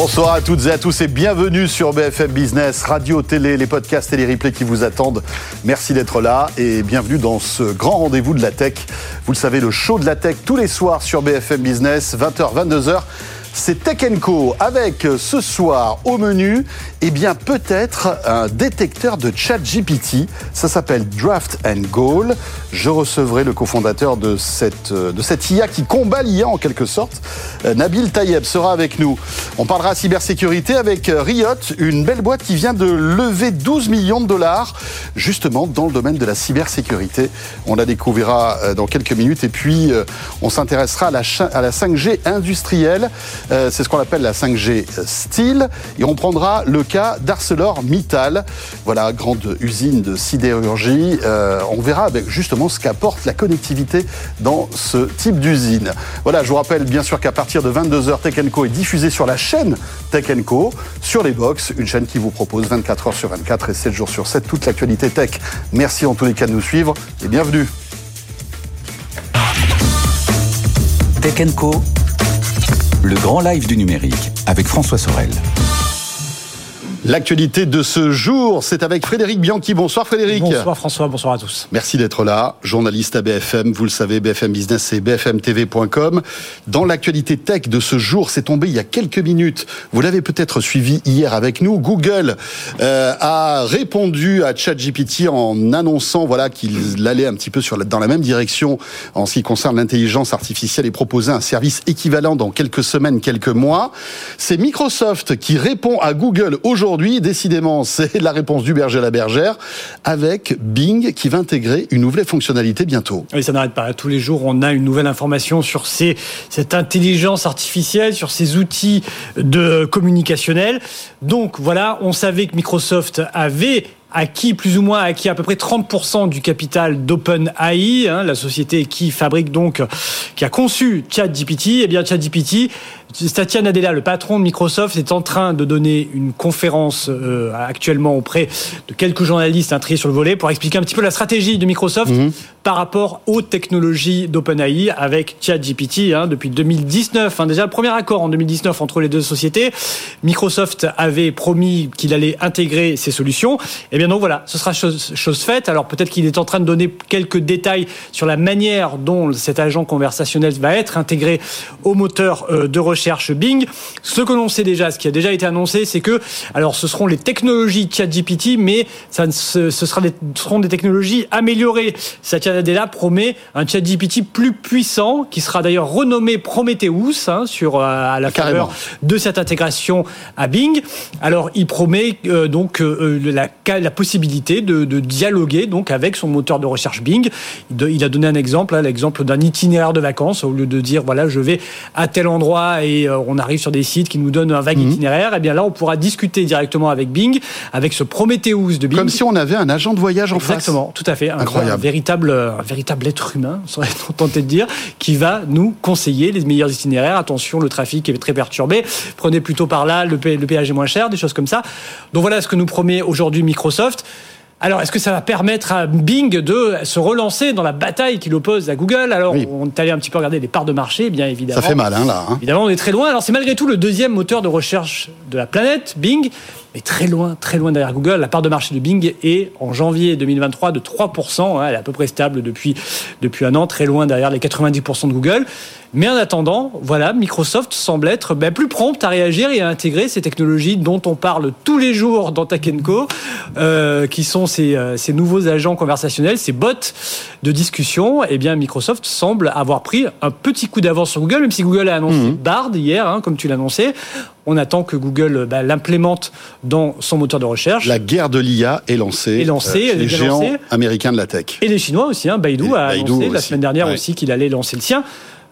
Bonsoir à toutes et à tous et bienvenue sur BFM Business, radio, télé, les podcasts et les replays qui vous attendent. Merci d'être là et bienvenue dans ce grand rendez-vous de la tech. Vous le savez, le show de la tech tous les soirs sur BFM Business, 20h, 22h c'est Tech Co avec ce soir au menu, eh bien peut-être un détecteur de chat GPT. Ça s'appelle Draft and Goal. Je recevrai le cofondateur de cette, euh, de cette IA qui combat l'IA en quelque sorte. Euh, Nabil Tayeb sera avec nous. On parlera cybersécurité avec Riot, une belle boîte qui vient de lever 12 millions de dollars justement dans le domaine de la cybersécurité. On la découvrira dans quelques minutes et puis on s'intéressera à la, à la 5G industrielle. Euh, c'est ce qu'on appelle la 5G Steel. Et on prendra le cas d'ArcelorMittal. Voilà, grande usine de sidérurgie. Euh, on verra justement ce qu'apporte la connectivité dans ce type d'usine. Voilà, je vous rappelle bien sûr qu'à partir de 22h, Tech Co est diffusé sur la chaîne Tech Co, sur les box, une chaîne qui vous propose 24 h sur 24 et 7 jours sur 7 toute l'actualité tech. Merci en tous les cas de nous suivre et bienvenue. Tech Co le grand live du numérique avec François Sorel. L'actualité de ce jour, c'est avec Frédéric Bianchi. Bonsoir Frédéric. Bonsoir François, bonsoir à tous. Merci d'être là, journaliste à BFM, vous le savez, BFM Business et BFMTV.com. Dans l'actualité tech de ce jour, c'est tombé il y a quelques minutes. Vous l'avez peut-être suivi hier avec nous. Google euh, a répondu à ChatGPT en annonçant voilà qu'il allait un petit peu sur dans la même direction en ce qui concerne l'intelligence artificielle et proposer un service équivalent dans quelques semaines, quelques mois. C'est Microsoft qui répond à Google aujourd'hui aujourd'hui, décidément, c'est la réponse du berger à la bergère, avec Bing qui va intégrer une nouvelle fonctionnalité bientôt. Oui, ça n'arrête pas. Tous les jours, on a une nouvelle information sur cette intelligence artificielle, sur ces outils de communicationnel. Donc voilà, on savait que Microsoft avait acquis plus ou moins acquis à peu près 30% du capital d'OpenAI, hein, la société qui fabrique donc, qui a conçu ChatGPT. Eh bien ChatGPT Satya Nadella, le patron de Microsoft, est en train de donner une conférence euh, actuellement auprès de quelques journalistes hein, triés sur le volet pour expliquer un petit peu la stratégie de Microsoft mhm. par rapport aux technologies d'OpenAI avec ChatGPT hein, depuis 2019. Hein, déjà le premier accord en 2019 entre les deux sociétés. Microsoft avait promis qu'il allait intégrer ces solutions. Et eh bien donc voilà, ce sera chose, chose faite. Alors peut-être qu'il est en train de donner quelques détails sur la manière dont cet agent conversationnel va être intégré au moteur euh, de recherche recherche Bing. Ce que l'on sait déjà, ce qui a déjà été annoncé, c'est que, alors, ce seront les technologies ChatGPT, mais ça, ce, sera des, seront des technologies améliorées. Satya Nadella promet un ChatGPT plus puissant, qui sera d'ailleurs renommé Prometheus, hein, sur euh, à la faveur de cette intégration à Bing. Alors, il promet euh, donc euh, la, la, possibilité de, de, dialoguer donc avec son moteur de recherche Bing. Il, a donné un exemple, hein, l'exemple d'un itinéraire de vacances, au lieu de dire voilà, je vais à tel endroit et euh, on arrive sur des sites qui nous donnent un vague mhm. itinéraire, et eh bien là, on pourra discuter directement avec Bing, avec ce Prometheus de Bing. Comme si on avait un agent de voyage en face. Exactement, tout à fait. Incroyable. Un, véritable, un véritable être humain, serait tenté de dire, qui va nous conseiller les meilleurs itinéraires. Attention, le trafic est très perturbé. Prenez plutôt par là, le, le péage est moins cher, des choses comme ça. Donc voilà ce que nous promet aujourd'hui Microsoft. Alors, est-ce que ça va permettre à Bing de se relancer dans la bataille qu'il oppose à Google? Alors, on est allé un petit peu regarder les parts de marché, bien évidemment. Ça fait mal, hein, là. Hein. Évidemment, on est très loin. Alors, c'est malgré tout le deuxième moteur de recherche de la planète, Bing, mais très loin, très loin derrière Google. La part de marché de Bing est en janvier 2023 de 3%. Hein. elle est à peu près stable depuis, depuis un an, très loin derrière les 90% de Google. Mais en attendant, voilà, Microsoft semble être ben, plus prompte à réagir et à intégrer ces technologies dont on parle tous les jours dans Tech euh, qui sont ces, euh, ces, nouveaux agents conversationnels, ces bots de discussion. Eh bien, Microsoft semble avoir pris un petit coup d'avance sur Google, même si Google a annoncé mmh. Bard hier, hein, comme tu l'annonçais. On attend que Google ben, l'implémente dans son moteur de recherche. La guerre de l'IA est lancée. Est lancée. Euh, les géants américains de la tech. Et les Chinois aussi. Hein, Baidu a annoncé la semaine dernière aussi qu'il allait lancer le sien.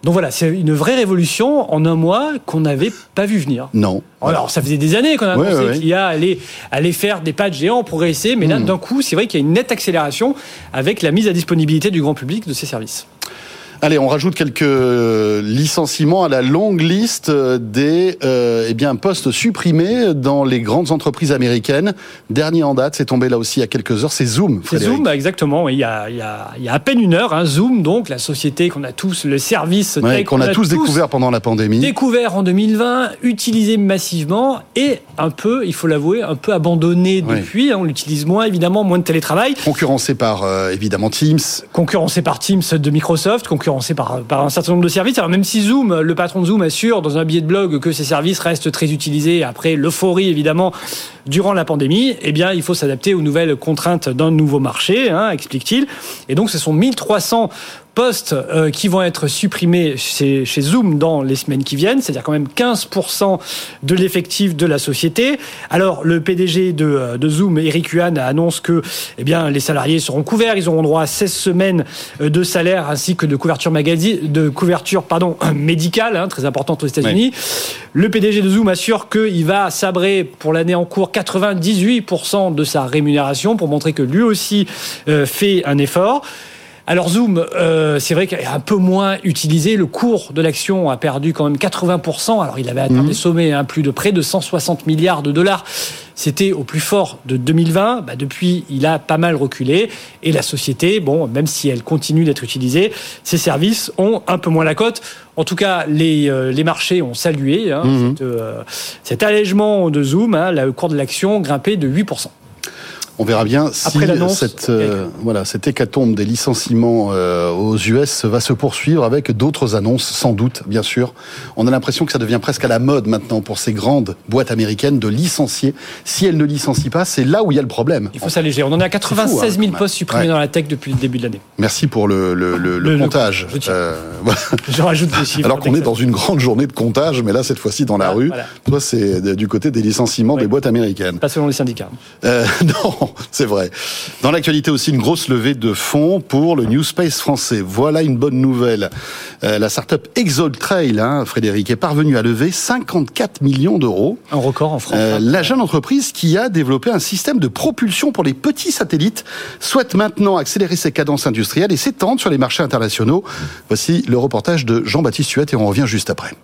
Donc voilà, c'est une vraie révolution en un mois qu'on n'avait pas vu venir. Non. Alors ça faisait des années qu'on a annoncé qu'il y a allait, allait faire des pads géants pour essayer, mais là hmm. d'un coup, c'est vrai qu'il y a une nette accélération avec la mise à disponibilité du grand public de ces services. Allez, on rajoute quelques licenciements à la longue liste des eh bien, postes supprimés dans les grandes entreprises américaines. Dernier en date, c'est tombé là aussi il y a quelques heures, c'est Zoom. C'est Zoom, exactement. Il y, a, il, y a, il y a à peine une heure, hein, Zoom, donc la société qu'on a tous, le service qu'on a, tous découvert pendant la pandémie. Découvert en 2020, utilisé massivement et un peu, il faut l'avouer, un peu abandonné depuis. Hein. on l'utilise moins, évidemment, moins de télétravail. Concurrencé par, euh, évidemment, Teams. Concurrencé par Teams de Microsoft, concurrencé par, un certain nombre de services. Alors même si Zoom, le patron de Zoom assure dans un billet de blog que ces services restent très utilisés après l'euphorie, évidemment, durant la pandémie, eh bien, il faut s'adapter aux nouvelles contraintes d'un nouveau marché, hein, explique-t-il. Et donc, ce sont 1300 postes euh, qui vont être supprimés chez, chez, Zoom dans les semaines qui viennent, c'est-à-dire quand même 15% de l'effectif de la société. Alors le PDG de, euh, de Zoom, Eric Yuan, annonce que eh bien, les salariés seront couverts, ils auront droit à 16 semaines euh, de salaire ainsi que de couverture, magazine, de couverture pardon, médicale, hein, très importante aux États-Unis. Le PDG de Zoom assure qu'il va sabrer pour l'année en cours 98% de sa rémunération pour montrer que lui aussi fait un effort. Alors Zoom, euh, c'est vrai qu'il est un peu moins utilisé. Le cours de l'action a perdu quand même 80%. Alors il avait atteint mhm. des sommets, hein, plus de près de 160 milliards de dollars. C'était au plus fort de 2020. Bah, depuis, il a pas mal reculé. Et la société, bon, même si elle continue d'être utilisée, ses services ont un peu moins la cote. En tout cas, les, euh, les marchés ont salué hein, mhm. euh, cet allègement de Zoom. Hein, le cours de l'action grimpé de 8%. On verra bien si cette, euh, voilà, cette hécatombe des licenciements euh, aux US va se poursuivre avec d'autres annonces, sans doute, bien sûr. On a l'impression que ça devient presque à la mode maintenant pour ces grandes boîtes américaines de licencier. Si elles ne licencient pas, c'est là où il y a le problème. Il faut s'alléger. On en a 96 000 hein, postes supprimés dans la tech depuis le début de l'année. Merci pour le, le, le, comptage. Euh, je, rajoute des chiffres. Alors qu'on est dans une grande journée de comptage, mais là, cette fois-ci, dans la rue, toi, c'est du côté des licenciements des boîtes américaines. Pas selon les syndicats. non c'est vrai. Dans l'actualité aussi, une grosse levée de fonds pour le New Space français. Voilà une bonne nouvelle. Euh, la start-up hein, Frédéric, est parvenue à lever 54 millions d'euros. Un record en France. Euh, la jeune entreprise qui a développé un système de propulsion pour les petits satellites souhaite maintenant accélérer ses cadences industrielles et s'étendre sur les marchés internationaux. Voici le reportage de Jean-Baptiste Huette et on revient juste après.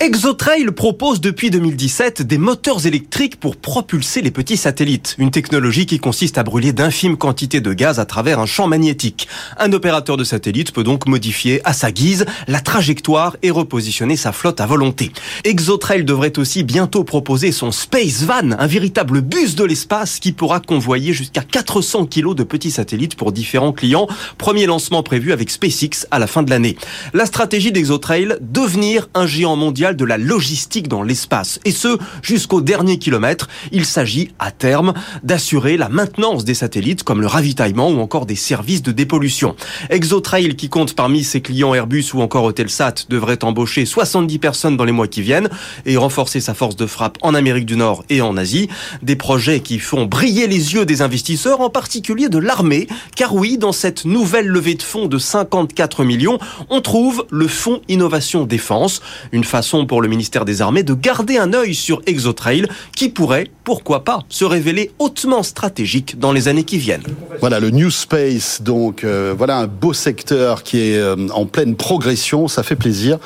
Exotrail propose depuis 2017 des moteurs électriques pour propulser les petits satellites, une technologie qui consiste à brûler d'infimes quantités de gaz à travers un champ magnétique. Un opérateur de satellite peut donc modifier à sa guise la trajectoire et repositionner sa flotte à volonté. Exotrail devrait aussi bientôt proposer son Space Van, un véritable bus de l'espace qui pourra convoyer jusqu'à 400 kilos de petits satellites pour différents clients. Premier lancement prévu avec SpaceX à la fin de l'année. La stratégie d'Exotrail, devenir un géant mondial de la logistique dans l'espace. Et ce, jusqu'au dernier kilomètre. Il s'agit, à terme, d'assurer la maintenance des satellites comme le ravitaillement ou encore des services de dépollution. Exotrail, qui compte parmi ses clients Airbus ou encore Hotelsat, devrait embaucher 70 personnes dans les mois qui viennent et renforcer sa force de frappe en Amérique du Nord et en Asie. Des projets qui font briller les yeux des investisseurs, en particulier de l'armée. Car oui, dans cette nouvelle levée de fonds de 54 millions, on trouve le Fonds Innovation Défense, une façon pour le ministère des Armées de garder un œil sur Exotrail qui pourrait, pourquoi pas, se révéler hautement stratégique dans les années qui viennent. Voilà le New Space, donc euh, voilà un beau secteur qui est euh, en pleine progression, ça fait plaisir.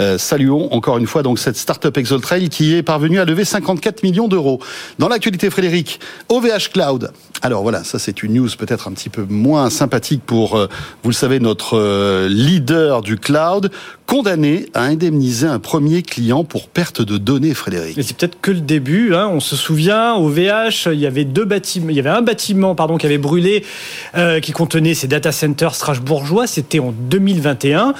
Euh, saluons encore une fois donc cette start-up Exotrail qui est parvenue à lever 54 millions d'euros. Dans l'actualité Frédéric, OVH Cloud. Alors voilà, ça c'est une news peut-être un petit peu moins sympathique pour, vous le savez, notre leader du cloud, condamné à indemniser un premier client pour perte de données, Frédéric. c'est peut-être que le début. Hein. On se souvient, au VH, il y avait deux bâtiments, il y avait un bâtiment pardon qui avait brûlé, euh, qui contenait ces data centers strasbourgeois. C'était en 2021.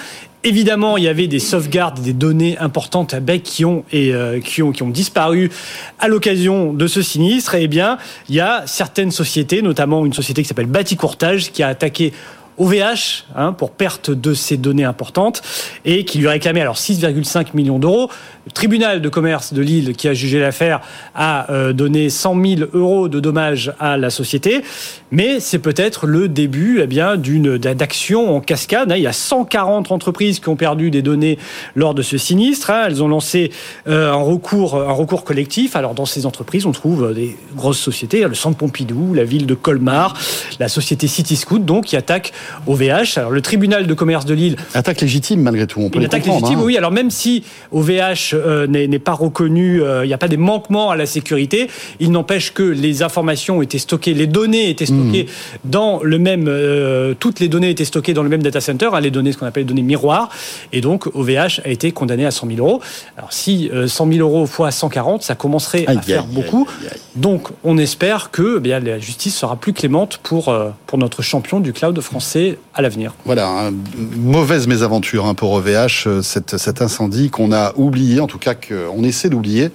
Évidemment, il y avait des sauvegardes, des données importantes qui ont et euh, qui ont qui ont disparu à l'occasion de ce sinistre. Et eh bien, il y a certaines sociétés, notamment une société qui s'appelle Baticourtage, qui a attaqué OVH hein, pour perte de ces données importantes et qui lui réclamait alors 6,5 millions d'euros. Le tribunal de commerce de Lille qui a jugé l'affaire a euh, donné 100 000 euros de dommages à la société, mais c'est peut-être le début eh bien d'une d'action en cascade. Hein. Il y a 140 entreprises qui ont perdu des données lors de ce sinistre. Hein. Elles ont lancé euh, un recours un recours collectif. Alors dans ces entreprises, on trouve des grosses sociétés, le Centre Pompidou, la ville de Colmar, la société Cityscoot donc qui attaque OVH. Alors le tribunal de commerce de Lille attaque légitime malgré tout. On peut une attaque légitime, hein. oui. Alors même si OVH euh, n'est pas reconnu, euh, il n'y a pas des manquements à la sécurité, il n'empêche que les informations ont été stockées, les données étaient stockées dans le même, euh, toutes les données étaient stockées dans le même data center, hein, les données, ce qu'on appelle les données miroirs, et donc OVH a été condamné à 100 000 euros. Alors si euh, 100 000 euros fois 140, ça commencerait Aïe, à faire aïe, beaucoup. aïe. Donc on espère que eh bien, la justice sera plus clémente pour, pour notre champion du cloud français à l'avenir. Voilà, hein, mauvaise mésaventure hein, pour OVH, cet incendie qu'on a oublié, en tout cas qu'on essaie d'oublier,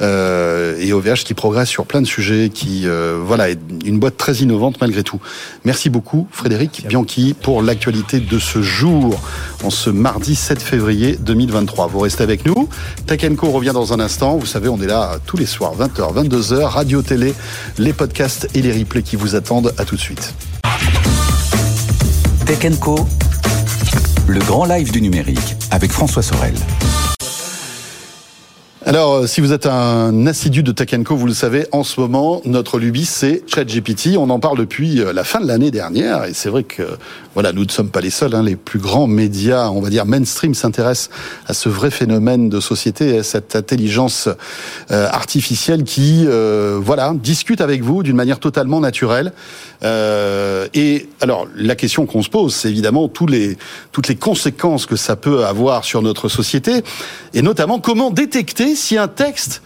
euh, et OVH qui progresse sur plein de sujets, qui euh, voilà est une boîte très innovante malgré tout. Merci beaucoup Frédéric Bianchi pour l'actualité de ce jour, en ce mardi 7 février 2023. Vous restez avec nous. Tech Co revient dans un instant. Vous savez, on est là tous les soirs, 20h, 22h, radio, télé, les podcasts et les replays qui vous attendent. À tout de suite. Tech Co, le grand live du numérique avec François Sorel. Alors, euh, si vous êtes un assidu de Tech vous le savez, en ce moment, notre lubie, c'est ChatGPT. On en parle depuis euh, la fin de l'année dernière, et c'est vrai que, voilà, nous ne sommes pas les seuls. Hein, les plus grands médias, on va dire mainstream, s'intéressent à ce vrai phénomène de société, à cette intelligence euh, artificielle qui, euh, voilà, discute avec vous d'une manière totalement naturelle. Euh, et alors, la question qu'on se pose, c'est évidemment tous les, toutes les conséquences que ça peut avoir sur notre société, et notamment comment détecter si un texte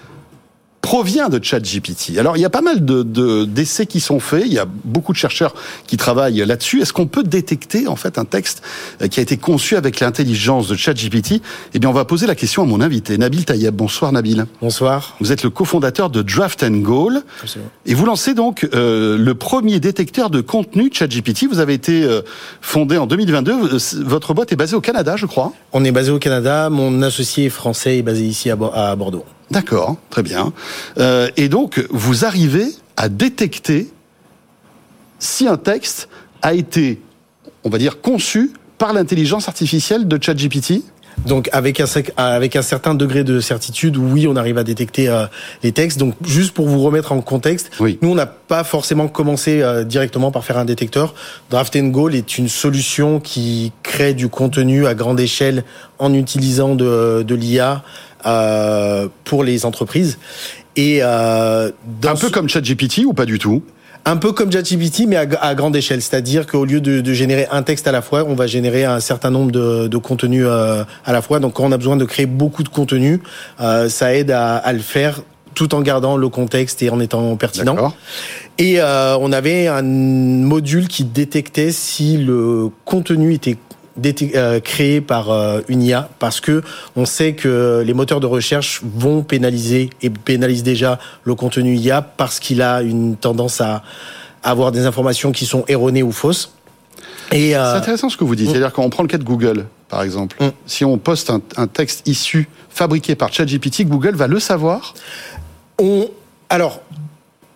provient de ChatGPT. Alors, il y a pas mal de, de- d'essais qui sont faits. Il y a beaucoup de chercheurs qui travaillent là-dessus. Est-ce qu'on peut détecter, en fait, un texte euh, qui a été conçu avec l'intelligence de ChatGPT? Eh bien, on va poser la question à mon invité, Nabil Tayeb. Bonsoir, Nabil. Bonsoir. Vous êtes le cofondateur de Draft and Goal. Absolument. Et vous lancez donc euh, le premier détecteur de contenu ChatGPT. Vous avez été euh, fondé en 2022. Euh, Votre boîte est basée au Canada, je crois. On est basé au Canada. Mon associé français est basé ici à Bordeaux. D'accord, très bien. Euh, et donc, vous arrivez à détecter si un texte a été, on va dire, conçu par l'intelligence artificielle de ChatGPT Donc avec un, avec un certain degré de certitude, oui, on arrive à détecter euh, les textes. Donc juste pour vous remettre en contexte, Oui. nous on n'a pas forcément commencé euh, directement par faire un détecteur. Draft and Goal est une solution qui crée du contenu à grande échelle en utilisant de, de l'IA euh, pour les entreprises. Et euh, dans Un peu ce- comme ChatGPT ou pas du tout? Un peu comme ChatGPT, mais à, à grande échelle. C'est-à-dire qu'au lieu de, de générer un texte à la fois, on va générer un certain nombre de, de contenus euh, à la fois. Donc, quand on a besoin de créer beaucoup de contenu, euh, ça aide à, à le faire tout en gardant le contexte et en étant pertinent. Et euh, on avait un module qui détectait si le contenu était euh, créé par euh, une IA parce que on sait que les moteurs de recherche vont pénaliser et pénalisent déjà le contenu IA parce qu'il a une tendance à avoir des informations qui sont erronées ou fausses. Et C'est euh, intéressant ce que vous dites. C'est-à-dire qu'on prend le cas de Google, par exemple. Mm. Si on poste un, un texte issu, fabriqué par ChatGPT, Google va le savoir? On alors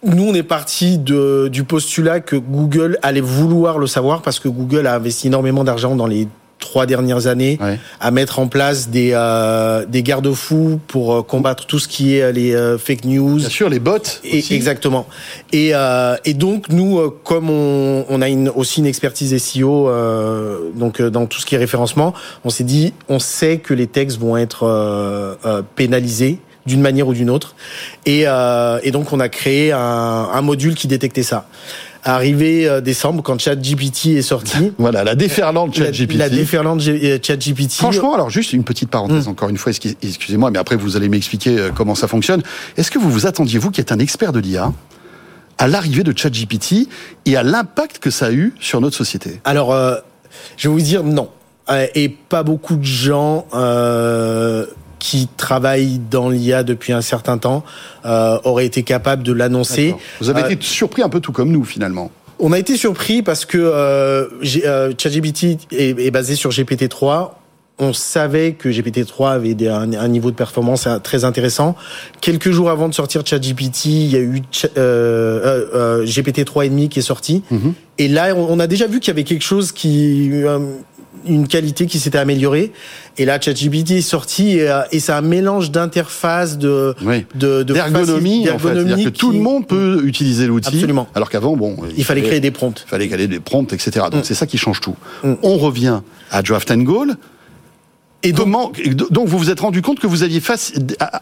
nous, on est parti de, du postulat que Google allait vouloir le savoir parce que Google a investi énormément d'argent dans les trois dernières années Ouais. à mettre en place des, euh, des garde-fous pour euh, combattre tout ce qui est euh, les euh, fake news. Bien sûr, les bots. Et, aussi. exactement. Et, euh, et donc nous, comme on, on a une, aussi une expertise SEO, euh, donc dans tout ce qui est référencement, on s'est dit, on sait que les textes vont être pénalisés d'une manière ou d'une autre. Et, euh, et donc on a créé un, un module qui détectait ça. Arrivé euh, décembre, quand ChatGPT est sorti, Voilà, la déferlante la, ChatGPT. la déferlante G- euh, ChatGPT. Franchement, alors juste une petite parenthèse, encore une fois, excu- excusez-moi, mais après vous allez m'expliquer comment ça fonctionne. Est-ce que vous vous attendiez, vous qui êtes un expert de l'IA, à l'arrivée de ChatGPT et à l'impact que ça a eu sur notre société? Alors, euh, je vais vous dire non. Et pas beaucoup de gens euh, qui travaillent dans l'IA depuis un certain temps euh, auraient été capables de l'annoncer. Vous avez Euh, été surpris un peu tout comme nous, finalement. On a été surpris parce que euh, euh, ChatGPT est, est basé sur GPT-3. On savait que GPT-3 avait un, niveau de performance très intéressant. Quelques jours avant de sortir ChatGPT, il y a eu Cha- euh, euh, euh, GPT 3.5 qui est sorti. Mhm. Et là, on, a déjà vu qu'il y avait quelque chose qui une qualité qui s'était améliorée. Et là, ChatGPT est sorti et, euh, et c'est un mélange d'interface, de, Oui. de, de D'ergonomie, en fait. d'ergonomie C'est-à-dire que tout le monde peut utiliser l'outil. Absolument. Alors qu'avant, bon. Il fallait créer des prompts. Il fallait créer des prompts, etc. Donc c'est ça qui change tout. Mm. On revient à Draft and Goal. Et donc, Comment, donc vous vous êtes rendu compte que vous aviez face,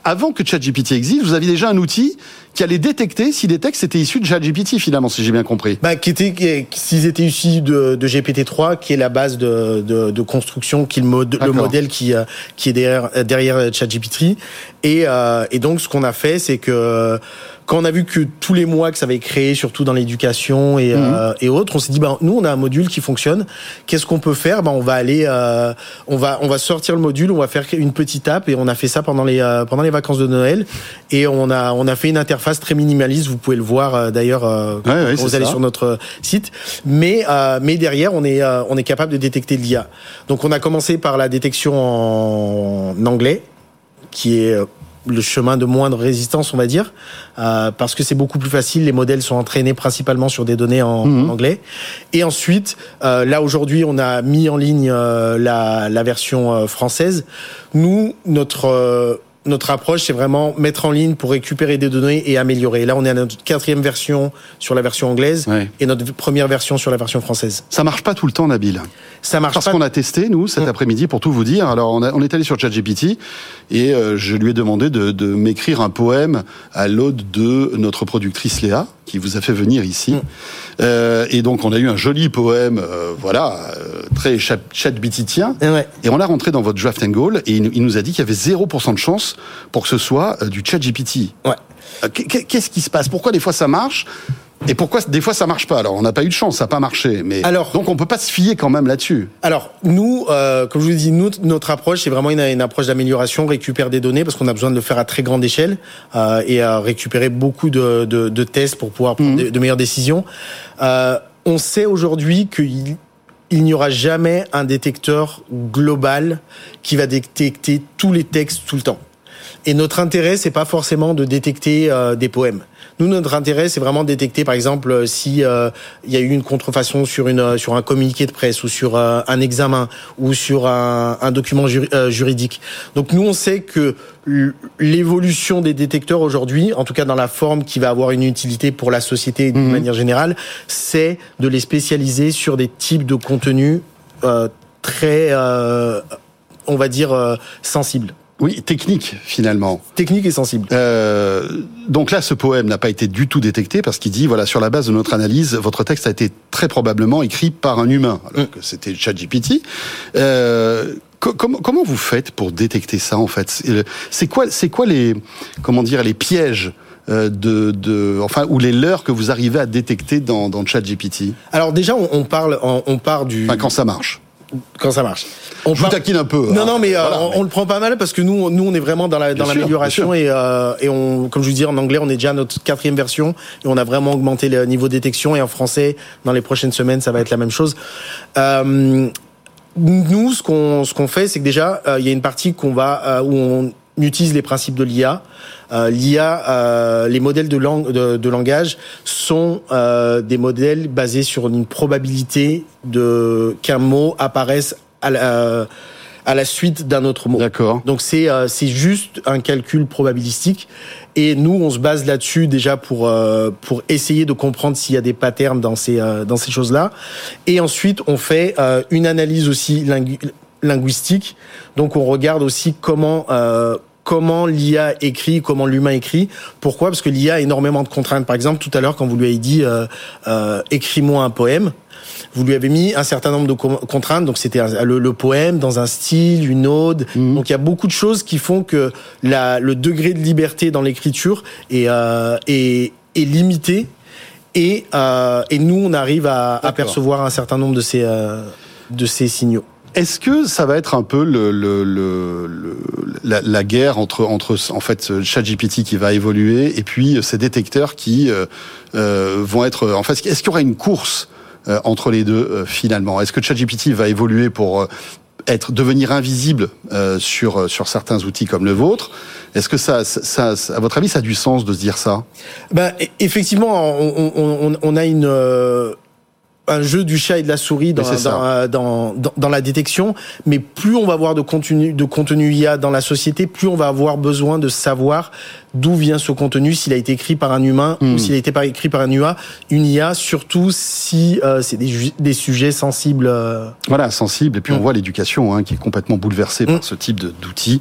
avant que ChatGPT existe, vous aviez déjà un outil qui allait détecter si les textes étaient issus de ChatGPT finalement, si j'ai bien compris. bah, qui était, s'ils étaient issus de, de GPT-3, qui est la base de, de, de construction, qui le, le modèle qui, euh, qui est derrière, euh, derrière ChatGPT. Et, euh, et donc, ce qu'on a fait, c'est que quand on a vu que tous les mois que ça avait créé, surtout dans l'éducation et, euh, et autres, on s'est dit, bah, nous, on a un module qui fonctionne. Qu'est-ce qu'on peut faire? Bah, On va aller, euh, on va, on va sortir le module, on va faire une petite app et on a fait ça pendant les, euh, pendant les vacances de Noël. Et on a, on a fait une interface très minimaliste. Vous pouvez le voir euh, d'ailleurs euh, Ouais, quand vous allez ça. sur notre site. Mais, euh, mais derrière, on est, euh, on est capable de détecter l'IA. Donc, on a commencé par la détection en anglais, qui est euh, le chemin de moindre résistance, on va dire, euh, parce que c'est beaucoup plus facile. Les modèles sont entraînés principalement sur des données en, Mhm. en anglais. Et ensuite, euh, là aujourd'hui, on a mis en ligne euh, la, la version euh, française. Nous, notre euh, notre approche, c'est vraiment mettre en ligne pour récupérer des données et améliorer. Là, on est à notre quatrième version sur la version anglaise Ouais. et notre première version sur la version française. Ça marche pas tout le temps, Nabil. Ça marche Parce pas. qu'on a testé, nous, cet Mm. après-midi, pour tout vous dire. Alors, on, a- on est allé sur ChatGPT et euh, je lui ai demandé de, de m'écrire un poème à l'ode de notre productrice Léa, qui vous a fait venir ici. Mm. Euh, et donc, on a eu un joli poème, euh, voilà, euh, très chat- chatbititien. Ouais. Et on l'a rentré dans votre draft and goal et il, il nous a dit qu'il y avait 0% de chance pour que ce soit du. Ouais. Euh, qu'est- Qu'est-ce qui se passe? Pourquoi des fois ça marche? Et pourquoi des fois ça marche pas Alors, on n'a pas eu de chance, ça n'a pas marché. Mais Alors- donc, on peut pas se fier quand même là-dessus. Alors nous, euh, comme je vous nous, notre approche, c'est vraiment une, une approche d'amélioration, récupérer des données parce qu'on a besoin de le faire à très grande échelle euh, et à récupérer beaucoup de, de, de tests pour pouvoir prendre de, de meilleures décisions. Euh, on sait aujourd'hui qu'il il n'y aura jamais un détecteur global qui va détecter tous les textes tout le temps. Et notre intérêt, c'est pas forcément de détecter euh, des poèmes. Nous, notre intérêt, c'est vraiment de détecter, par exemple, euh, si euh, il y a eu une contrefaçon sur une euh, sur un communiqué de presse ou sur euh, un examen ou sur un, un document juri- juridique. Donc nous, on sait que l'évolution des détecteurs aujourd'hui, en tout cas dans la forme qui va avoir une utilité pour la société d'une manière générale, c'est de les spécialiser sur des types de contenus euh, très, euh, on va dire, euh, sensibles, Oui, technique finalement. techniques et sensibles. Euh, donc là, ce poème n'a pas été du tout détecté parce qu'il dit voilà sur la base de notre analyse, votre texte a été très probablement écrit par un humain, alors que c'était ChatGPT. Euh, co- comment, comment vous faites pour détecter ça en fait? C'est- quoi, c'est quoi les comment dire les pièges euh, de, de enfin ou les leurres que vous arrivez à détecter dans, dans ChatGPT? Alors déjà, on, on parle, on, on part du Enfin quand ça marche. Quand ça marche. On Je vous taquine un peu. Non, hein. non, mais, euh, on, le prend pas mal parce que nous, nous, on est vraiment dans la dans l'amélioration et euh, et on, comme je vous dis en anglais, on est déjà à notre quatrième version et on a vraiment augmenté le niveau de détection et en français, dans les prochaines semaines, ça va être la même chose. Euh, nous, ce qu'on ce qu'on fait, c'est que déjà, euh, il y a une partie qu'on va euh, où on utilise les principes de l'IA. Euh, L'IA, euh, les modèles de, langue, de, de langage sont euh, des modèles basés sur une probabilité de qu'un mot apparaisse à la, à la suite d'un autre mot. D'accord. Donc c'est c'est juste un calcul probabilistique et nous on se base là-dessus déjà pour pour essayer de comprendre s'il y a des patterns dans ces dans ces choses-là et ensuite on fait une analyse aussi lingu- linguistique donc on regarde aussi comment euh, comment l'IA écrit, comment l'humain écrit. Pourquoi? Parce que l'IA a énormément de contraintes. Par exemple, tout à l'heure, quand vous lui avez dit euh, euh, écris-moi un poème, vous lui avez mis un certain nombre de co- contraintes. Donc c'était le, le poème dans un style, une ode. Donc il y a beaucoup de choses qui font que la, le degré de liberté dans l'écriture est, euh, est, est limité. Et, euh, et nous, on arrive à apercevoir un certain nombre de ces, euh, de ces signaux. Est-ce que ça va être un peu le, le, le, le- la, la guerre entre, entre en fait ChatGPT qui va évoluer et puis ces détecteurs qui euh, euh, vont être en fait est-ce qu'il y aura une course euh, entre les deux euh, finalement? Est-ce que ChatGPT va évoluer pour euh, être devenir invisible euh, sur sur certains outils comme le vôtre? Est-ce que ça, ça, ça- à votre avis ça a du sens de se dire ça? Ben, e- effectivement, on, on- on- a une, un jeu du chat et de la souris dans, dans, euh, dans, dans, dans la détection, mais plus on va avoir de contenu, de contenu IA dans la société, plus on va avoir besoin de savoir d'où vient ce contenu, s'il a été écrit par un humain Hmm. ou s'il a été écrit par un IA, une IA, surtout si euh, c'est des, sujets sensibles. euh, Voilà, sensible. Et puis on Mm. voit l'éducation hein, qui est complètement bouleversée par Mm. ce type d'outils.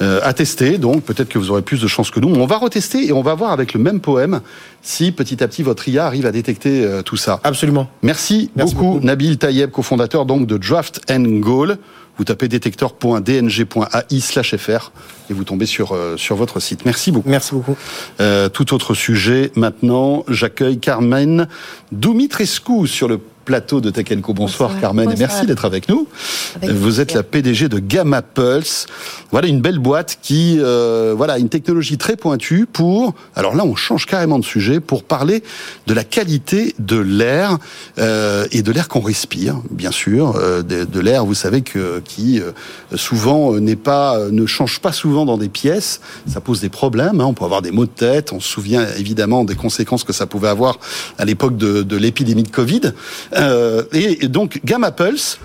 Euh, à tester, donc peut-être que vous aurez plus de chance que nous. On va retester et on va voir avec le même poème si petit à petit votre IA arrive à détecter euh, tout ça. Absolument. Merci, Merci beaucoup, beaucoup. Nabil Tayeb, cofondateur donc de Draft and Goal. Vous tapez détecteur.dng.ai slash fr et vous tombez sur, euh, sur votre site. Merci beaucoup. Merci beaucoup. Euh, tout autre sujet maintenant, j'accueille Carmen Dumitrescu sur le plateau de Tech Co. Bonsoir, Bonsoir. Carmen et merci d'être avec nous. Avec Vous êtes la PDG de Gamma Pulse. Voilà une belle boîte qui, euh, voilà, une technologie très pointue pour. Alors là, on change carrément de sujet pour parler de la qualité de l'air euh, et de l'air qu'on respire, bien sûr, euh, de, de l'air, vous savez que qui euh, souvent euh, n'est pas, euh, ne change pas souvent dans des pièces. Ça pose des problèmes. hein. On peut avoir des maux de tête. On se souvient évidemment des conséquences que ça pouvait avoir à l'époque de, de l'épidémie de Covid. Euh, et, donc Gamma Pulse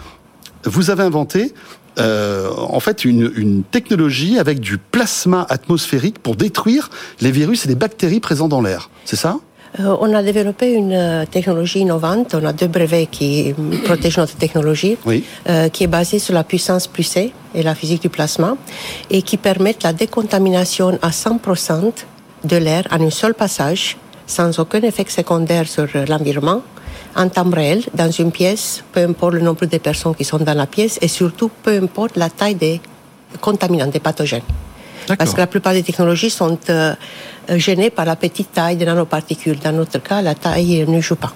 vous avez inventé euh, en fait une, une technologie avec du plasma atmosphérique pour détruire les virus et les bactéries présents dans l'air. C'est ça? Euh, on a développé une technologie innovante. On a deux brevets qui protègent notre technologie, Oui. euh, qui est basée sur la puissance plus C et la physique du plasma, et qui permettent la décontamination à 100% de l'air en un seul passage, sans aucun effet secondaire sur l'environnement, en temps réel, dans une pièce, peu importe le nombre de personnes qui sont dans la pièce, et surtout peu importe la taille des contaminants, des pathogènes. Parce que la plupart des technologies sont euh, euh, gênées par la petite taille des nanoparticules. Dans notre cas, la taille ne joue pas.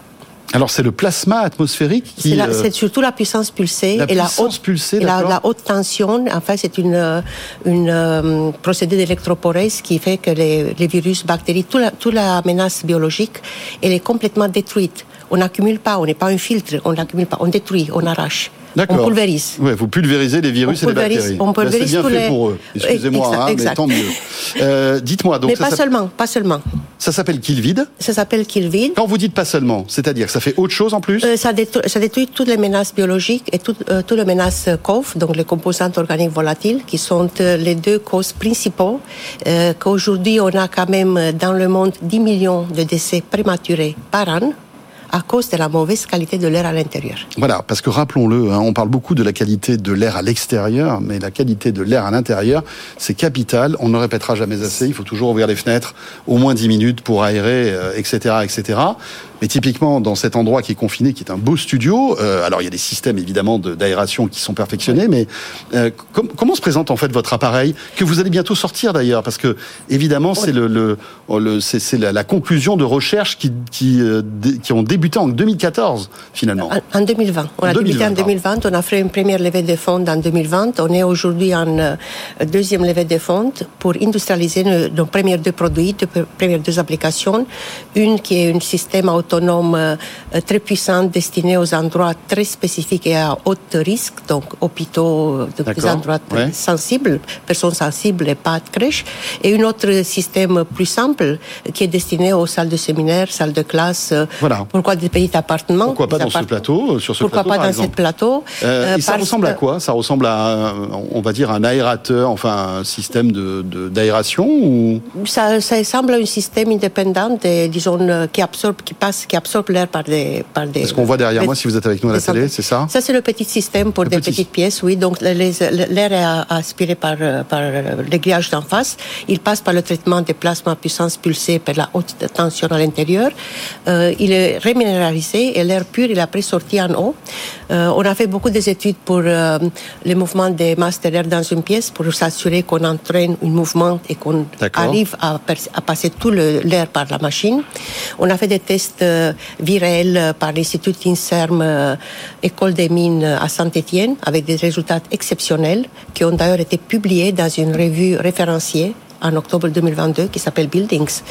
Alors c'est le plasma atmosphérique qui. C'est la- euh, surtout la puissance pulsée la et la puissance haute, pulsée, et la, la haute tension. En fait, c'est une, une procédé d'électroporèse qui fait que les, les virus, bactéries, toute la, toute la menace biologique, elle est complètement détruite. On n'accumule pas, on n'est pas un filtre, on n'accumule pas, on détruit, on arrache, on pulvérise. Ouais, vous pulvérisez les virus On et les bactéries. on Là, pulvérise c'est bien fait les- pour eux. Excusez-moi, hein, mais tant mieux. Euh, Dites-moi donc Mais ça pas seulement, pas seulement. ça s'appelle Killvid. Ça s'appelle Killvid. Quand vous dites pas seulement, c'est-à-dire que ça fait autre chose en plus Euh, ça, détruit, ça détruit toutes les menaces biologiques et toutes euh, les menaces COV, donc les composantes organiques volatiles, qui sont les deux causes principaux. Euh, Qu'aujourd'hui, on a quand même dans le monde 10 millions de décès prématurés par an à cause de la mauvaise qualité de l'air à l'intérieur. Voilà, parce que rappelons-le, hein, on parle beaucoup de la qualité de l'air à l'extérieur, mais la qualité de l'air à l'intérieur, c'est capital. On ne répétera jamais assez. Il faut toujours ouvrir les fenêtres au moins 10 minutes pour aérer, euh, etc., etc. Mais typiquement, dans cet endroit qui est confiné, qui est un beau studio, euh, alors il y a des systèmes évidemment de- d'aération qui sont perfectionnés, mais euh, com- comment se présente en fait votre appareil que vous allez bientôt sortir d'ailleurs, parce que évidemment c'est le, le, le- c'est c'est la, la conclusion de recherches qui qui, euh, qui ont débuté en 2014 finalement. En, en 2020. On a 2020, débuté en pardon. 2020. On a fait une première levée de fonds en 2020. On est aujourd'hui en deuxième levée de fonds pour industrialiser nos, nos premiers deux produits, deux premières deux applications. Une qui est un système autonome euh, très puissant destiné aux endroits très spécifiques et à haut risque, donc hôpitaux, euh, donc des endroits ouais. sensibles, personnes sensibles et pas de crèche. Et un autre système plus simple qui est destiné aux salles de séminaire, salles de classe. euh, Voilà. Pourquoi des petits appartements Pourquoi pas dans ce plateau, euh, sur ce Pourquoi plateau, pas par dans exemple ce plateau Euh, euh, et ça ressemble à quoi? Ça ressemble à, un- on va dire, un aérateur, enfin un système de de- d'aération ou? Ça, ça semble un système indépendant, et, disons, euh, qui absorbe, qui passe, qui absorbe l'air par des, par des. ce qu'on voit derrière moi si vous êtes avec nous à la télé, c'est ça? Ça, c'est le petit système pour Le des petit. petites pièces, oui. Donc, l'air est aspiré par, euh, par euh, les grillages d'en face. Il passe par le traitement des plasmas à puissance pulsée par la haute tension à l'intérieur. Euh, il est réminéralisé et l'air pur, il est après sorti en haut. Euh, on a fait beaucoup d'études pour euh, les mouvements des l'air dans une pièce pour s'assurer qu'on entraîne un mouvement et qu'on arrive à, passer tout l'air par la machine. On a fait des tests euh, virels par l'Institut INSERM École des mines à Saint-Étienne avec des résultats exceptionnels qui ont d'ailleurs été publiés dans une revue référenciée en octobre 2022 qui s'appelle Buildings.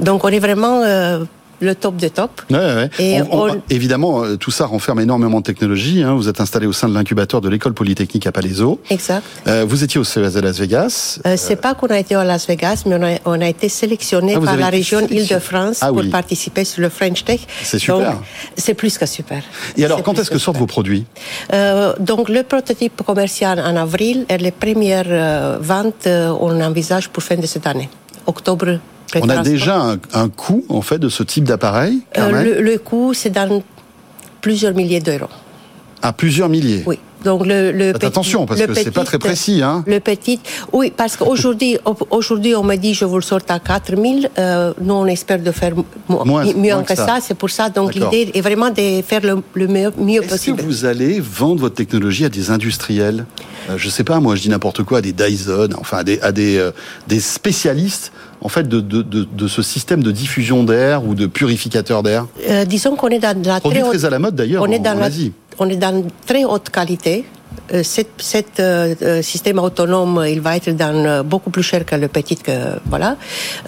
Donc on est vraiment euh, le top de top. Ouais, ouais. Et On- on- Évidemment, euh, tout ça renferme énormément de technologie. hein. Vous êtes installé au sein de l'incubateur de l'école polytechnique à Palaiso. Exact. Euh, vous étiez au CES de Las Vegas. Euh, c'est pas qu'on a été à Las Vegas, mais on a, on a été sélectionné Ah, par la région. Île-de-France Ah pour participer sur le French Tech. C'est super. C'est plus que super. Et alors, quand est-ce que sortent super. vos produits? Euh, donc le prototype commercial en avril et les premières ventes, on envisage pour fin de cette année, octobre. On a déjà un, un coût, en fait, de ce type d'appareil, Euh, le, le coût, c'est dans plusieurs milliers d'euros. À plusieurs milliers. Oui. Donc le, petit- attention, parce le que c'est pas très précis, hein. Le petit, oui, parce qu'aujourd'hui, aujourd'hui, on me dit je vous le sorte à 4000. Euh, nous, on espère de faire mo- Moins- mieux moins que ça. ça. C'est pour ça. Donc l'idée est vraiment de faire le, le mieux, mieux Est-ce que possible. vous allez vendre votre technologie à des industriels? Euh, Je sais pas, moi je dis n'importe quoi, à des Dyson, enfin à des, à des, euh, des spécialistes en fait de, de, de, de ce système de diffusion d'air ou de purificateur d'air? Euh, disons qu'on est dans la très haute, très à la mode d'ailleurs on en, est dans en la- Asie. On est dans très haute qualité. Euh, cet cet, euh, euh, système autonome, il va être dans euh, beaucoup plus cher que le petit. Que, voilà.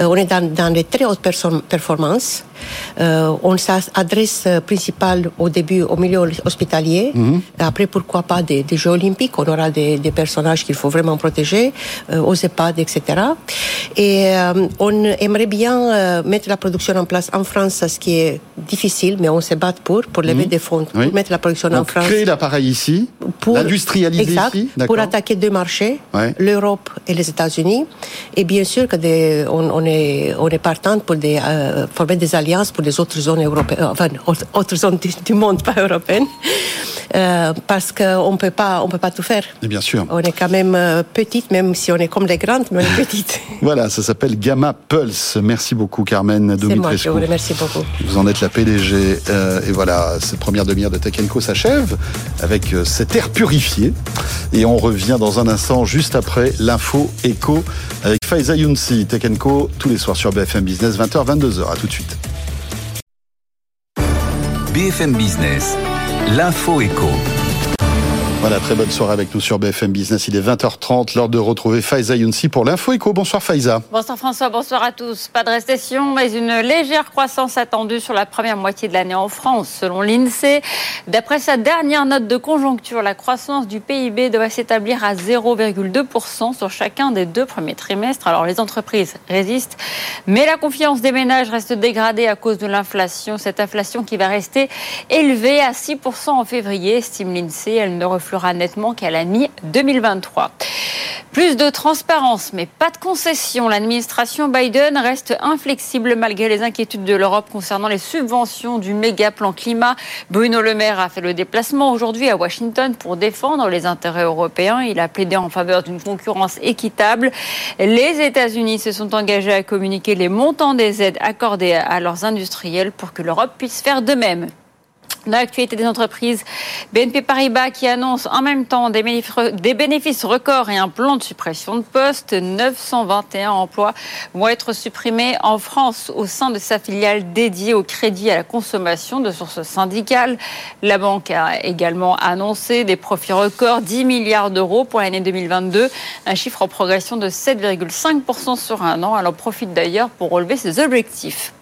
Euh, on est dans, dans les très hautes performances. Euh, on s'adresse euh, principalement au début au milieu hospitalier. Mhm. Après, pourquoi pas des, des Jeux olympiques? On aura des, des personnages qu'il faut vraiment protéger, euh, aux EHPAD, etc. Et on aimerait bien mettre la production en place en France, ce qui est difficile, mais on se bat pour, pour lever des fonds, Mhm. Oui. pour mettre la production en France. créer l'appareil ici, Pour, l'industrialiser ici, pour attaquer deux marchés, Ouais. l'Europe et les États-Unis. Et bien sûr que des, on, on est on est partant pour des, euh, former des alliances pour les autres zones européennes, enfin autres, zones du, monde pas européennes, euh, parce qu'on peut pas on peut pas tout faire. Et bien sûr. On est quand même euh, petite, même si on est comme les grandes, mais on est petite. Voilà, ça s'appelle Gamma Pulse. Merci beaucoup Carmen C'est moi, je vous remercie beaucoup. Vous en êtes la PDG. euh, et voilà, cette première demi-heure de Tech Co s'achève avec euh, cet air purifié. Et on revient dans un instant, juste après l'info éco avec Faiza Younsi. Tech Co, tous les soirs sur BFM Business, 20h, 22h. À tout de suite. BFM Business, l'info éco. Voilà, très bonne soirée avec nous sur BFM Business. Il est 20h30, l'heure de retrouver Faiza Younsi pour l'info éco. Bonsoir Faiza. Bonsoir François, bonsoir à tous. Pas de récession, mais une légère croissance attendue sur la première moitié de l'année en France, selon l'INSEE. D'après sa dernière note de conjoncture, la croissance du PIB doit s'établir à 0,2% sur chacun des deux premiers trimestres. Alors les entreprises résistent, mais la confiance des ménages reste dégradée à cause de l'inflation. Cette inflation qui va rester élevée à 6% en février, estime l'INSEE. Elle ne nettement qu'à la mi-2023. Plus de transparence, mais pas de concession. L'administration Biden reste inflexible malgré les inquiétudes de l'Europe concernant les subventions du méga plan climat. Bruno Le Maire a fait le déplacement aujourd'hui à Washington pour défendre les intérêts européens. Il a plaidé en faveur d'une concurrence équitable. Les États-Unis se sont engagés à communiquer les montants des aides accordées à leurs industriels pour que l'Europe puisse faire de même. Dans l'actualité des entreprises, BNP Paribas qui annonce en même temps des bénéfices, records et un plan de suppression de postes. 921 emplois vont être supprimés en France au sein de sa filiale dédiée au crédit à la consommation de sources syndicales. La banque a également annoncé des profits records, 10 milliards d'euros pour l'année 2022, un chiffre en progression de 7,5% sur un an. Elle en profite d'ailleurs pour relever ses objectifs.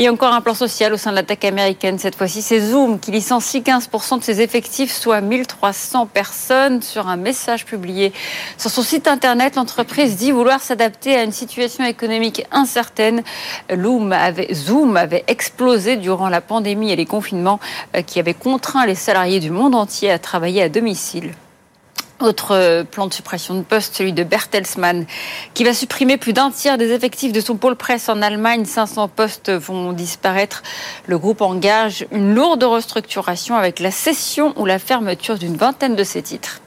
Et encore un plan social au sein de l'attaque américaine. Cette fois-ci, c'est Zoom qui licencie 15% de ses effectifs, soit 1300 personnes. Sur un message publié sur son site internet, l'entreprise dit vouloir s'adapter à une situation économique incertaine. Zoom avait explosé durant la pandémie et les confinements euh, qui avaient contraint les salariés du monde entier à travailler à domicile. Autre euh, plan de suppression de poste, celui de Bertelsmann, qui va supprimer plus d'un tiers des effectifs de son pôle presse en Allemagne. 500 postes vont disparaître. Le groupe engage une lourde restructuration avec la cession ou la fermeture d'une vingtaine de ses titres.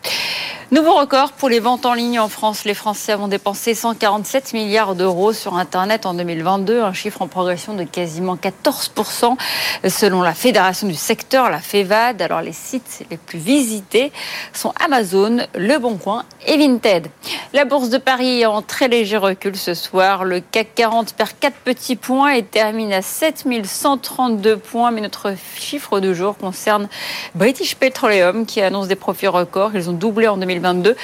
Nouveau record pour les ventes en ligne en France. Les Français ont dépensé 147 milliards d'euros sur Internet en 2022, un chiffre en progression de quasiment 14% selon la fédération du secteur, la FEVAD. Alors les sites les plus visités sont Amazon, Le Bon Coin et Vinted. La bourse de Paris est en très léger recul ce soir. Le CAC 40 perd 4 petits points et termine à 7132 points. Mais notre chiffre de jour concerne British Petroleum qui annonce des profits records. Ils ont doublé en 2022 2022.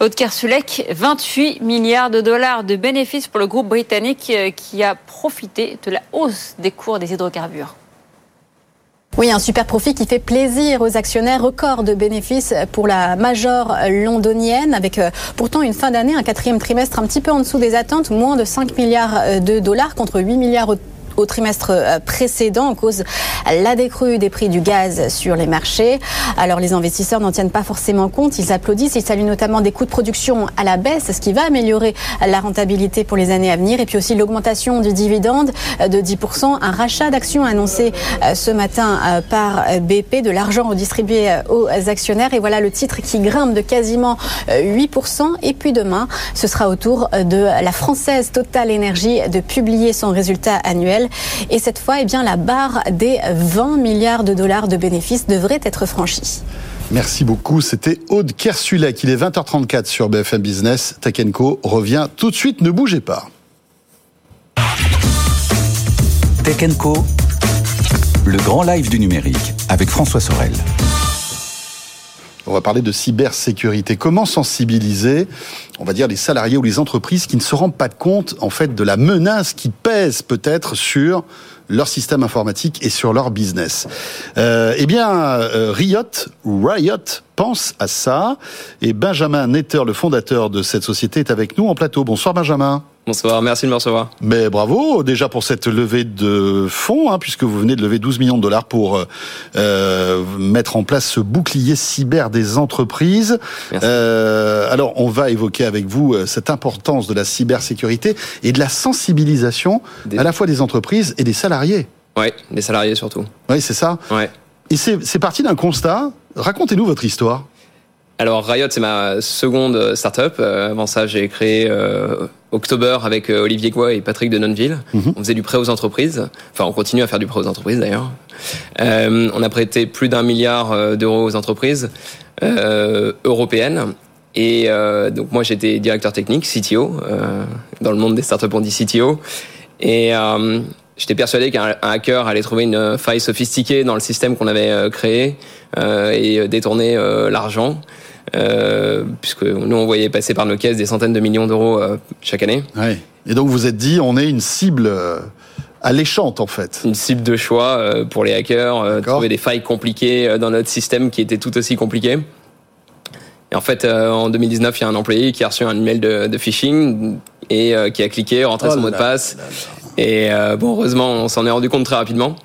Aude Kersulek, 28 milliards de dollars de bénéfices pour le groupe britannique qui a profité de la hausse des cours des hydrocarbures. Oui, un super profit qui fait plaisir aux actionnaires. Record de bénéfices pour la major londonienne, avec euh, pourtant une fin d'année, un quatrième trimestre un petit peu en dessous des attentes, moins de 5 milliards euh, de dollars contre 8 milliards au trimestre euh, précédent en cause la décrue des prix du gaz sur les marchés. Alors les investisseurs n'en tiennent pas forcément compte, ils applaudissent, ils saluent notamment des coûts de production à la baisse, ce qui va améliorer la rentabilité pour les années à venir. Et puis aussi l'augmentation du dividende euh, de 10%, un rachat d'actions annoncé euh, ce matin par BP, de l'argent redistribué aux actionnaires. Et voilà le titre qui grimpe de quasiment 8% et puis demain ce sera au tour de la française Total Energy de publier son résultat annuel et cette fois, eh bien, la barre des 20 milliards de dollars de bénéfices devrait être franchie. Merci beaucoup. C'était Aude Kersulek. Il est 20h34 sur BFM Business. Tech revient tout de suite. Ne bougez pas. Tech le grand live du numérique avec François Sorel. On va parler de cybersécurité. Comment sensibiliser, on va dire, les salariés ou les entreprises qui ne se rendent pas compte, en fait, de la menace qui pèse peut-être sur leur système informatique et sur leur business? Euh, eh bien, euh, Riot, Riot pense à ça. Et Benjamin Netter, le fondateur de cette société, est avec nous en plateau. Bonsoir Benjamin. Bonsoir, merci de me recevoir. Mais bravo déjà pour cette levée de fonds, hein, puisque vous venez de lever 12 millions de dollars pour euh, euh, mettre en place ce bouclier cyber des entreprises. Euh, alors, on va évoquer avec vous cette importance de la cybersécurité et de la sensibilisation à la fois des entreprises et des salariés. Oui, des salariés surtout. Oui, c'est ça. Ouais. Et c'est parti d'un constat. Racontez-nous votre histoire. Alors Riot, c'est ma seconde startup. Euh, avant ça, j'ai créé euh, October avec euh, Olivier Goua et Patrick de Nonville. Mhm. On faisait du prêt aux entreprises. Enfin, on continue à faire du prêt aux entreprises d'ailleurs. on a prêté plus d'un milliard d'euros aux entreprises européennes. Et donc moi, j'étais directeur technique, CTO. dans le monde des startups, on dit CTO. Et J'étais persuadé qu'un hacker allait trouver une faille sophistiquée dans le système qu'on avait créé et détourner l'argent. Euh, puisque nous on voyait passer par nos caisses des centaines de millions d'euros euh, chaque année. Ouais. Et donc vous êtes dit, on est une cible euh, alléchante en fait. Une cible de choix pour les hackers, trouver des failles compliquées dans notre système qui étaient tout aussi compliquées. Et en fait, en 2019, il y a un employé qui a reçu un email de, phishing et qui a cliqué, rentré oh son mot de passe. Et bon, heureusement, on s'en est rendu compte très rapidement.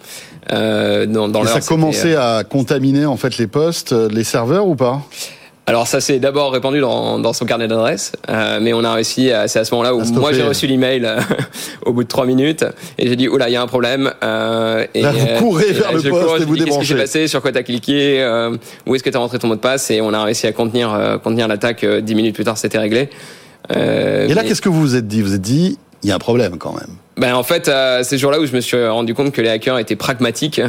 Euh, dans, dans et ça a commencé à contaminer en fait les postes, les serveurs ou pas? Alors ça s'est d'abord répandu dans, dans son carnet d'adresse, euh, mais on a réussi, c'est à ce moment-là où moi j'ai reçu l'email euh, au bout de trois minutes et j'ai dit oula il y a un problème. Euh, et, Là, vous courez vers le poste et vous débranchez. Qu'est-ce qui s'est passé Sur quoi t'as cliqué euh, Où est-ce que t'as rentré ton mot de passe Et on a réussi à contenir euh, contenir l'attaque. Dix minutes plus tard, c'était réglé. et là, qu'est-ce que vous vous êtes dit? Vous vous êtes dit il y a un problème quand même. Ben en fait, euh, c'est ce jour-là où je me suis rendu compte que les hackers étaient pragmatiques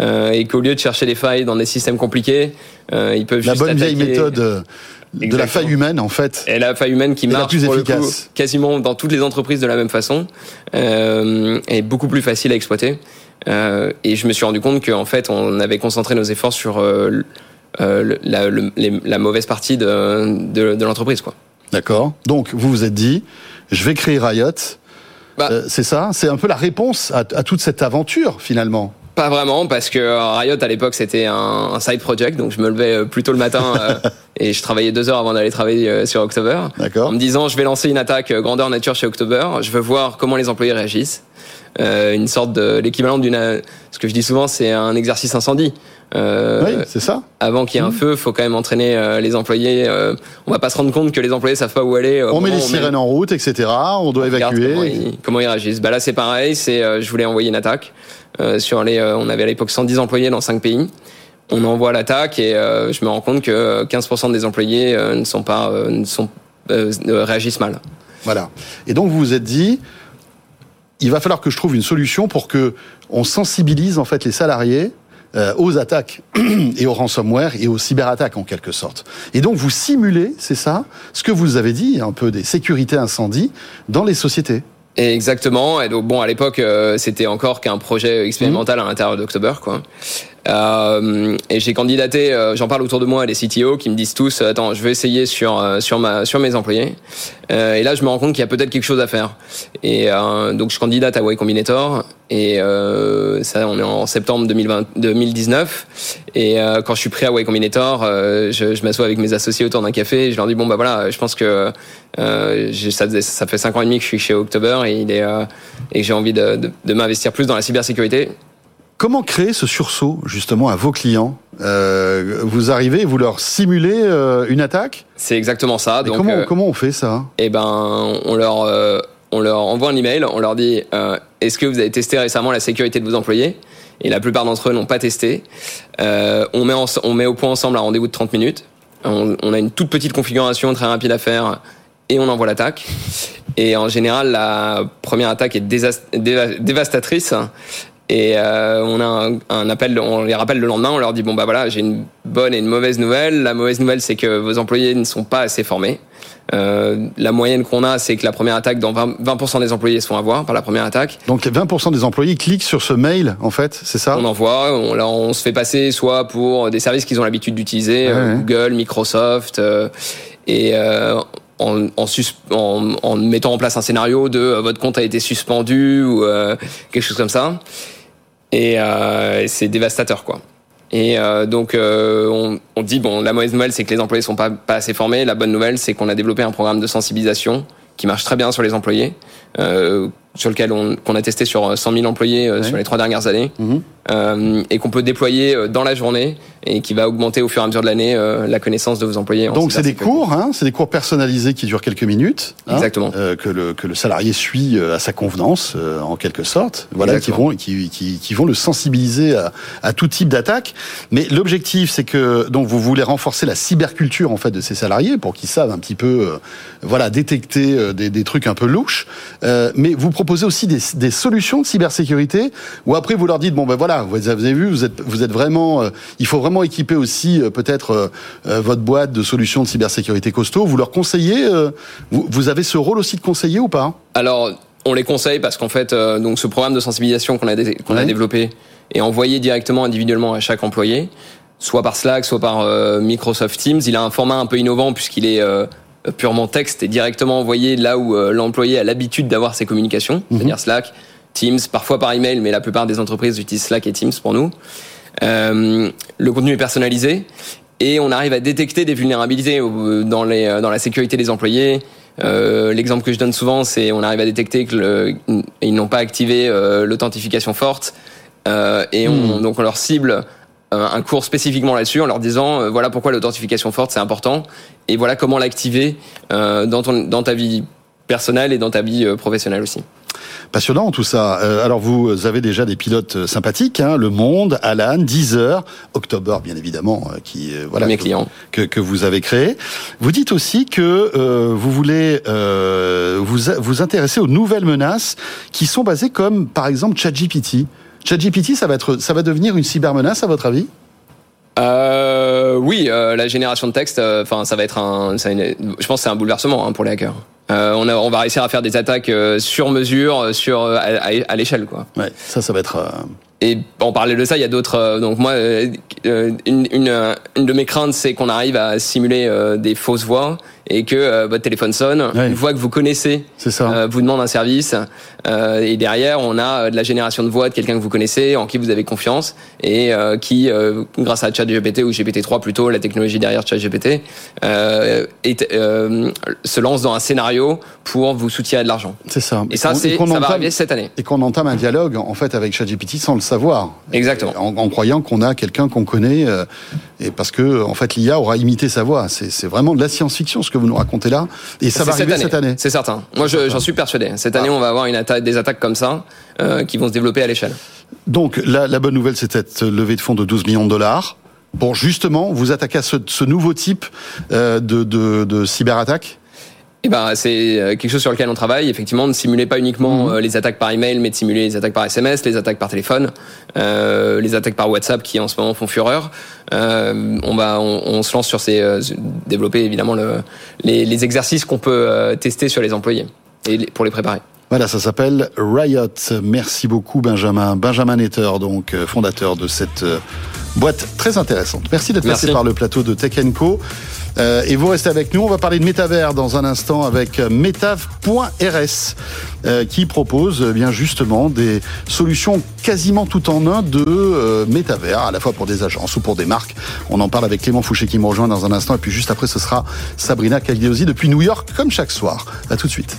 euh, et qu'au lieu de chercher des failles dans des systèmes compliqués, euh, ils peuvent la juste bonne vieille méthode euh, de la faille humaine en fait. Et la faille humaine qui marche plus efficace. quasiment dans toutes les entreprises de la même façon est beaucoup plus facile à exploiter. Et je me suis rendu compte qu'en fait, on avait concentré nos efforts sur la, la, mauvaise partie de, de, de l'entreprise, quoi. D'accord. Donc vous vous êtes dit, je vais créer Riot. Bah. Euh, c'est ça C'est un peu la réponse à, toute cette aventure finalement pas vraiment, parce que euh, Riot à l'époque c'était un, side project, donc je me levais euh, plus tôt le matin et je travaillais deux heures avant d'aller travailler sur October. D'accord. En me disant je vais lancer une attaque grandeur nature chez October, je veux voir comment les employés réagissent. une sorte de l'équivalent d'une, ce que je dis souvent, c'est un exercice incendie. Euh, oui, c'est ça. Avant qu'il y ait un mmh. feu, faut quand même entraîner euh, les employés. Euh, on va pas se rendre compte que les employés savent pas où aller. on met les sirènes en route, etc. On doit évacuer. Comment ils, réagissent Bah là, c'est pareil. C'est, je voulais envoyer une attaque sur les. on avait à l'époque 110 employés dans 5 pays. On envoie l'attaque et je me rends compte que 15% des employés ne sont pas, ne sont, réagissent mal. Voilà. Et donc vous vous êtes dit, il va falloir que je trouve une solution pour que on sensibilise en fait les salariés euh, aux attaques et au ransomware et aux cyberattaques en quelque sorte. Et donc vous simulez, c'est ça, ce que vous avez dit, un peu des sécurités incendies dans les sociétés. Exactement. Et donc bon, à l'époque, euh, c'était encore qu'un projet expérimental à l'intérieur d'October, quoi. Euh, et j'ai candidaté, euh, j'en parle autour de moi, les CTO qui me disent tous, attends, je vais essayer sur euh, sur ma sur mes employés. Euh, et là, je me rends compte qu'il y a peut-être quelque chose à faire. Et donc, je candidate à Y Combinator. Et ça, on est en septembre 2020, 2019. Et quand je suis prêt à Y Combinator, je, je m'assois avec mes associés autour d'un café. Et je leur dis bon bah voilà, je pense que ça, ça fait cinq ans et demi que je suis chez October et il est et j'ai envie de, de, de m'investir plus dans la cybersécurité. Comment créer ce sursaut justement à vos clients euh, Vous arrivez, vous leur simulez euh, une attaque C'est exactement ça. donc, comment, euh, comment on fait ça Eh ben, on leur on leur envoie un email, on leur dit est-ce que vous avez testé récemment la sécurité de vos employés? Et la plupart d'entre eux n'ont pas testé. on met on met au point ensemble un rendez-vous de 30 minutes. On, on, a une toute petite configuration très rapide à faire et on envoie l'attaque. Et en général, la première attaque est dévastatrice. Et euh, on a un, un, appel, on les rappelle le lendemain, on leur dit bon bah voilà, j'ai une bonne et une mauvaise nouvelle. La mauvaise nouvelle, c'est que vos employés ne sont pas assez formés. Euh, la moyenne qu'on a, c'est que la première attaque, dans 20%, 20 des employés se font avoir par la première attaque. Donc 20% des employés cliquent sur ce mail, en fait, c'est ça? On envoie, on, là, on se fait passer soit pour des services qu'ils ont l'habitude d'utiliser, euh, Google, Microsoft, euh, et euh, en, mettant en place un scénario de euh, votre compte a été suspendu ou euh, quelque chose comme ça. Et euh, c'est dévastateur, quoi. Et donc on, dit bon, la mauvaise nouvelle c'est que les employés sont pas assez formés. La bonne nouvelle c'est qu'on a développé un programme de sensibilisation qui marche très bien sur les employés, sur lequel on qu'on a testé sur 100 000 employés ouais. sur les trois dernières années, mmh. euh, et qu'on peut déployer dans la journée et qui va augmenter au fur et à mesure de l'année euh, la connaissance de vos employés. Donc c'est des cours, hein, c'est des cours personnalisés qui durent quelques minutes, hein, exactement, euh, que le que le salarié suit à sa convenance en quelque sorte, voilà, exactement. qui vont qui, qui, qui vont le sensibiliser à, à tout type d'attaque. Mais l'objectif c'est que donc vous voulez renforcer la cyberculture en fait de ces salariés pour qu'ils savent un petit peu, voilà, détecter des, des trucs un peu louches. mais vous proposez aussi des, des solutions de cybersécurité où après vous leur dites bon ben voilà, vous avez vu, vous êtes vous êtes vraiment, il faut vraiment équiper aussi euh, peut-être euh, euh, votre boîte de solutions de cybersécurité costaud. Vous leur conseillez, vous, vous, avez ce rôle aussi de conseiller ou pas? Alors, on les conseille parce qu'en fait, donc ce programme de sensibilisation qu'on a, qu'on ouais. a développé est envoyé directement individuellement à chaque employé, soit par Slack, soit par Microsoft Teams. Il a un format un peu innovant puisqu'il est purement texte et directement envoyé là où l'employé a l'habitude d'avoir ses communications, mm -hmm. c'est-à-dire Slack, Teams, parfois par email, mais la plupart des entreprises utilisent Slack et Teams pour nous. Euh, le contenu est personnalisé et on arrive à détecter des vulnérabilités dans, les, dans la sécurité des employés. Euh, L'exemple que je donne souvent, c'est on arrive à détecter qu'ils n'ont pas activé euh, l'authentification forte euh, et on, mmh. donc on leur cible un cours spécifiquement là-dessus en leur disant euh, voilà pourquoi l'authentification forte c'est important et voilà comment l'activer euh, dans, ton, dans ta vie personnelle et dans ta vie professionnelle aussi. Passionnant tout ça. Euh, alors vous avez déjà des pilotes sympathiques, hein, Le Monde, Alan, Deezer, October bien évidemment, euh, qui euh, voilà Mes que, clients. Que, que vous avez créé. Vous dites aussi que euh, vous voulez euh, vous vous intéresser aux nouvelles menaces qui sont basées comme par exemple ChatGPT. ChatGPT, ça va être ça va devenir une cybermenace à votre avis? Euh, oui, euh, la génération de texte, enfin, euh, ça va être un, une, je pense, c'est un bouleversement hein, pour les hackers. On, a, on va réussir à faire des attaques sur mesure, sur à, à, à l'échelle, quoi. Ouais, ça, ça va être. Et en parler de ça, il y a d'autres. donc moi, une, une, une, de mes craintes, c'est qu'on arrive à simuler des fausses voix et que euh, votre téléphone sonne, une voix que vous connaissez, ça. Euh, vous demande un service, euh, et derrière on a de la génération de voix de quelqu'un que vous connaissez, en qui vous avez confiance, et qui, grâce à ChatGPT ou GPT-3 plutôt, la technologie derrière ChatGPT, se lance dans un scénario pour vous soutirer de l'argent. C'est ça. Et, ça, c'est, ça entame, va arriver cette année. Et qu'on entame un dialogue en fait avec ChatGPT sans le savoir. Exactement. En, en croyant qu'on a quelqu'un qu'on connaît, et parce que en fait l'IA aura imité sa voix. C'est vraiment de la science-fiction ce que vous nous racontez là. Et ça va arriver cette année. Cette année. C'est certain. Moi, j'en suis persuadé. Cette année, on va avoir une des attaques comme ça euh, qui vont se développer à l'échelle. Donc, la, la, bonne nouvelle, c'est cette levée de fonds de 12 millions de dollars pour justement vous attaquer à ce, ce nouveau type euh, de, de, de cyberattaque eh ben, c'est euh, quelque chose sur lequel on travaille. Effectivement, ne simuler pas uniquement mmh. les attaques par email, mais de simuler les attaques par SMS, les attaques par téléphone, euh, les attaques par WhatsApp qui en ce moment font fureur. Euh, on va, on, on, se lance sur ces euh, développer évidemment le, les, les, exercices qu'on peut euh, tester sur les employés et pour les préparer. Voilà, ça s'appelle Riot. Merci beaucoup Benjamin. Benjamin Netter, donc fondateur de cette boîte très intéressante. Merci d'être passé par le plateau de Tech Co. Euh, et vous restez avec nous. On va parler de métavers dans un instant avec metav.rs euh, qui propose euh, bien justement des solutions quasiment tout en un de euh, métavers, à la fois pour des agences ou pour des marques. On en parle avec Clément Fouché qui me rejoint dans un instant. Et puis juste après, ce sera Sabrina Cagliosi depuis New York, comme chaque soir. À tout de suite.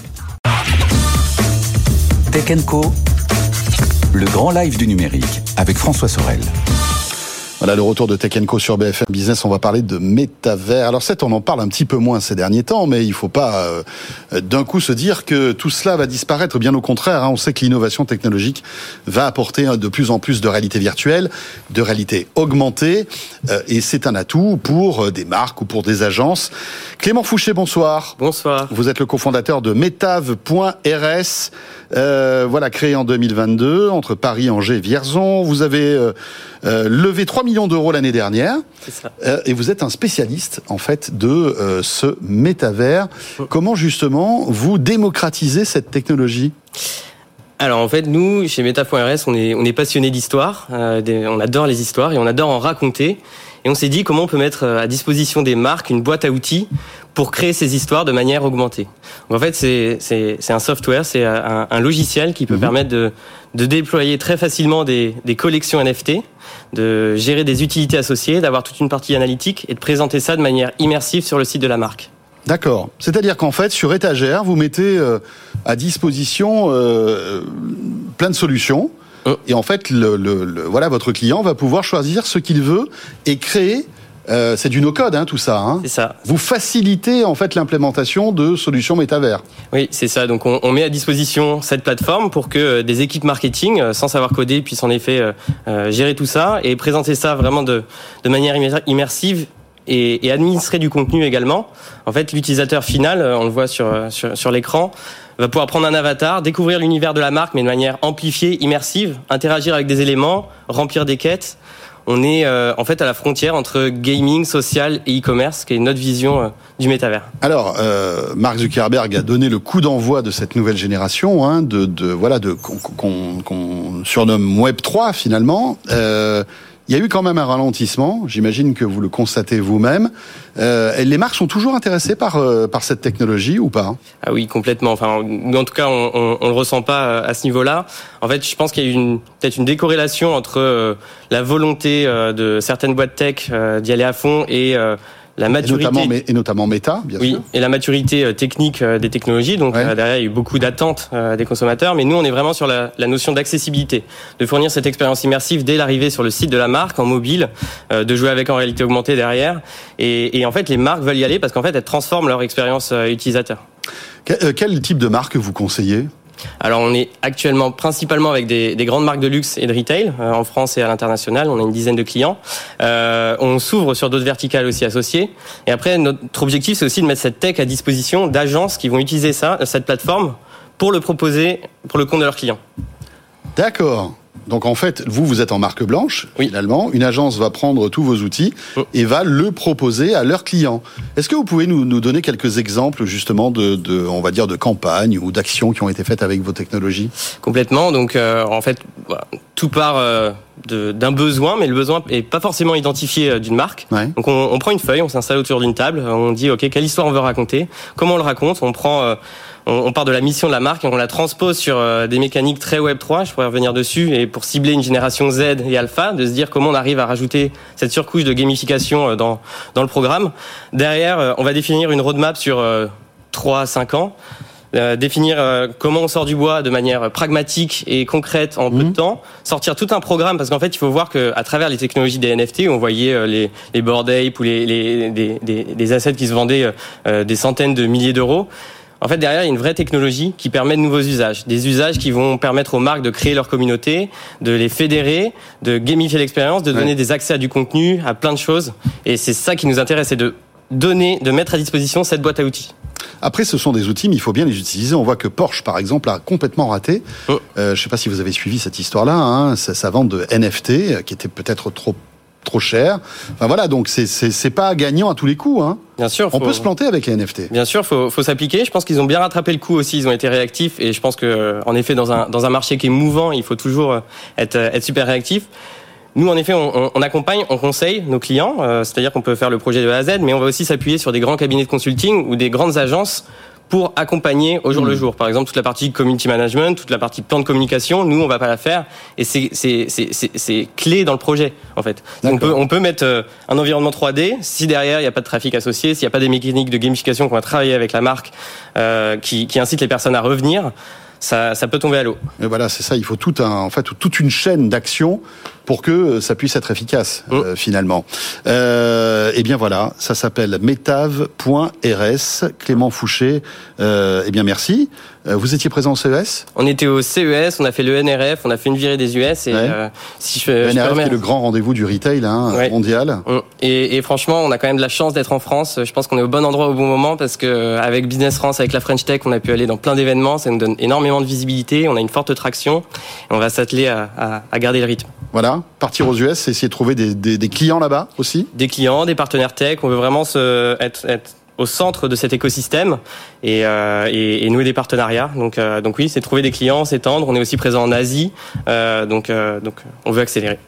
Tech Co, le grand live du numérique avec François Sorel. Voilà le retour de Tech Co sur BFM Business. On va parler de métavers. Alors certes, on en parle un petit peu moins ces derniers temps, mais il faut pas euh, d'un coup se dire que tout cela va disparaître. Bien au contraire, hein. on sait que l'innovation technologique va apporter de plus en plus de réalité virtuelle, de réalité augmentée, euh, et c'est un atout pour euh, des marques ou pour des agences. Clément Fouché, bonsoir. Bonsoir. Vous êtes le cofondateur de Metav.rs. Euh, voilà, créé en 2022 entre Paris, Angers et Vierzon. Vous avez euh, levé 3 millions d'euros l'année dernière. Ça. Euh, et vous êtes un spécialiste, en fait, de euh, ce métavers. Comment, justement, vous démocratisez cette technologie? Alors en fait, nous, chez Meta.rs, on est, on est passionné d'histoire, on adore les histoires et on adore en raconter. Et on s'est dit comment on peut mettre à disposition des marques une boîte à outils pour créer ces histoires de manière augmentée. Donc en fait, c'est un software, c'est un, un logiciel qui peut permettre de, de déployer très facilement des, des collections NFT, de gérer des utilités associées, d'avoir toute une partie analytique et de présenter ça de manière immersive sur le site de la marque. D'accord. C'est-à-dire qu'en fait, sur étagère, vous mettez euh, à disposition euh, plein de solutions. Hum. Et en fait, le, le- le- voilà, votre client va pouvoir choisir ce qu'il veut et créer. Euh, c'est du no-code, hein, tout ça. Hein. C'est ça. Vous facilitez en fait l'implémentation de solutions métavers. Oui, c'est ça. Donc on, on met à disposition cette plateforme pour que euh, des équipes marketing, euh, sans savoir coder, puissent en effet euh, gérer tout ça et présenter ça vraiment de, de manière immer- immersive et, et administrer du contenu également. En fait, l'utilisateur final, on le voit sur, sur, sur l'écran, va pouvoir prendre un avatar, découvrir l'univers de la marque, mais de manière amplifiée, immersive, interagir avec des éléments, remplir des quêtes. On est euh, en fait à la frontière entre gaming, social et e-commerce, qui est notre vision euh, du métavers. Alors, euh, Mark Zuckerberg a donné le coup d'envoi de cette nouvelle génération, hein, de, de voilà, de qu'on surnomme Web 3 finalement. Il y a eu quand même un ralentissement. J'imagine que vous le constatez vous-même. Euh, les marques sont toujours intéressées par euh, par cette technologie ou pas? Ah oui, complètement. Enfin, en tout cas, on, on, le ressent pas euh, à ce niveau-là. En fait, je pense qu'il y a eu une, peut-être une décorrélation entre euh, la volonté euh, de certaines boîtes tech d'y aller à fond et la et maturité. notamment, mais- et notamment Meta, bien oui, sûr. et la maturité euh, technique euh, des technologies. Donc Ouais. euh, derrière, il y a eu beaucoup d'attentes des consommateurs, mais nous, on est vraiment sur la, la notion d'accessibilité, de fournir cette expérience immersive dès l'arrivée sur le site de la marque en mobile, de jouer avec en réalité augmentée derrière. Et, et en fait, les marques veulent y aller parce qu'en fait, elles transforment leur expérience utilisateur. Que- quel type de marque vous conseillez? Alors on est actuellement principalement avec des, des grandes marques de luxe et de retail euh, en France et à l'international. On a une dizaine de clients. Euh, on s'ouvre sur d'autres verticales aussi associées. Et après notre objectif c'est aussi de mettre cette tech à disposition d'agences qui vont utiliser ça, cette plateforme pour le proposer pour le compte de leurs clients. D'accord. Donc en fait, vous, vous êtes en marque blanche, Oui. finalement. Une agence va prendre tous vos outils Mm. et va le proposer à leurs clients. Est-ce que vous pouvez nous, nous donner quelques exemples justement de, de, on va dire, de campagnes ou d'actions qui ont été faites avec vos technologies? Complètement. Donc, euh, en fait, voilà, tout part euh, d'un besoin, mais le besoin est pas forcément identifié euh, d'une marque. Ouais. Donc, on, on prend une feuille, on s'installe autour d'une table, on dit, ok, quelle histoire on veut raconter, comment on le raconte, on prend, euh, on, on part de la mission de la marque et on la transpose sur euh, des mécaniques très Web 3. Je pourrais revenir dessus et pour cibler une génération Z et Alpha, de se dire comment on arrive à rajouter cette surcouche de gamification euh, dans dans le programme. Derrière, euh, on va définir une roadmap sur euh, 3 à 5 ans. Euh, définir euh, comment on sort du bois de manière pragmatique et concrète en peu de temps, sortir tout un programme parce qu'en fait il faut voir que à travers les technologies des NFT, on voyait euh, les les ape ou les, les des, des, des assets qui se vendaient euh, des centaines de milliers d'euros. En fait, derrière, il y a une vraie technologie qui permet de nouveaux usages. Des usages qui vont permettre aux marques de créer leur communauté, de les fédérer, de gamifier l'expérience, de donner Ouais. des accès à du contenu, à plein de choses. Et c'est ça qui nous intéresse, c'est de donner, de mettre à disposition cette boîte à outils. Après, ce sont des outils, mais il faut bien les utiliser. On voit que Porsche, par exemple, a complètement raté. Oh. Euh, je ne sais pas si vous avez suivi cette histoire-là. Hein, sa, sa vente de NFT, euh, qui était peut-être trop trop cher. Enfin voilà, donc c'est pas gagnant à tous les coups. Hein. Bien sûr. On peut se planter avec les NFT. Bien sûr, faut, faut s'appliquer. Je pense qu'ils ont bien rattrapé le coup aussi. Ils ont été réactifs et je pense que, en effet, dans un, dans un marché qui est mouvant, il faut toujours être, être super réactif. Nous, en effet, on, on, accompagne, on conseille nos clients, euh, c'est-à-dire qu'on peut faire le projet de A à Z, mais on va aussi s'appuyer sur des grands cabinets de consulting ou des grandes agences pour accompagner au jour le hmm. jour. Par exemple, toute la partie community management, toute la partie plan de communication, nous, on va pas la faire. Et c'est clé dans le projet, en fait. On peut, on peut mettre euh, un environnement 3D si derrière, il n'y a pas de trafic associé, s'il n'y a pas des mécaniques de gamification qu'on va travailler avec la marque euh, qui, qui incite les personnes à revenir ça, ça peut tomber à l'eau. Et voilà, c'est ça. Il faut tout un, en fait, toute une chaîne d'action pour que euh, ça puisse être efficace mmh. euh, finalement. Euh, et eh bien voilà, ça s'appelle metave.rs. Clément Fouché, euh, eh bien merci. Euh, vous étiez présent au CES On était au CES, on a fait le NRF, on a fait une virée des US. Et, euh, si je, le NRF est le grand rendez-vous du retail hein, mondial. Mm. Et, et, franchement, on a quand même de la chance d'être en France. Je pense qu'on est au bon endroit au bon moment parce que avec Business France, avec la French Tech, on a pu aller dans plein d'événements. Ça nous donne énormément de visibilité. On a une forte traction. Et on va s'atteler à, à, à, garder le rythme. Voilà, partir aux US, essayer de trouver des, des, des clients là-bas aussi. Des clients, des partenaires tech. On veut vraiment se, être, être au centre de cet écosystème et, euh, et, et nouer des partenariats. Donc, euh, donc oui, c'est trouver des clients, s'étendre. On est aussi présent en Asie, euh, donc, euh, donc on veut accélérer.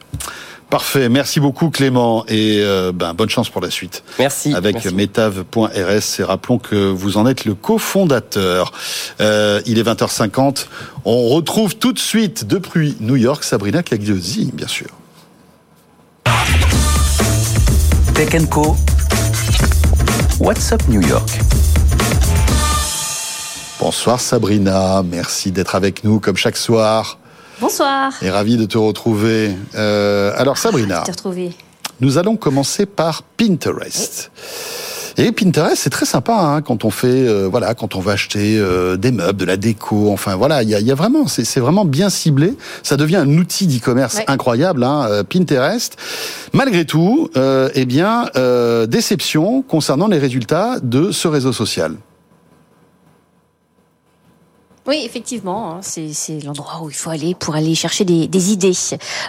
Parfait, merci beaucoup Clément et euh, ben, bonne chance pour la suite. Merci. Avec metave.rs et rappelons que vous en êtes le cofondateur. Euh, il est 20h50. On retrouve tout de suite depuis New York Sabrina Cagliosi, bien sûr. Tech Co What's Up New York Bonsoir Sabrina, merci d'être avec nous comme chaque soir. Bonsoir. Et ravi de te retrouver. Euh, alors Sabrina, te retrouver. Nous allons commencer par Pinterest. Et Pinterest, c'est très sympa hein, quand on fait, euh, voilà, quand on va acheter euh, des meubles, de la déco. Enfin voilà, il y a, y a, vraiment, c'est vraiment bien ciblé. Ça devient un outil d'e-commerce ouais. incroyable, hein, euh, Pinterest. Malgré tout, euh, eh bien, euh, déception concernant les résultats de ce réseau social. Oui, effectivement, hein, c'est l'endroit où il faut aller pour aller chercher des, des idées.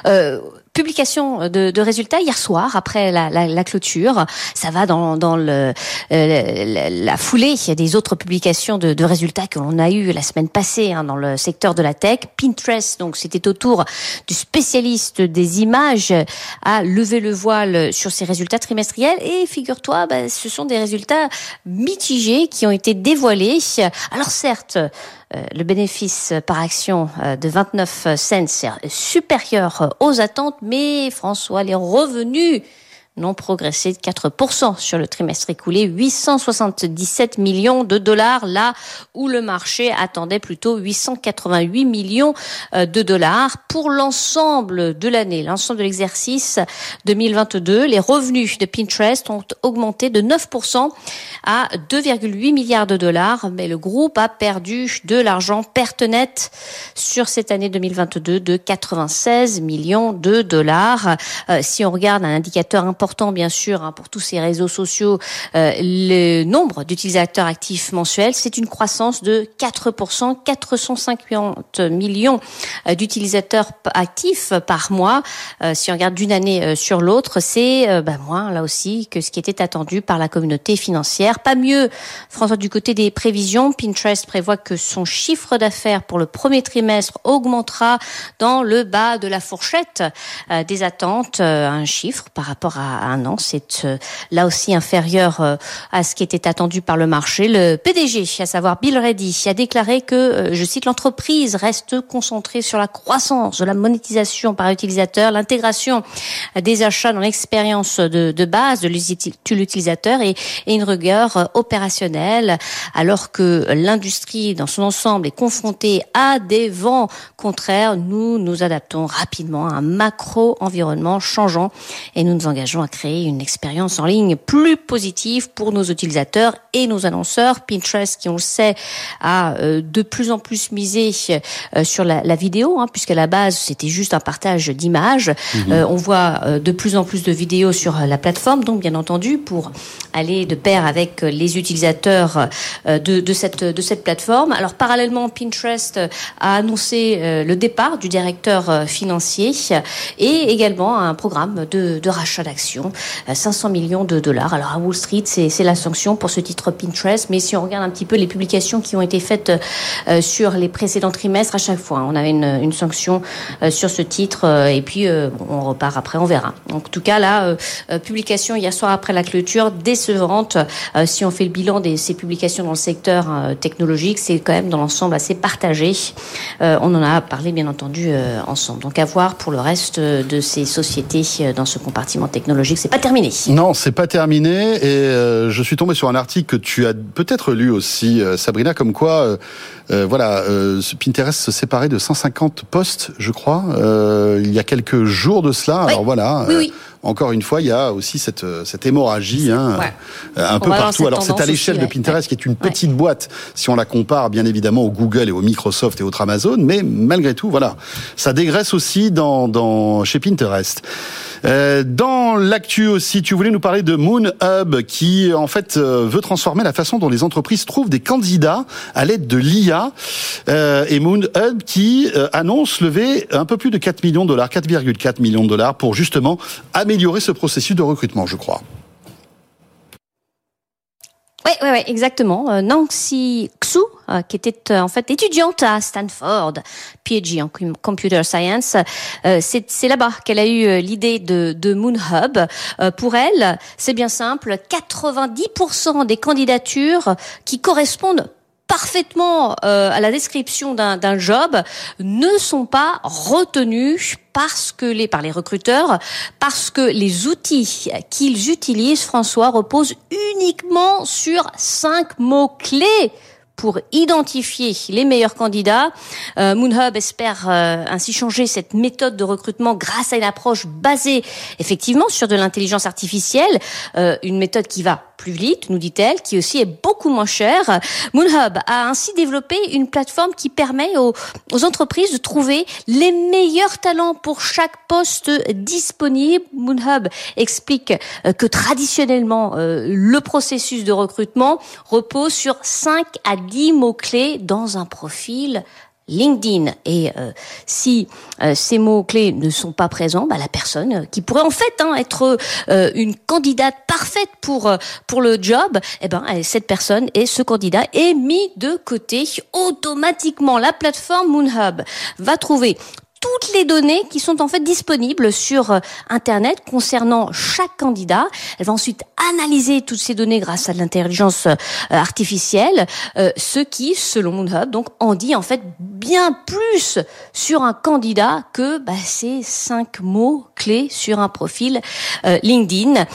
Euh, publication de, de, résultats hier soir après la, la, la clôture. Ça va dans, dans le, euh, la foulée des autres publications de, de résultats que l'on a eu la semaine passée hein, dans le secteur de la tech. Pinterest, donc c'était au tour du spécialiste des images à lever le voile sur ces résultats trimestriels. Et figure-toi, bah, ce sont des résultats mitigés qui ont été dévoilés. Alors certes, euh, le bénéfice par action euh, de 29 cents est supérieur aux attentes, mais François, les revenus n'ont progressé de 4% sur le trimestre écoulé, 877 millions de dollars, là où le marché attendait plutôt 888 millions euh, de dollars. Pour l'ensemble de l'année, l'ensemble de l'exercice 2022, les revenus de Pinterest ont augmenté de 9% à 2,8 milliards de dollars, mais le groupe a perdu de l'argent perte nette sur cette année 2022 de 96 millions de dollars. Euh, si on regarde un indicateur important important bien sûr hein, pour tous ces réseaux sociaux euh, le nombre d'utilisateurs actifs mensuels. C'est une croissance de 4%, 450 millions euh, d'utilisateurs actifs par mois. Euh, si on regarde d'une année euh, sur l'autre, c'est euh, bah, moins là aussi que ce qui était attendu par la communauté financière. Pas mieux, François, du côté des prévisions, Pinterest prévoit que son chiffre d'affaires pour le premier trimestre augmentera dans le bas de la fourchette euh, des attentes, un chiffre par rapport à un an. C'est euh, là aussi inférieur euh, à ce qui était attendu par le marché. Le PDG, à savoir Bill Reddy, a déclaré que, euh, je cite, l'entreprise reste concentrée sur la croissance de la monétisation par utilisateur, l'intégration des achats dans l'expérience de, de, base de l'utilisateur et, et, une rigueur opérationnelle, alors que l'industrie dans son ensemble est confrontée à des vents contraires. Nous nous adaptons rapidement à un macro-environnement changeant et nous nous engageons à créer une expérience en ligne plus positive pour nos utilisateurs et nos annonceurs. Pinterest, qui on le sait, a euh, de plus en plus misé euh, sur la, la vidéo, hein, puisqu'à la base c'était juste un partage d'images. Mhm. Euh, on voit de plus en plus de vidéos sur la plateforme, donc bien entendu pour aller de pair avec les utilisateurs de, de cette de cette plateforme. Alors parallèlement, Pinterest a annoncé le départ du directeur financier et également un programme de, de rachat d'actions, euh, 500 millions de dollars. Alors à Wall Street, c'est la sanction pour ce titre Pinterest, mais si on regarde un petit peu les publications qui ont été faites euh, sur les précédents trimestres, à chaque fois, on avait une, sanction euh, sur ce titre euh, et puis euh, on repart après, on verra. Donc, en tout cas, là, euh, euh, publication hier soir après la clôture décevante. Euh, si on fait le bilan de ces publications dans le secteur euh, technologique, c'est quand même dans l'ensemble assez partagé. Euh, on en a parlé bien entendu euh, ensemble. Donc à voir pour le reste euh, de ces sociétés euh, dans ce compartiment technologique, c'est pas terminé. Non, c'est pas terminé. Et euh, je suis tombé sur un article que tu as peut-être lu aussi, euh, Sabrina, comme quoi, euh, voilà, Pinterest se séparait de 150 postes, je crois, il y a quelques jours de cela. Alors voilà. Oui, oui. Encore une fois, il y a aussi cette, euh, cette hémorragie hein, Ouais. euh, un On peu partout. Alors c'est à l'échelle de ouais. Pinterest, qui est une petite boîte, si on la compare bien évidemment au Google et au Microsoft et autres Amazon, mais malgré tout, voilà, ça dégraisse aussi dans, dans chez Pinterest. Euh, dans l'actu aussi, tu voulais nous parler de Moon Hub qui en fait euh, veut transformer la façon dont les entreprises trouvent des candidats à l'aide de l'IA euh, et Moon Hub qui annonce lever un peu plus de 4 millions de dollars, 4,4 millions de dollars pour justement améliorer ce processus de recrutement, je crois. Oui, ouais, ouais, exactement. Euh, Nancy Xu, euh, qui était euh, en fait étudiante à Stanford, PhD en com- computer science, c'est là-bas qu'elle a eu l'idée de, de Moon Hub. Pour elle, c'est bien simple, 90% des candidatures qui correspondent parfaitement euh, à la description d'un job ne sont pas retenues parce que les par les recruteurs parce que les outils qu'ils utilisent François reposent uniquement sur cinq mots clés pour identifier les meilleurs candidats. Euh, Moonhub espère euh, ainsi changer cette méthode de recrutement grâce à une approche basée effectivement sur de l'intelligence artificielle, euh, une méthode qui va plus vite, nous dit-elle, qui aussi est beaucoup moins chère. Moonhub a ainsi développé une plateforme qui permet aux, aux entreprises de trouver les meilleurs talents pour chaque poste disponible. Moonhub explique que traditionnellement, le processus de recrutement repose sur 5 à 10 mots-clés dans un profil LinkedIn. Et euh, si euh, ces mots-clés ne sont pas présents, bah, la personne euh, qui pourrait en fait hein, être euh, une candidate parfaite pour euh, pour le job, eh ben cette personne et ce candidat est mis de côté automatiquement. La plateforme Moonhub va trouver toutes les données qui sont en fait disponibles sur euh, Internet concernant chaque candidat. Elle va ensuite analyser toutes ces données grâce à l'intelligence euh, artificielle, euh, ce qui, selon Moonhub, donc en dit en fait bien plus sur un candidat que bah, ces cinq mots clés sur un profil LinkedIn.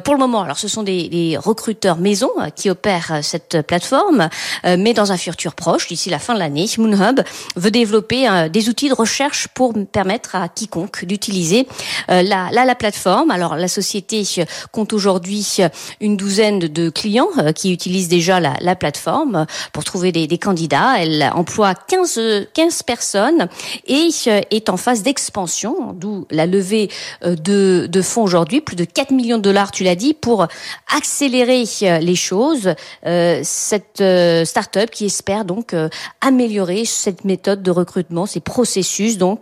Pour le moment, alors ce sont des, des recruteurs maison qui opèrent cette plateforme, mais dans un futur proche, d'ici la fin de l'année, Moonhub veut développer des outils de recherche pour permettre à quiconque d'utiliser euh, la, la, la plateforme. Alors la société euh, compte aujourd'hui euh, une douzaine de, clients euh, qui utilisent déjà la, la plateforme euh, pour trouver des, des candidats. Elle emploie 15, euh, 15 personnes et est en phase d'expansion, d'où la levée de, de fonds aujourd'hui, plus de 4 millions de dollars, tu l'as dit, pour accélérer les choses. Euh, cette start-up qui espère donc améliorer cette méthode de recrutement, ces processus. Donc,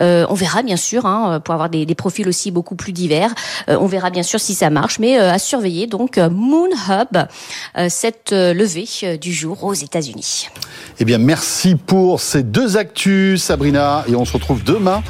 euh, on verra bien sûr, hein, pour avoir des, profils aussi beaucoup plus divers. Euh, on verra bien sûr si ça marche, mais euh, à surveiller. Donc, Moon Hub, cette levée du jour aux États-Unis. Eh bien, merci pour ces deux actus, Sabrina, et on se retrouve demain,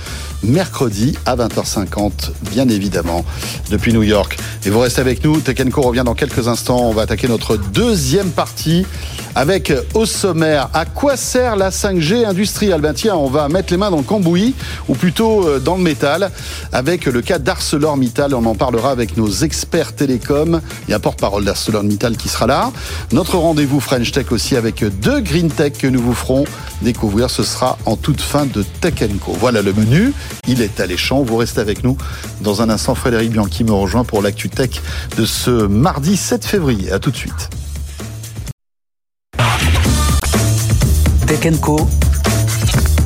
mercredi à 20h50, bien évidemment, depuis New York. Et vous restez avec nous, Co revient dans quelques instants. On va attaquer notre deuxième partie avec au sommaire à quoi sert la 5G industrielle? Ben tiens, on va mettre les mains dans le cambouis ou plutôt euh, dans le métal avec le cas d'ArcelorMittal. On en parlera avec nos experts télécoms. Il y a un porte-parole d'ArcelorMittal qui sera là. Notre rendez-vous French Tech aussi avec deux Green Tech que nous vous ferons découvrir. Ce sera en toute fin de Tech Co. Voilà le menu Il est alléchant. Vous restez avec nous. Dans un instant, Frédéric Bianchi me rejoint pour l'actu tech de ce mardi 7 février. À tout de suite. Tech Co,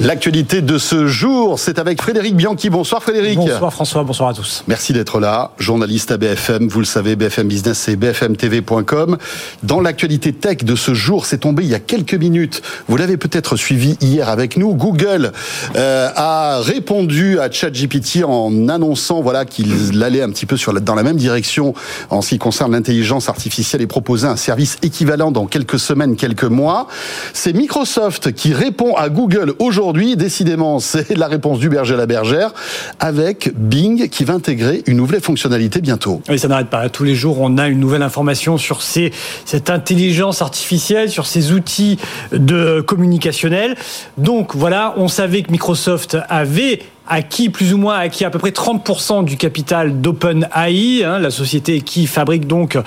L'actualité de ce jour, c'est avec Frédéric Bianchi. Bonsoir Frédéric. Bonsoir François, bonsoir à tous. Merci d'être là, journaliste à BFM, vous le savez, BFM Business et bfmtv.com. Dans l'actualité tech de ce jour, c'est tombé il y a quelques minutes. Vous l'avez peut-être suivi hier avec nous. Google euh, a répondu à ChatGPT en annonçant voilà qu'il allait un petit peu sur la, dans la même direction en ce qui concerne l'intelligence artificielle et proposer un service équivalent dans quelques semaines, quelques mois. C'est Microsoft qui répond à Google aujourd'hui aujourd'hui, décidément, c'est la réponse du berger à la bergère, avec Bing qui va intégrer une nouvelle fonctionnalité bientôt. Oui, ça n'arrête pas. Tous les jours, on a une nouvelle information sur cette intelligence artificielle, sur ces outils de communicationnel. Donc voilà, on savait que Microsoft avait acquis plus ou moins acquis à peu près 30% du capital d'OpenAI, hein, la société qui fabrique donc,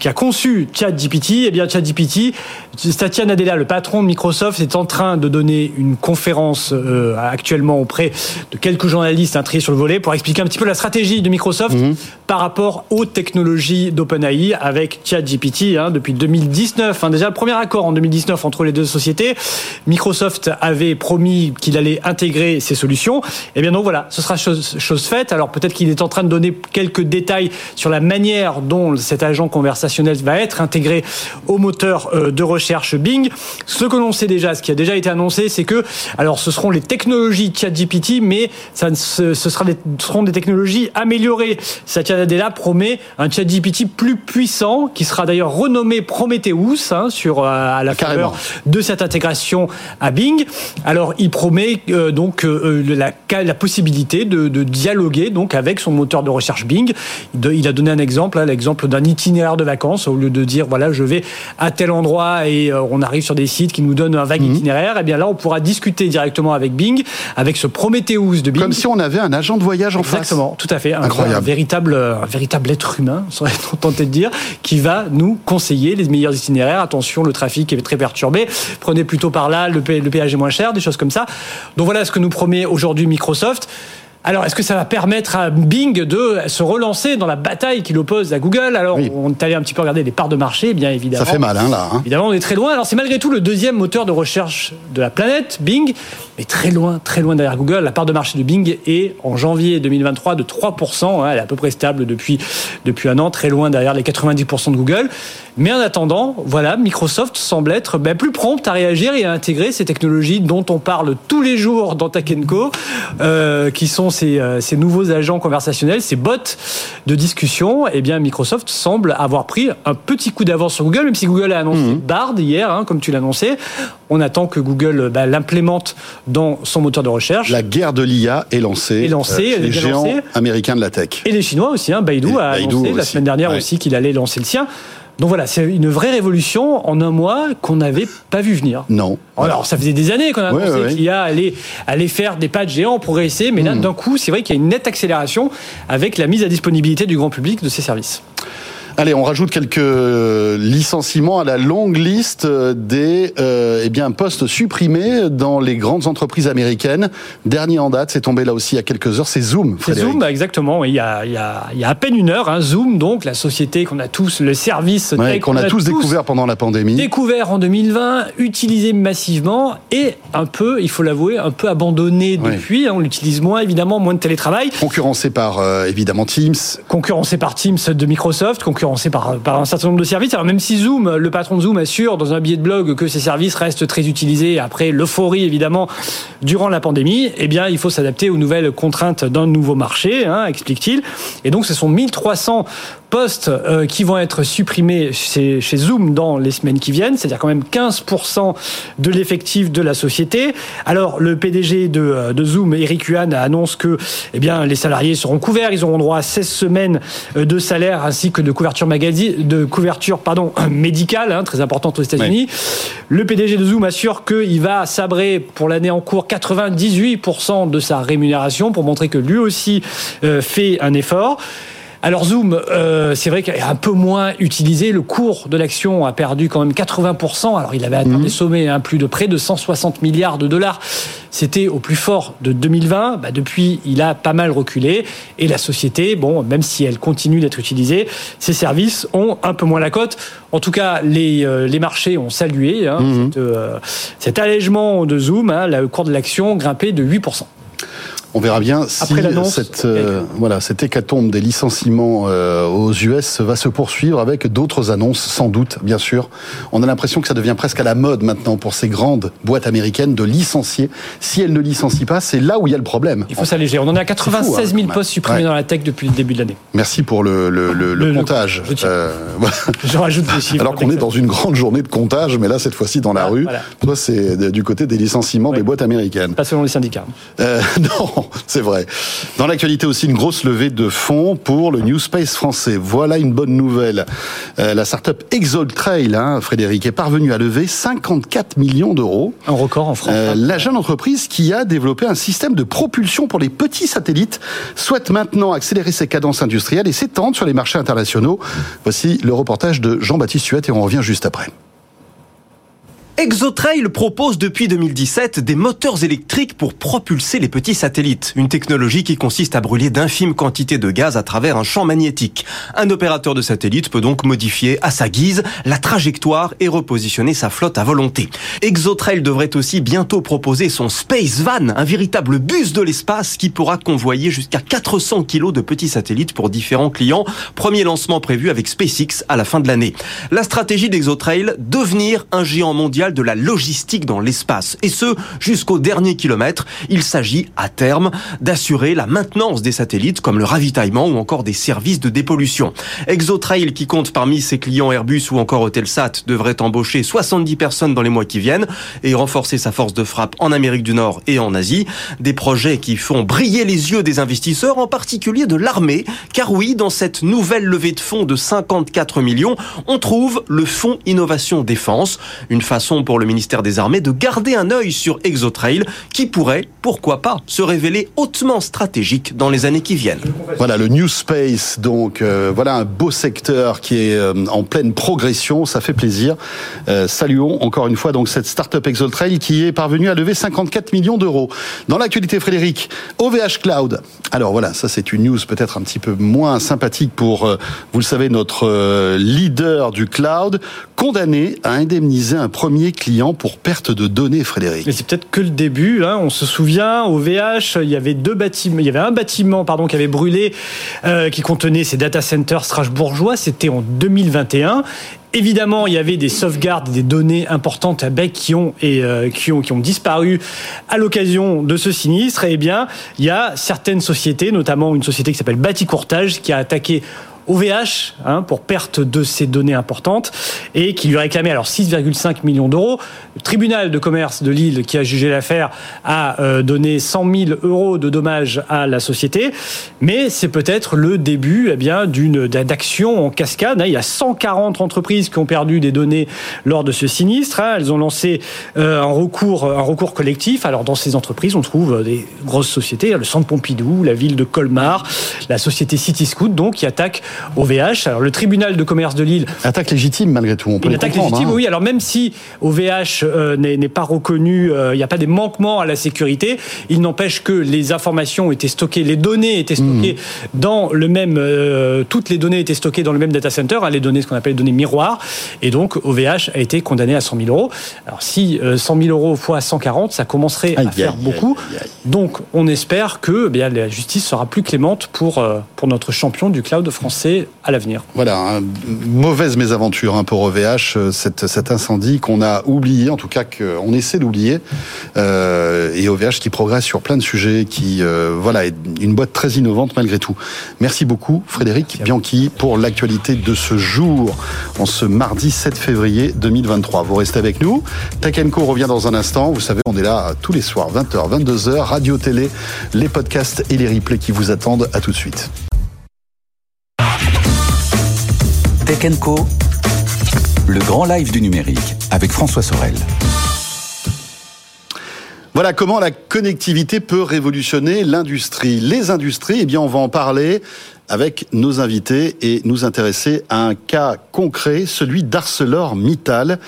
qui a conçu ChatGPT. Et eh bien ChatGPT, Satya Nadella, le patron de Microsoft, est en train de donner une conférence euh, actuellement auprès de quelques journalistes un sur le volet pour expliquer un petit peu la stratégie de Microsoft mhm. par rapport aux technologies d'OpenAI avec ChatGPT hein, depuis 2019. Hein, déjà le premier accord en 2019 entre les deux sociétés. Microsoft avait promis qu'il allait intégrer ces solutions. Et eh bien donc voilà, ce sera chose, chose faite. Alors peut-être qu'il est en train de donner quelques détails sur la manière dont cet agent conversationnel va être intégré au moteur euh, de recherche Bing. Ce que l'on sait déjà, ce qui a déjà été annoncé, c'est que alors ce seront les technologies ChatGPT, mais ça, ce, sera des, seront des technologies améliorées. Satya Nadella promet un ChatGPT plus puissant, qui sera d'ailleurs renommé Prometheus hein, sur euh, à la faveur de cette intégration à Bing. Alors il promet euh, donc la, la possibilité de, dialoguer donc avec son moteur de recherche Bing. il a donné un exemple, hein, l'exemple d'un itinéraire de vacances au lieu de dire voilà je vais à tel endroit et euh, on arrive sur des sites qui nous donnent un vague mhm. itinéraire. Et eh bien là on pourra discuter directement avec Bing, avec ce Prometheus de Bing. Comme si on avait un agent de voyage en face. Exactement, tout à fait. Un, Incroyable. véritable, un véritable être humain, serait tenté de dire, qui va nous conseiller les meilleurs itinéraires. Attention, le trafic est très perturbé. Prenez plutôt par là, le, le péage est moins cher, des choses comme ça. Donc voilà ce que nous promet aujourd'hui Microsoft. Microsoft. Alors, est-ce que ça va permettre à Bing de se relancer dans la bataille qu'il oppose à Google? Alors, on est allé un petit peu regarder les parts de marché, bien évidemment. Ça fait mal, hein, là. Hein. Évidemment, on est très loin. Alors, c'est malgré tout le deuxième moteur de recherche de la planète, Bing, mais très loin, très loin derrière Google. La part de marché de Bing est en janvier 2023 de 3%. Hein. elle est à peu près stable depuis, depuis un an, très loin derrière les 90% de Google. Mais en attendant, voilà, Microsoft semble être ben, plus prompte à réagir et à intégrer ces technologies dont on parle tous les jours dans Tech Co, euh, qui sont ces, euh, ces, nouveaux agents conversationnels, ces bots de discussion. Eh bien, Microsoft semble avoir pris un petit coup d'avance sur Google, même si Google a annoncé mmh. Bard hier, hein, comme tu l'annonçais. On attend que Google ben, l'implémente dans son moteur de recherche. La guerre de l'IA est lancée. Est lancée, euh, les géants américains de la tech. Et les Chinois aussi. Hein, Baidu a annoncé la semaine dernière aussi qu'il allait lancer le sien. Donc voilà, c'est une vraie révolution en un mois qu'on n'avait pas vu venir. Non. Alors, ça faisait des années qu'on a annoncé qu'il y a allé, aller faire des pas de géants, progresser, mais là, hmm. d'un coup, c'est vrai qu'il y a une nette accélération avec la mise à disponibilité du grand public de ces services. Allez, on rajoute quelques licenciements à la longue liste des euh, eh bien, postes supprimés dans les grandes entreprises américaines. Dernier en date, c'est tombé là aussi il y a quelques heures, c'est Zoom. C'est Zoom, exactement. Il y, a, il, y a, il y a à peine une heure, hein, Zoom, donc la société qu'on a tous, le service qu'on a, tous découvert pendant la pandémie. Découvert en 2020, utilisé massivement et un peu, il faut l'avouer, un peu abandonné depuis. Hein, on l'utilise moins, évidemment, moins de télétravail. Concurrencé par, euh, évidemment, Teams. Concurrencé par Teams de Microsoft, concurrencé par, un certain nombre de services. Alors même si Zoom, le patron de Zoom assure dans un billet de blog que ces services restent très utilisés après l'euphorie évidemment durant la pandémie, eh bien il faut s'adapter aux nouvelles contraintes d'un nouveau marché, hein, explique-t-il. Et donc ce sont 1300 postes euh, qui vont être supprimés chez, chez, Zoom dans les semaines qui viennent, c'est-à-dire quand même 15% de l'effectif de la société. Alors le PDG de, euh, de, Zoom, Eric Yuan, annonce que eh bien, les salariés seront couverts, ils auront droit à 16 semaines euh, de salaire ainsi que de couverture, magazine, de couverture pardon, médicale, hein, très importante aux États-Unis. Le PDG de Zoom assure qu'il va sabrer pour l'année en cours 98% de sa rémunération pour montrer que lui aussi fait un effort. Alors Zoom, euh, c'est vrai qu'il est un peu moins utilisé. Le cours de l'action a perdu quand même 80%. Alors il avait atteint des sommets, hein, plus de près de 160 milliards de dollars. C'était au plus fort de 2020. Bah, depuis, il a pas mal reculé. Et la société, bon, même si elle continue d'être utilisée, ses services ont un peu moins la cote. En tout cas, les, euh, les marchés ont salué hein, Mhm. cette, euh, cet allègement de Zoom. Hein, le cours de l'action grimpé de 8%. On verra bien si Après cette, euh, voilà, cette hécatombe des licenciements euh, aux US va se poursuivre avec d'autres annonces, sans doute, bien sûr. On a l'impression que ça devient presque à la mode maintenant pour ces grandes boîtes américaines de licencier. Si elles ne licencient pas, c'est là où il y a le problème. Il faut s'alléger. On en est à 96 000 C'est fou, hein, postes supprimés ouais. dans la tech depuis le début de l'année. Merci pour le, le, le, le comptage. je. Euh, voilà. Rajoute des chiffres. Alors qu'on est dans une grande journée de comptage, mais là, cette fois-ci, dans la Ah, rue, voilà. toi, c'est du côté des licenciements des boîtes américaines. Pas selon les syndicats. Euh, non, c'est vrai. Dans l'actualité aussi, une grosse levée de fonds pour le New Space français. Voilà une bonne nouvelle. Euh, la start-up Exoltrail, hein, Frédéric, est parvenue à lever 54 millions d'euros. Un record en France. Euh, la jeune entreprise qui a développé un système de propulsion pour les petits satellites souhaite maintenant accélérer ses cadences industrielles et s'étendre sur les marchés internationaux. Voici le reportage de Jean-Baptiste Huette et on revient juste après. Exotrail propose depuis 2017 des moteurs électriques pour propulser les petits satellites. Une technologie qui consiste à brûler d'infimes quantités de gaz à travers un champ magnétique. Un opérateur de satellite peut donc modifier à sa guise la trajectoire et repositionner sa flotte à volonté. Exotrail devrait aussi bientôt proposer son Space Van, un véritable bus de l'espace qui pourra convoyer jusqu'à 400 kilos de petits satellites pour différents clients. Premier lancement prévu avec SpaceX à la fin de l'année. La stratégie d'Exotrail, devenir un géant mondial de la logistique dans l'espace. Et ce, jusqu'au dernier kilomètre. Il s'agit, à terme, d'assurer la maintenance des satellites, comme le ravitaillement ou encore des services de dépollution. Exotrail, qui compte parmi ses clients Airbus ou encore Eutelsat, devrait embaucher 70 personnes dans les mois qui viennent et renforcer sa force de frappe en Amérique du Nord et en Asie. Des projets qui font briller les yeux des investisseurs, en particulier de l'armée. Car oui, dans cette nouvelle levée de fonds de 54 millions, on trouve le Fonds Innovation Défense, une façon pour le ministère des Armées de garder un œil sur Exotrail qui pourrait, pourquoi pas, se révéler hautement stratégique dans les années qui viennent. Voilà le New Space, donc euh, voilà un beau secteur qui est euh, en pleine progression, ça fait plaisir. Euh, saluons encore une fois donc cette start-up Exoltrail qui est parvenue à lever 54 millions d'euros. Dans l'actualité, Frédéric, OVH Cloud. Alors voilà, ça c'est une news peut-être un petit peu moins sympathique pour, vous le savez, notre leader du cloud, condamné à indemniser un premier client pour perte de données, Frédéric. Mais c'est peut-être que le début. Hein. On se souvient, au VH, il y avait deux bâtiments, il y avait un bâtiment pardon qui avait brûlé, euh, qui contenait ces data centers strasbourgeois. C'était en 2021. Évidemment, il y avait des sauvegardes, des données importantes à bec qui ont et euh, qui ont qui ont disparu à l'occasion de ce sinistre. Et eh bien, il y a certaines sociétés, notamment une société qui s'appelle Bâti Courtage, qui a attaqué OVH hein, pour perte de ces données importantes et qui lui réclamait alors 6,5 millions d'euros. Le tribunal de commerce de Lille qui a jugé l'affaire a euh, donné 100 000 euros de dommages à la société, mais c'est peut-être le début eh bien d'une d'action en cascade. Il y a 140 entreprises qui ont perdu des données lors de ce sinistre. hein. Elles ont lancé euh, un recours un recours collectif. Alors dans ces entreprises, on trouve des grosses sociétés, le Centre Pompidou, la ville de Colmar, la société Cityscoot donc qui attaque OVH. Alors le tribunal de commerce de Lille Attaque légitime malgré tout, on peut une attaque légitime, hein. oui. Alors même si OVH euh, n'est pas reconnu, euh, il n'y a pas des manquements à la sécurité, il n'empêche que les informations étaient stockées, les données étaient stockées Mmh. dans le même, euh, toutes les données étaient stockées dans le même data center, hein, les données, ce qu'on appelle les données miroirs, et donc OVH a été condamné à 100 000 euros. Alors si euh, 100 000 euros fois 140, ça commencerait Aïe, à faire aïe, beaucoup. aïe. Donc on espère que eh bien, la justice sera plus clémente pour, euh, pour notre champion du cloud français à l'avenir. Voilà, hein, mauvaise mésaventure hein, pour OVH, euh, cet, incendie qu'on a oublié, en tout cas qu'on essaie d'oublier. Euh, et OVH qui progresse sur plein de sujets, qui euh, voilà est une boîte très innovante malgré tout. Merci beaucoup Frédéric Bianchi pour l'actualité de ce jour, en ce mardi 7 février 2023. Vous restez avec nous. Co revient dans un instant. Vous savez, on est là tous les soirs, 20h, 22h, radio, télé, les podcasts et les replays qui vous attendent. À tout de suite. Tech Co, le grand live du numérique avec François Sorel. Voilà comment la connectivité peut révolutionner l'industrie. Les industries, eh bien, on va en parler avec nos invités et nous intéresser à un cas concret, celui d'ArcelorMittal,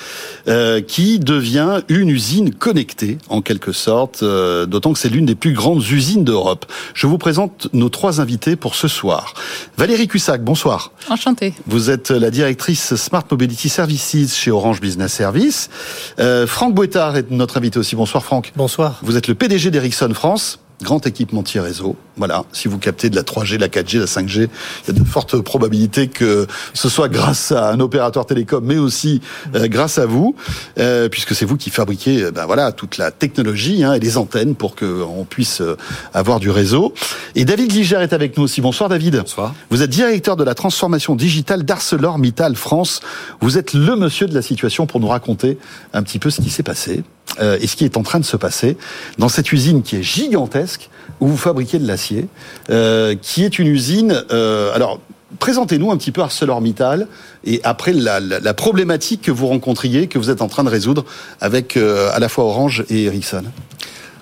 euh, qui devient une usine connectée en quelque sorte, euh, d'autant que c'est l'une des plus grandes usines d'Europe. Je vous présente nos trois invités pour ce soir. Valérie Cussac, bonsoir. Enchantée. Vous êtes la directrice Smart Mobility Services chez Orange Business Service. Euh, Franck Bouettard est notre invité aussi. Bonsoir Franck. Bonsoir. Vous êtes le PDG d'Ericsson France grand équipementier réseau. Voilà, si vous captez de la 3G, la 4G, la 5G, il y a de fortes probabilités que ce soit grâce à un opérateur télécom, mais aussi euh, grâce à vous, euh, puisque c'est vous qui fabriquez, euh, ben voilà, toute la technologie hein, et les antennes pour qu'on puisse euh, avoir du réseau. Et David Liger est avec nous aussi. Bonsoir David. Bonsoir. Vous êtes directeur de la transformation digitale d'ArcelorMittal France. Vous êtes le monsieur de la situation pour nous raconter un petit peu ce qui s'est passé euh, et ce qui est en train de se passer dans cette usine qui est gigantesque où vous fabriquez de l'acier, euh, qui est une usine. Euh, alors, présentez-nous un petit peu ArcelorMittal et après la, la, problématique que vous rencontriez, que vous êtes en train de résoudre avec à la fois Orange et Ericsson.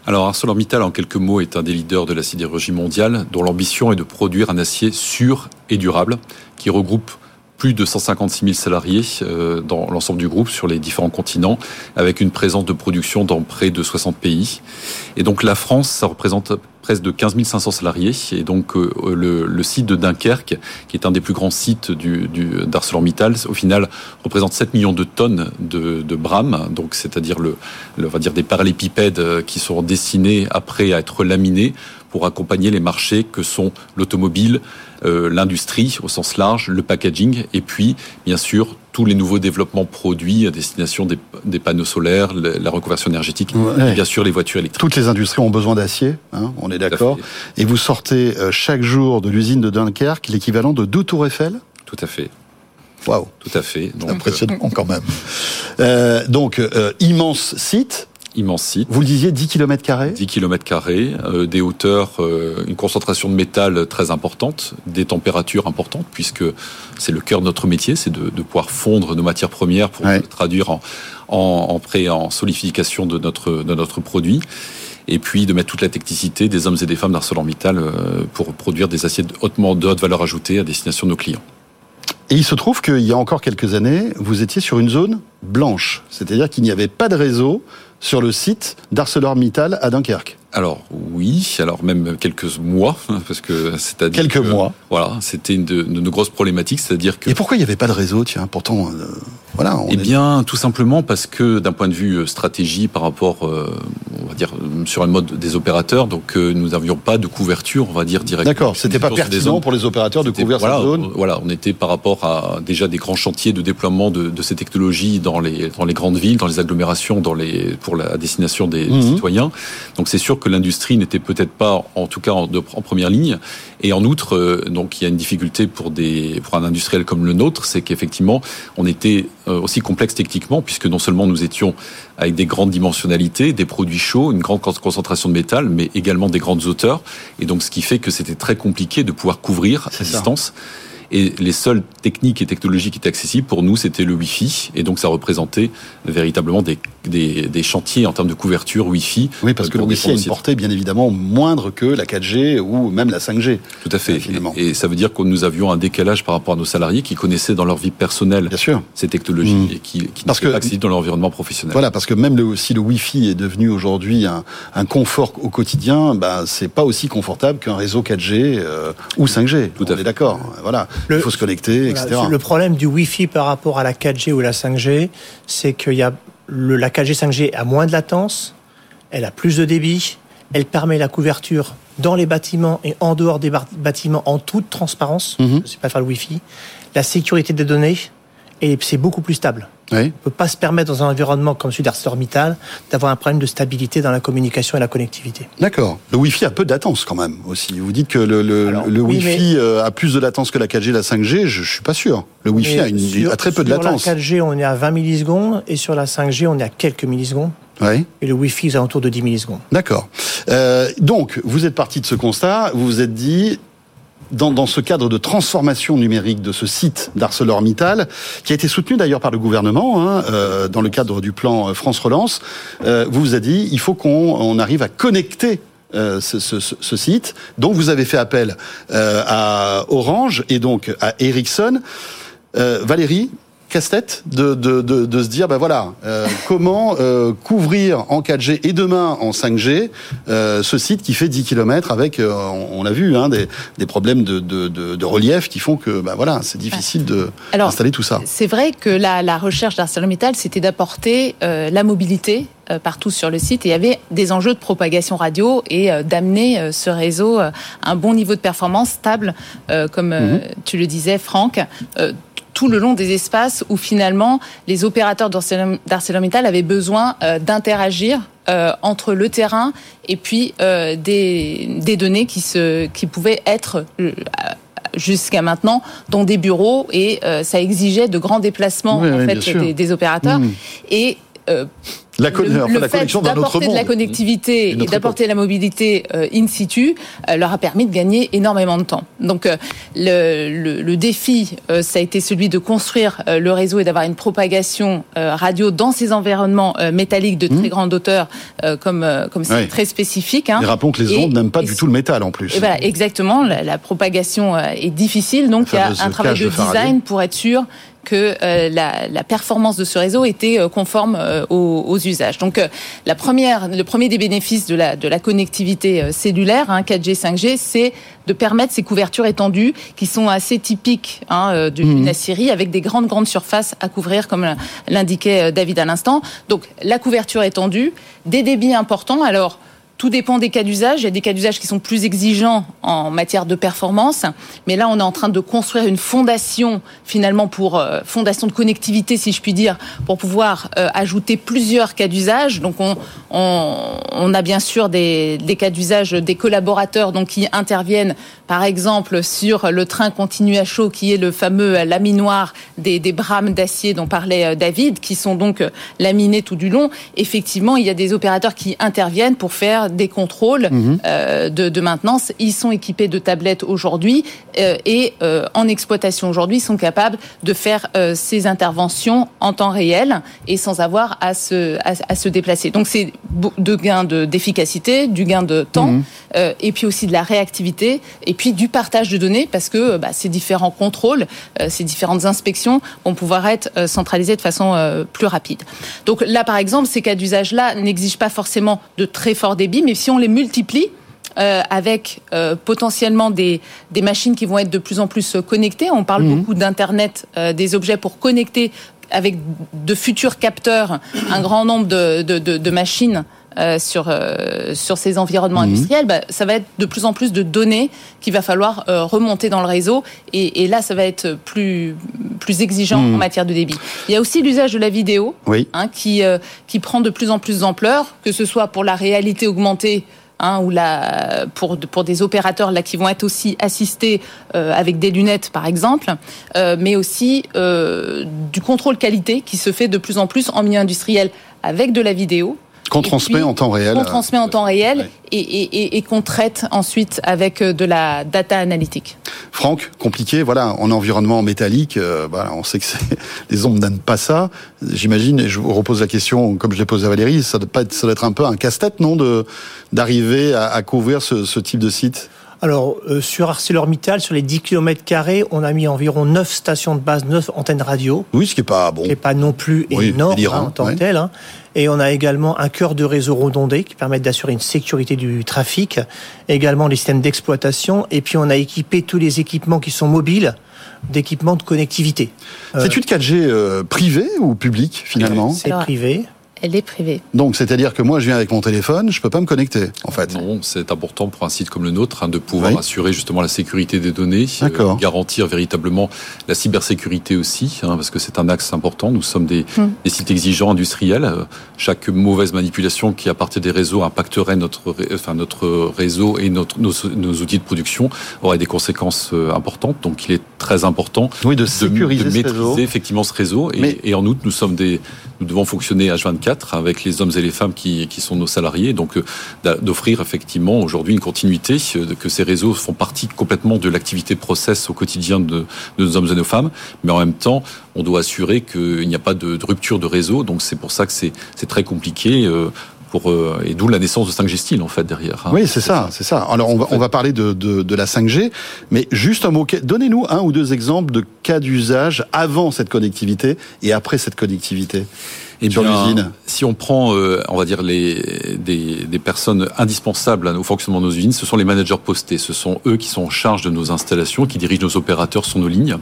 Alors ArcelorMittal, en quelques mots, est un des leaders de la sidérurgie mondiale, dont l'ambition est de produire un acier sûr et durable qui regroupe plus de 156 000 salariés euh, dans l'ensemble du groupe sur les différents continents, avec une présence de production dans près de 60 pays. Et donc la France, ça représente presque de 15 500 salariés. Et donc euh, le, site de Dunkerque, qui est un des plus grands sites du, d'ArcelorMittal, au final représente 7 millions de tonnes de, de donc c'est-à-dire le, le, on va dire des parallépipèdes qui sont destinés après à être laminés pour accompagner les marchés que sont l'automobile, euh, l'industrie au sens large, le packaging, et puis bien sûr tous les nouveaux développements produits à destination des, des panneaux solaires, la, reconversion énergétique, ouais. et bien sûr les voitures électriques. Toutes les industries ont besoin d'acier, hein, on est d'accord. Et vous sortez euh, chaque jour de l'usine de Dunkerque l'équivalent de deux tours Eiffel Tout à fait. Waouh, tout à fait. Donc, impressionnant euh... quand même. Euh, donc immense site immense site. Vous le disiez, 10 km carrés? 10 km carrés, euh, des hauteurs, euh, une concentration de métal très importante, des températures importantes, puisque c'est le cœur de notre métier, c'est de, de, pouvoir fondre nos matières premières pour ouais. traduire en, en, en pré, en solidification de notre, de notre produit et puis de mettre toute la technicité des hommes et des femmes d'ArcelorMittal euh, pour produire des aciers hautement de haute valeur ajoutée à destination de nos clients. Et il se trouve qu'il y a encore quelques années, vous étiez sur une zone blanche, c'est-à-dire qu'il n'y avait pas de réseau sur le site d'ArcelorMittal à Dunkerque. Alors oui, alors même quelques mois, parce que c'est quelques que, mois. Voilà, c'était une de, de, nos grosses problématiques, c'est-à-dire que. Et pourquoi il n'y avait pas de réseau, tiens Pourtant, euh, voilà. eh est... bien, tout simplement parce que d'un point de vue stratégie par rapport, euh, on va dire, sur le mode des opérateurs, donc euh, nous n'avions pas de couverture, on va dire directement. D'accord, c'était pas pertinent pour les opérateurs de couvrir voilà, cette zone. Voilà, on était par rapport à déjà des grands chantiers de déploiement de, de ces technologies dans les dans les grandes villes, dans les agglomérations, dans les pour la destination des, des citoyens. Donc c'est sûr que l'industrie n'était peut-être pas, en tout cas, en, de, en, première ligne. Et en outre, euh, donc il y a une difficulté pour des pour un industriel comme le nôtre, c'est qu'effectivement, on était euh, aussi complexe techniquement, puisque non seulement nous étions avec des grandes dimensionnalités, des produits chauds, une grande concentration de métal, mais également des grandes hauteurs. Et donc, ce qui fait que c'était très compliqué de pouvoir couvrir à distance. Et les seules techniques et technologies qui étaient accessibles pour nous, c'était le Wi-Fi. Et donc, ça représentait véritablement des, des, des chantiers en termes de couverture Wi-Fi. Oui, parce que le Wi-Fi a une portée bien évidemment moindre que la 4G ou même la 5G. Tout à fait. Et, et, ça veut dire que nous avions un décalage par rapport à nos salariés qui connaissaient dans leur vie personnelle bien sûr. ces technologies mmh. et qui, qui n'étaient pas accessibles dans leur environnement professionnel. Voilà, parce que même le, si le Wi-Fi est devenu aujourd'hui un, un, confort au quotidien, bah, c'est pas aussi confortable qu'un réseau 4G euh, ou 5G. Tout à fait. d'accord. Voilà. Le, il faut se connecter, voilà, etc. Le problème du Wi-Fi par rapport à la 4G ou la 5G, c'est qu'il y a le, la 4G 5G a moins de latence, elle a plus de débit, elle permet la couverture dans les bâtiments et en dehors des bâtiments en toute transparence. Mm -hmm. Je ne sais pas faire le Wi-Fi. La sécurité des données, et c'est beaucoup plus stable. Oui. On ne peut pas se permettre dans un environnement comme celui d'ArcelorMittal d'avoir un problème de stabilité dans la communication et la connectivité. D'accord. Le Wi-Fi a peu de latence quand même aussi. Vous dites que le, le, Alors, le oui, Wi-Fi mais... a plus de latence que la 4G et la 5G. Je, ne suis pas sûr. Le Wi-Fi a, une, sur, a très peu de latence. Sur la 4G, on est à 20 millisecondes et sur la 5G, on est à quelques millisecondes. Oui. Et le Wi-Fi est autour de 10 millisecondes. D'accord. Euh, donc, vous êtes parti de ce constat. Vous vous êtes dit, dans, dans, ce cadre de transformation numérique de ce site d'ArcelorMittal, qui a été soutenu d'ailleurs par le gouvernement, hein, euh, dans le cadre du plan France Relance, euh, vous avez dit il faut qu'on on arrive à connecter euh, ce, ce- ce- ce site. Donc vous avez fait appel euh, à Orange et donc à Ericsson. Euh, Valérie, casse-tête de, de, de, de se dire, ben voilà, euh, comment euh, couvrir en 4G et demain en 5G euh, ce site qui fait 10 km avec, on, l'a vu, hein, des, des problèmes de, de, relief qui font que, ben voilà, c'est difficile de Alors, d'installer tout ça. C'est vrai que la, la recherche d'ArcelorMittal, c'était d'apporter la mobilité partout sur le site. Et il y avait des enjeux de propagation radio et d'amener ce réseau à un bon niveau de performance stable, comme Mhm. tu le disais, Franck. Tout le long des espaces où finalement les opérateurs d'Arcelor- d'ArcelorMittal avaient besoin euh, d'interagir euh, entre le terrain et puis euh, des, des données qui, se, qui pouvaient être jusqu'à maintenant dans des bureaux et euh, ça exigeait de grands déplacements Oui, en oui, fait des, des opérateurs. Et euh, La, le, enfin, le la fait connexion d'un autre d'apporter de la monde. connectivité et d'apporter la mobilité euh, in situ euh, leur a permis de gagner énormément de temps. Donc euh, le, le, le défi, euh, ça a été celui de construire euh, le réseau et d'avoir une propagation euh, radio dans ces environnements euh, métalliques de très grande hauteur, euh, comme euh, comme c'est très spécifique. hein. Et rappelons que les ondes n'aiment pas du tout le métal en plus. et voilà, exactement. La, la propagation euh, est difficile, donc il y a un travail de design pour être sûr que euh, la, la performance de ce réseau était euh, conforme euh, aux, aux usages. Donc, euh, la première, le premier des bénéfices de la, de la connectivité euh, cellulaire, hein, 4G, 5G, c'est de permettre ces couvertures étendues qui sont assez typiques hein, d'une Mhm. Syrie avec des grandes grandes surfaces à couvrir, comme l'indiquait David à l'instant. Donc, la couverture étendue, des débits importants. Alors tout dépend des cas d'usage. Il y a des cas d'usage qui sont plus exigeants en matière de performance. Mais là, on est en train de construire une fondation, finalement, pour euh, fondation de connectivité, si je puis dire, pour pouvoir euh, ajouter plusieurs cas d'usage. Donc, on, on, on a bien sûr des, des cas d'usage des collaborateurs donc qui interviennent, par exemple, sur le train continu à chaud, qui est le fameux laminoir des, des brames d'acier dont parlait euh, David, qui sont donc euh, laminés tout du long. Effectivement, il y a des opérateurs qui interviennent pour faire des contrôles Mhm. euh, de, de maintenance. Ils sont équipés de tablettes aujourd'hui euh, et euh, en exploitation aujourd'hui, ils sont capables de faire ces interventions en temps réel et sans avoir à se, à, à se déplacer. Donc c'est de gains de- d'efficacité, du gain de temps, Mhm. et puis aussi de la réactivité, et puis du partage de données, parce que bah, ces différents contrôles, ces différentes inspections vont pouvoir être centralisées de façon plus rapide. Donc là, par exemple, ces cas d'usage-là n'exigent pas forcément de très fort débit, mais si on les multiplie, euh, avec euh, potentiellement des, des machines qui vont être de plus en plus euh, connectées. On parle beaucoup d'Internet euh, des objets pour connecter avec de futurs capteurs un grand nombre de, de, de, de machines euh, sur, euh, sur ces environnements Mhm. industriels. Bah, ça va être de plus en plus de données qu'il va falloir euh, remonter dans le réseau. Et, et là, ça va être plus, plus exigeant Mhm. en matière de débit. Il y a aussi l'usage de la vidéo Oui. hein, qui, qui prend de plus en plus d'ampleur, que ce soit pour la réalité augmentée. Hein, ou la, pour, pour des opérateurs là qui vont être aussi assistés euh, avec des lunettes par exemple, euh, mais aussi euh, du contrôle qualité qui se fait de plus en plus en milieu industriel avec de la vidéo. Qu'on Et transmet en temps réel. Qu'on transmet en temps réel et, et, et, et qu'on traite ensuite avec euh, de la data analytique. Franck, compliqué, voilà, en environnement métallique, euh, voilà, on sait que c'est- les ondes n'aiment pas ça. J'imagine, et je vous repose la question comme je l'ai posée à Valérie, ça doit, pas être, ça doit être un peu un casse-tête, non, de d'arriver à, à couvrir ce, ce type de site? Alors, euh, sur ArcelorMittal, sur les 10 km, on a mis environ 9 stations de base, 9 antennes radio. Oui, ce qui n'est pas bon. Qui n'est pas non plus Oui, énorme hein, en tant ouais. que tel. hein. Et on a également un cœur de réseau redondé qui permet d'assurer une sécurité du trafic. Également les systèmes d'exploitation. Et puis on a équipé tous les équipements qui sont mobiles d'équipements de connectivité. Euh, C'est une 4G euh, privée ou publique finalement C'est privé. Elle est privée. Donc, c'est-à-dire que moi, je viens avec mon téléphone, je peux pas me connecter, en fait. Non, c'est important pour un site comme le nôtre hein, de pouvoir Oui. assurer justement la sécurité des données, euh, garantir véritablement la cybersécurité aussi, hein, parce que c'est un axe important. Nous sommes des, Mm. des sites exigeants industriels. Euh, Chaque mauvaise manipulation qui appartient des réseaux impacterait notre, enfin, notre réseau et notre, nos, nos outils de production aurait des conséquences euh, importantes. Donc, il est très important Oui, de sécuriser de maîtriser réseau. effectivement ce réseau. Et, Mais- et en outre, nous sommes des, nous devons fonctionner H24 avec les hommes et les femmes qui, qui sont nos salariés. Donc, euh, d'offrir effectivement aujourd'hui une continuité, euh, que ces réseaux font partie complètement de l'activité process au quotidien de, de nos hommes et nos femmes. Mais en même temps, on doit assurer qu'il n'y a pas de, de rupture de réseau. Donc, c'est pour ça que c'est très compliqué. euh, pour et d'où la naissance de 5G Style en fait derrière. hein. Oui, c'est ça, c'est ça. Alors on va, on va parler de, de, de la 5G, mais juste un mot. Donnez-nous un ou deux exemples de cas d'usage avant cette connectivité et après cette connectivité. Eh sur bien, l'usine. Si on prend, euh, on va dire, les, des, des personnes indispensables au fonctionnement de nos usines, ce sont les managers postés. Ce sont eux qui sont en charge de nos installations, qui dirigent nos opérateurs sur nos lignes.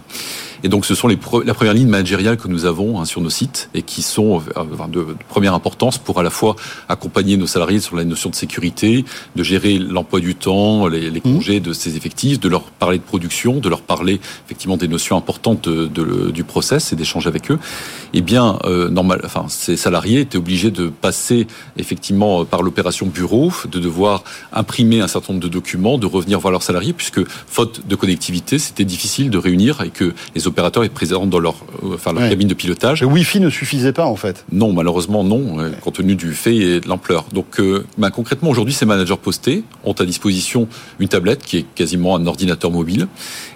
Et donc, ce sont les pre- la première ligne managériale que nous avons hein, sur nos sites et qui sont euh, enfin, de, de première importance pour à la fois accompagner nos salariés sur la notion de sécurité, de gérer l'emploi du temps, les, les congés de ces effectifs, de leur parler de production, de leur parler effectivement des notions importantes de, de- du process et d'échanger avec eux. Eh bien, euh, normal, enfin, ces salariés étaient obligés de passer effectivement euh, par l'opération bureau, de devoir imprimer un certain nombre de documents, de revenir voir leurs salariés, puisque faute de connectivité, c'était difficile de réunir et que les opérateurs étaient présents dans leur, euh, enfin, leur Ouais. cabine de pilotage. Le Wi-Fi ne suffisait pas en fait. Non, malheureusement non, euh, compte tenu du fait et de l'ampleur. Donc euh, ben, concrètement, aujourd'hui, ces managers postés ont à disposition une tablette qui est quasiment un ordinateur mobile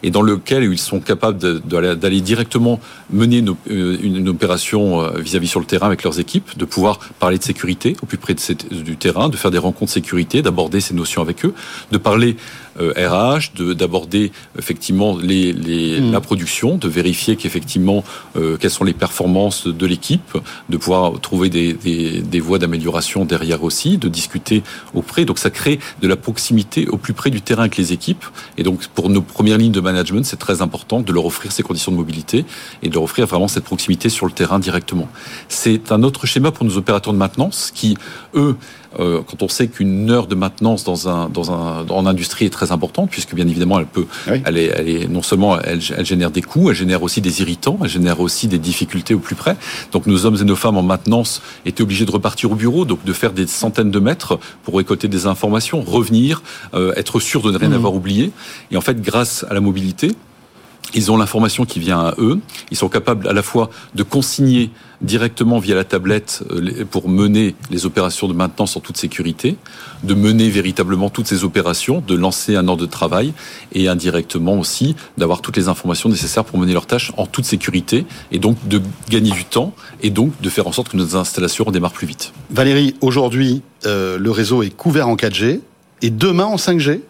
et dans lequel ils sont capables d'aller directement mener une, op- une- une opération vis-à-vis sur le terrain avec leurs équipes, de pouvoir parler de sécurité au plus près de cette- du terrain, de faire des rencontres sécurité, d'aborder ces notions avec eux, de parler RH, de- d'aborder effectivement les, les- Mm. la production, de vérifier qu'effectivement euh, quelles sont les performances de l'équipe, de pouvoir trouver des, des, des voies d'amélioration derrière aussi, de discuter auprès. Donc ça crée de la proximité au plus près du terrain avec les équipes. Et donc pour nos premières lignes de management, c'est très important de leur offrir ces conditions de mobilité et de leur offrir vraiment cette proximité sur le terrain directement. C'est un autre schéma pour nos opérateurs de maintenance qui, eux, euh, quand on sait qu'une heure de maintenance dans un dans un en industrie est très importante, puisque bien évidemment elle peut, elle est elle est non seulement elle, elle génère des coûts, elle génère aussi des irritants, elle génère aussi des difficultés au plus près. Donc nos hommes et nos femmes en maintenance étaient obligés de repartir au bureau, donc de faire des centaines de mètres pour récolter des informations, revenir, euh, être sûr de ne rien Mhm. avoir oublié. Et en fait, grâce à la mobilité, ils ont l'information qui vient à eux. Ils sont capables à la fois de consigner directement via la tablette euh, pour mener les opérations de maintenance en toute sécurité, de mener véritablement toutes ces opérations, de lancer un ordre de travail et indirectement aussi d'avoir toutes les informations nécessaires pour mener leurs tâches en toute sécurité et donc de gagner du temps et donc de faire en sorte que nos installations redémarrent plus vite. Valérie, aujourd'hui, euh, le réseau est couvert en 4G et demain en 5G.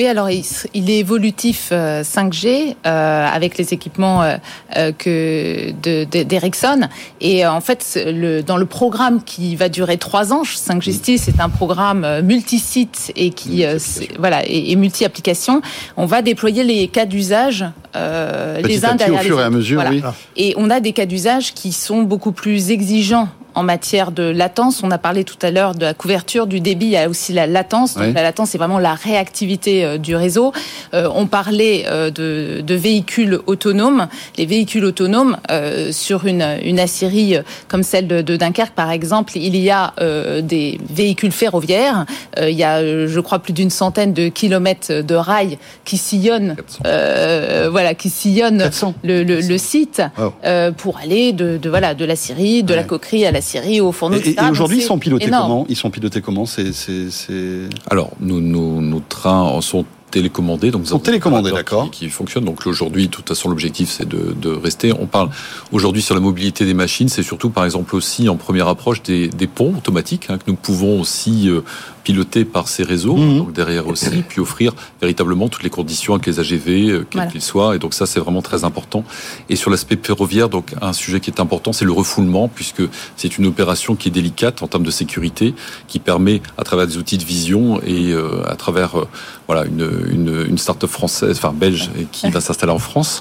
Oui, alors il, est évolutif euh, 5G euh, avec les équipements euh, euh, que de- de- d'Ericsson. Et euh, en fait, le, dans le programme qui va durer trois ans, 5G Style, c'est un programme euh, multi-site et qui euh, voilà et, et multi-application. On va déployer les cas d'usage euh, les uns derrière au les fur et à autres. oui. Et on a des cas d'usage qui sont beaucoup plus exigeants en matière de latence. On a parlé tout à l'heure de la couverture, du débit, il y a aussi la latence. Donc Oui. la latence, c'est vraiment la réactivité euh, du réseau. Euh, on parlait euh, de, de véhicules autonomes. Les véhicules autonomes, euh, sur une, une euh, comme celle de, de Dunkerque, par exemple, il y a euh, des véhicules ferroviaires. Euh, il y a, je crois, plus d'une centaine de kilomètres de rails qui sillonnent, euh, voilà, qui sillonnent le, le- le site euh, pour aller de, de voilà de la Syrie, de la coquerie à la Syrie, au fourneau, Et, aujourd'hui, ils sont pilotés énorme. comment? Ils sont pilotés comment? C'est c'est c'est. Alors, nos, trains sont télécommandés, donc nous Sont avons des télécommandés, opérateurs qui, qui fonctionnent. Donc aujourd'hui, de toute façon, l'objectif c'est de, de rester. On parle aujourd'hui sur la mobilité des machines, c'est surtout, par exemple, aussi en première approche des, des ponts automatiques hein, que nous pouvons aussi euh, piloter par ces réseaux, Mhm. donc derrière aussi, puis offrir véritablement toutes les conditions avec les AGV, euh, quels Voilà. qu'ils soient. Et donc ça, c'est vraiment très important. Et sur l'aspect ferroviaire, donc un sujet qui est important, c'est le refoulement, puisque c'est une opération qui est délicate en termes de sécurité, qui permet, à travers des outils de vision et euh, à travers euh, voilà une, une, une start-up française, enfin belge, qui va s'installer en France.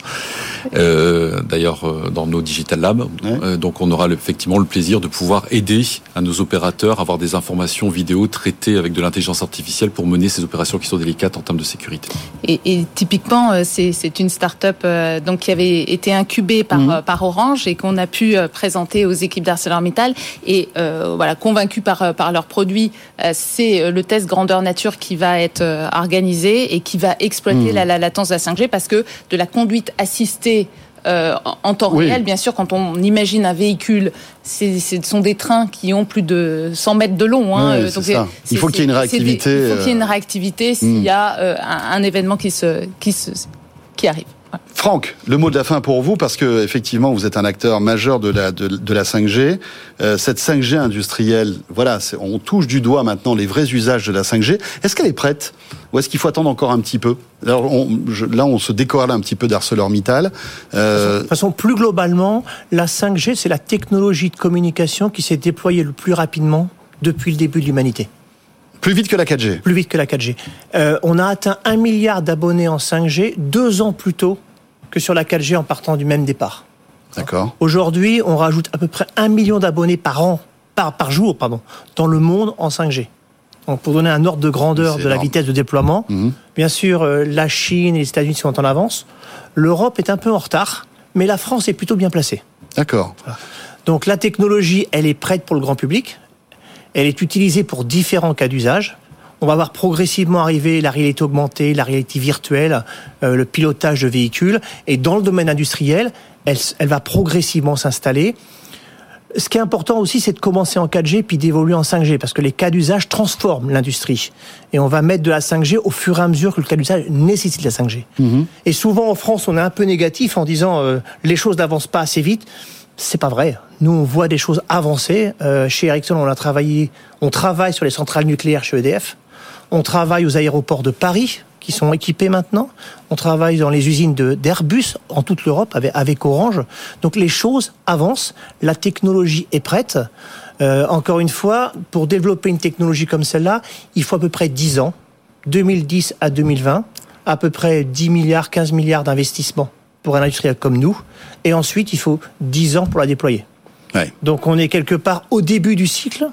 Euh, D'ailleurs, euh, dans nos digital labs, Euh, donc on aura effectivement le plaisir de pouvoir aider à nos opérateurs à avoir des informations vidéo traitées avec de l'intelligence artificielle pour mener ces opérations qui sont délicates en termes de sécurité. Et, et typiquement, euh, c'est une start-up euh, donc qui avait été incubée par Mhm. euh, par Orange et qu'on a pu euh, présenter aux équipes d'ArcelorMittal et euh, voilà convaincus par euh, par leurs produits, euh, c'est euh, le test grandeur nature qui va être euh, organisé et qui va exploiter Mhm. la, la latence de la 5G parce que de la conduite assistée euh, en- temps Oui. réel, bien sûr, quand on imagine un véhicule, ce sont des trains qui ont plus de 100 mètres de long. hein, euh, Il faut qu'il y ait une des- réactivité, Il faut qu'il y ait une euh, réactivité s'il hmm. y a euh, un, un événement qui se qui se qui arrive. Franck, le mot de la fin pour vous, parce que effectivement, vous êtes un acteur majeur de la, de, la 5G. Euh, cette 5G industrielle, voilà, on touche du doigt maintenant les vrais usages de la 5G. Est-ce qu'elle est prête? Ou est-ce qu'il faut attendre encore un petit peu? Alors, on- je- Là, on se décorrèle un petit peu d'ArcelorMittal. Euh, De toute façon, plus globalement, la 5G, c'est la technologie de communication qui s'est déployée le plus rapidement depuis le début de l'humanité. Plus vite que la 4G Plus vite que la 4G. Euh, on a atteint un milliard d'abonnés en 5G deux ans plus tôt que sur la 4G en partant du même départ. D'accord. Aujourd'hui, on rajoute à peu près un million d'abonnés par an, par, par jour, pardon, dans le monde en 5G. Donc, pour donner un ordre de grandeur de la vitesse de déploiement, Mhm. bien sûr, euh, la Chine et les États-Unis sont en avance. L'Europe est un peu en retard, mais la France est plutôt bien placée. D'accord. Donc la technologie, elle est prête pour le grand public. Elle est utilisée pour différents cas d'usage. On va voir progressivement arriver la réalité augmentée, la réalité virtuelle, euh, le pilotage de véhicules. Et dans le domaine industriel, elle, va progressivement s'installer. Ce qui est important aussi, c'est de commencer en 4G puis d'évoluer en 5G, parce que les cas d'usage transforment l'industrie. Et on va mettre de la 5G au fur et à mesure que le cas d'usage nécessite la 5G. Et souvent en France, on est un peu négatif en disant euh, les choses n'avancent pas assez vite. C'est pas vrai. Nous, on voit des choses avancer. Euh, chez Ericsson, on a travaillé, on travaille sur les centrales nucléaires chez EDF. On travaille aux aéroports de Paris qui sont équipés maintenant. On travaille dans les usines d'Airbus en toute l'Europe avec, avec Orange. Donc les choses avancent. La technologie est prête. Euh, encore une fois, pour développer une technologie comme celle-là, il faut à peu près 10 ans, 2010 à 2020, à peu près 10 milliards, 15 milliards d'investissements pour un industriel comme nous. Et ensuite, il faut 10 ans pour la déployer. Ouais. Donc on est quelque part au début du cycle.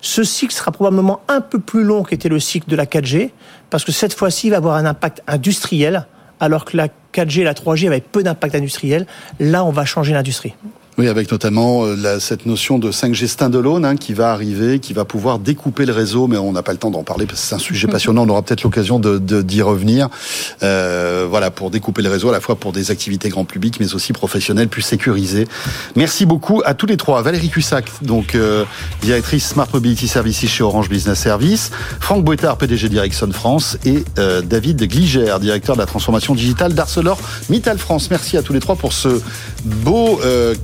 Ce cycle sera probablement un peu plus long qu'était le cycle de la 4G, parce que cette fois-ci, il va avoir un impact industriel, alors que la 4G et la 3G avaient peu d'impact industriel. Là, on va changer l'industrie. Oui, avec notamment euh, la- cette notion de 5G standalone hein, qui va arriver, qui va pouvoir découper le réseau, mais on n'a pas le temps d'en parler parce que c'est un sujet passionnant. On aura peut-être l'occasion de de- d'y revenir. Euh, voilà, pour découper le réseau à la fois pour des activités grand public, mais aussi professionnelles plus sécurisées. Merci beaucoup à tous les trois. Valérie Cussac, donc euh, directrice Smart Mobility Services chez Orange Business Service, Franck Boitard, PDG d'Ericsson France, et euh, David Gligère, directeur de la transformation digitale d'Arcelor Mittal France. Merci à tous les trois pour ce beau euh,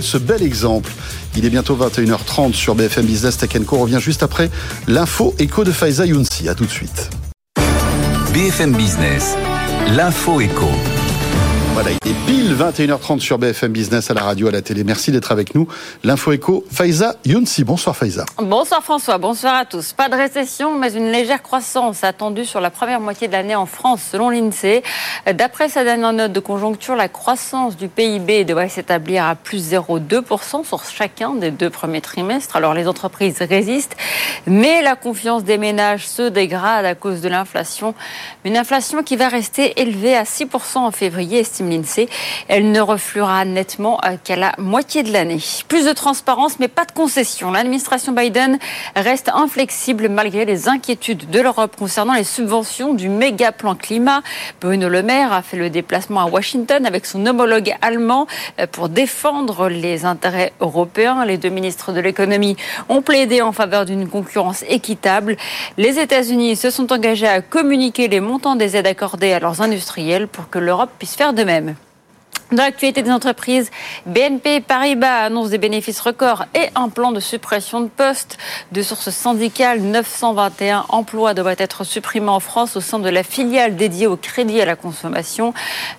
ce bel exemple. Il est bientôt 21h30 sur BFM Business Tech Co. On revient juste après l'info écho de Faiza Younsi. À tout de suite. BFM Business, l'info éco. Il est pile 21h30 sur BFM Business à la radio, à la télé. Merci d'être avec nous. L'info écho, Faiza Younsi. Bonsoir Faiza. Bonsoir François, bonsoir à tous. Pas de récession, mais une légère croissance attendue sur la première moitié de l'année en France, selon l'INSEE. D'après sa dernière note de conjoncture, la croissance du PIB devrait s'établir à plus 0,2% sur chacun des deux premiers trimestres. Alors les entreprises résistent, mais la confiance des ménages se dégrade à cause de l'inflation. Une inflation qui va rester élevée à 6% en février, l'INSEE. Elle ne refluera nettement euh, qu'à la moitié de l'année. Plus de transparence, mais pas de concession. L'administration Biden reste inflexible malgré les inquiétudes de l'Europe concernant les subventions du méga plan climat. Bruno Le Maire a fait le déplacement à Washington avec son homologue allemand euh, pour défendre les intérêts européens. Les deux ministres de l'économie ont plaidé en faveur d'une concurrence équitable. Les États-Unis se sont engagés à communiquer les montants des aides accordées à leurs industriels pour que l'Europe puisse faire de même. même. Dans l'actualité des entreprises, BNP Paribas annonce des bénéfices records et un plan de suppression de postes. De sources syndicales, 921 emplois devraient être supprimés en France au sein de la filiale dédiée au crédit à la consommation.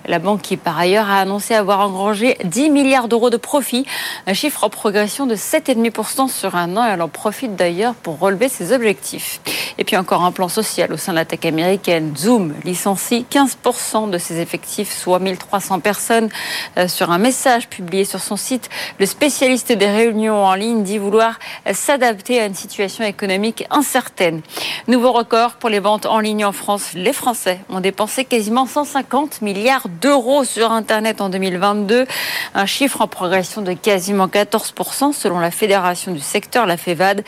La banque qui, par ailleurs, a annoncé avoir engrangé 10 milliards d'euros de profit, un chiffre en progression de 7,5% sur un an. Elle en profite d'ailleurs pour relever ses objectifs. Et puis encore un plan social au sein de la tech américaine. Zoom licencie 15% de ses effectifs, soit 1300 personnes. Euh, Sur un message publié sur son site, le spécialiste des réunions en ligne dit vouloir s'adapter à une situation économique incertaine. Nouveau record pour les ventes en ligne en France. Les Français ont dépensé quasiment 150 milliards d'euros sur Internet en 2022, un chiffre en progression de quasiment 14% selon la fédération du secteur, la FEVAD.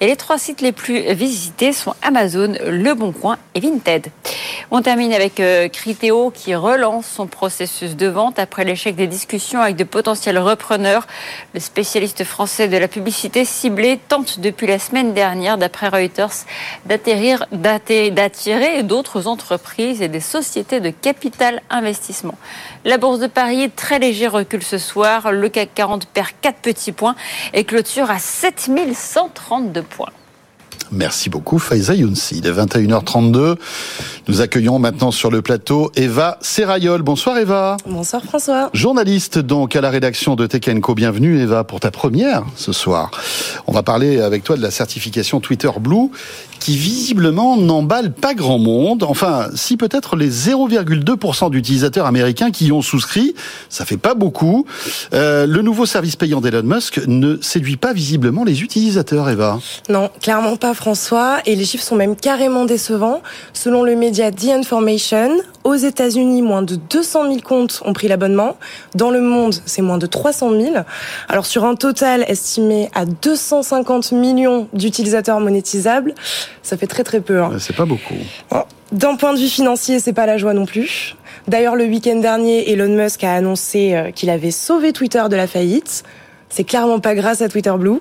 Et les trois sites les plus visités sont Amazon, Le Bon Coin et Vinted. On termine avec euh, Criteo qui relance son processus de vente après l'échec des discussions avec de potentiels repreneurs. Le spécialiste français de la publicité ciblée tente depuis la semaine dernière, d'après Reuters, d'attirer d'autres entreprises et des sociétés de capital investissement. La bourse de Paris très léger recul ce soir. Le CAC 40 perd 4 petits points et clôture à 7132 points. Merci beaucoup, Faiza Younsi. Il est 21h32. Nous accueillons maintenant sur le plateau Eva Serrayol. Bonsoir Eva. Bonsoir François. Journaliste donc à la rédaction de Tech Co. Bienvenue Eva pour ta première ce soir. On va parler avec toi de la certification Twitter Blue qui visiblement n'emballe pas grand monde. Enfin, si peut-être les 0,2% d'utilisateurs américains qui y ont souscrit, ça fait pas beaucoup. Euh, le nouveau service payant d'Elon Musk ne séduit pas visiblement les utilisateurs, Eva. Non, clairement pas François, et les chiffres sont même carrément décevants. Selon le média The Information, aux États-Unis, moins de 200 000 comptes ont pris l'abonnement. Dans le monde, c'est moins de 300 000. Alors sur un total estimé à 250 millions d'utilisateurs monétisables, ça fait très très peu. Hein. C'est pas beaucoup. D'un point de vue financier, c'est pas la joie non plus. D'ailleurs, le week-end dernier, Elon Musk a annoncé euh, qu'il avait sauvé Twitter de la faillite. C'est clairement pas grâce à Twitter Blue.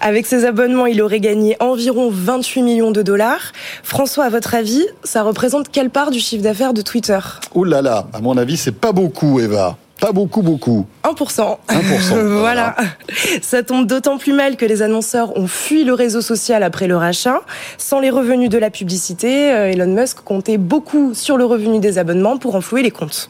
Avec ses abonnements, il aurait gagné environ 28 millions de dollars. François, à votre avis, ça représente quelle part du chiffre d'affaires de Twitter? Ouh là là, à mon avis, c'est pas beaucoup, Eva. Pas beaucoup, beaucoup. 1%. 1%. voilà. Ça tombe d'autant plus mal que les annonceurs ont fui le réseau social après le rachat. Sans les revenus de la publicité, euh, Elon Musk comptait beaucoup sur le revenu des abonnements pour enflouer les comptes.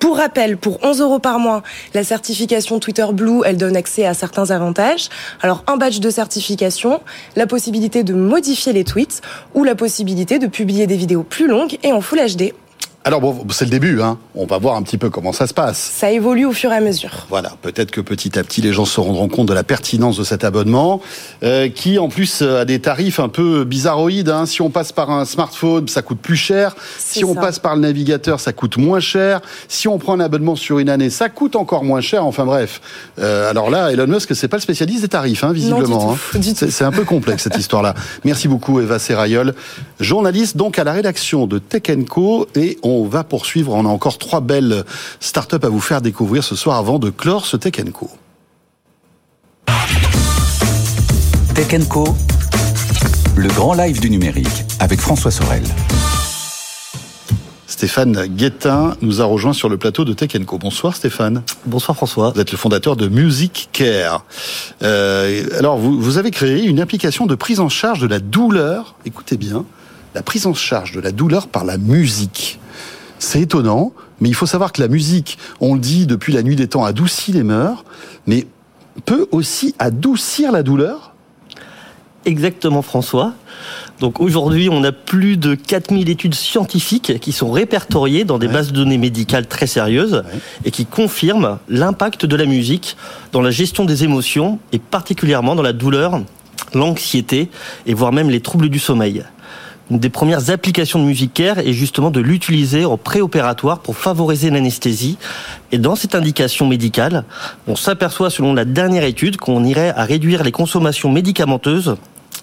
Pour rappel, pour 11 euros par mois, la certification Twitter Blue, elle donne accès à certains avantages. Alors, un badge de certification, la possibilité de modifier les tweets ou la possibilité de publier des vidéos plus longues et en Full HD. Alors bon, c'est le début, hein. On va voir un petit peu comment ça se passe. Ça évolue au fur et à mesure. Voilà, peut-être que petit à petit les gens se rendront compte de la pertinence de cet abonnement, euh, qui en plus a des tarifs un peu bizarroïdes. Hein. Si on passe par un smartphone, ça coûte plus cher. Si on passe par le navigateur, ça coûte moins cher. Si on prend un abonnement sur une année, ça coûte encore moins cher. Enfin bref. Euh, alors là, Elon Musk, c'est pas le spécialiste des tarifs, hein, visiblement. hein. C'est un peu complexe cette histoire-là. Merci beaucoup Eva Serrayol, journaliste donc à la rédaction de Tech Co et on on va poursuivre. On a encore trois belles startups à vous faire découvrir ce soir avant de clore ce Tech Co. Tech Co, le grand live du numérique avec François Sorel. Stéphane Guettin nous a rejoint sur le plateau de Tech Co. Bonsoir Stéphane. Bonsoir François. Vous êtes le fondateur de Music Care. Euh, alors vous, vous avez créé une application de prise en charge de la douleur. Écoutez bien, la prise en charge de la douleur par la musique. C'est étonnant, mais il faut savoir que la musique, on le dit depuis la nuit des temps, adoucit les mœurs, mais peut aussi adoucir la douleur Exactement François. Donc aujourd'hui, on a plus de 4000 études scientifiques qui sont répertoriées dans des bases de données médicales très sérieuses et qui confirment l'impact de la musique dans la gestion des émotions et particulièrement dans la douleur, l'anxiété et voire même les troubles du sommeil. Une des premières applications de Music Care est justement de l'utiliser en préopératoire pour favoriser l'anesthésie. Et dans cette indication médicale, on s'aperçoit selon la dernière étude qu'on irait à réduire les consommations médicamenteuses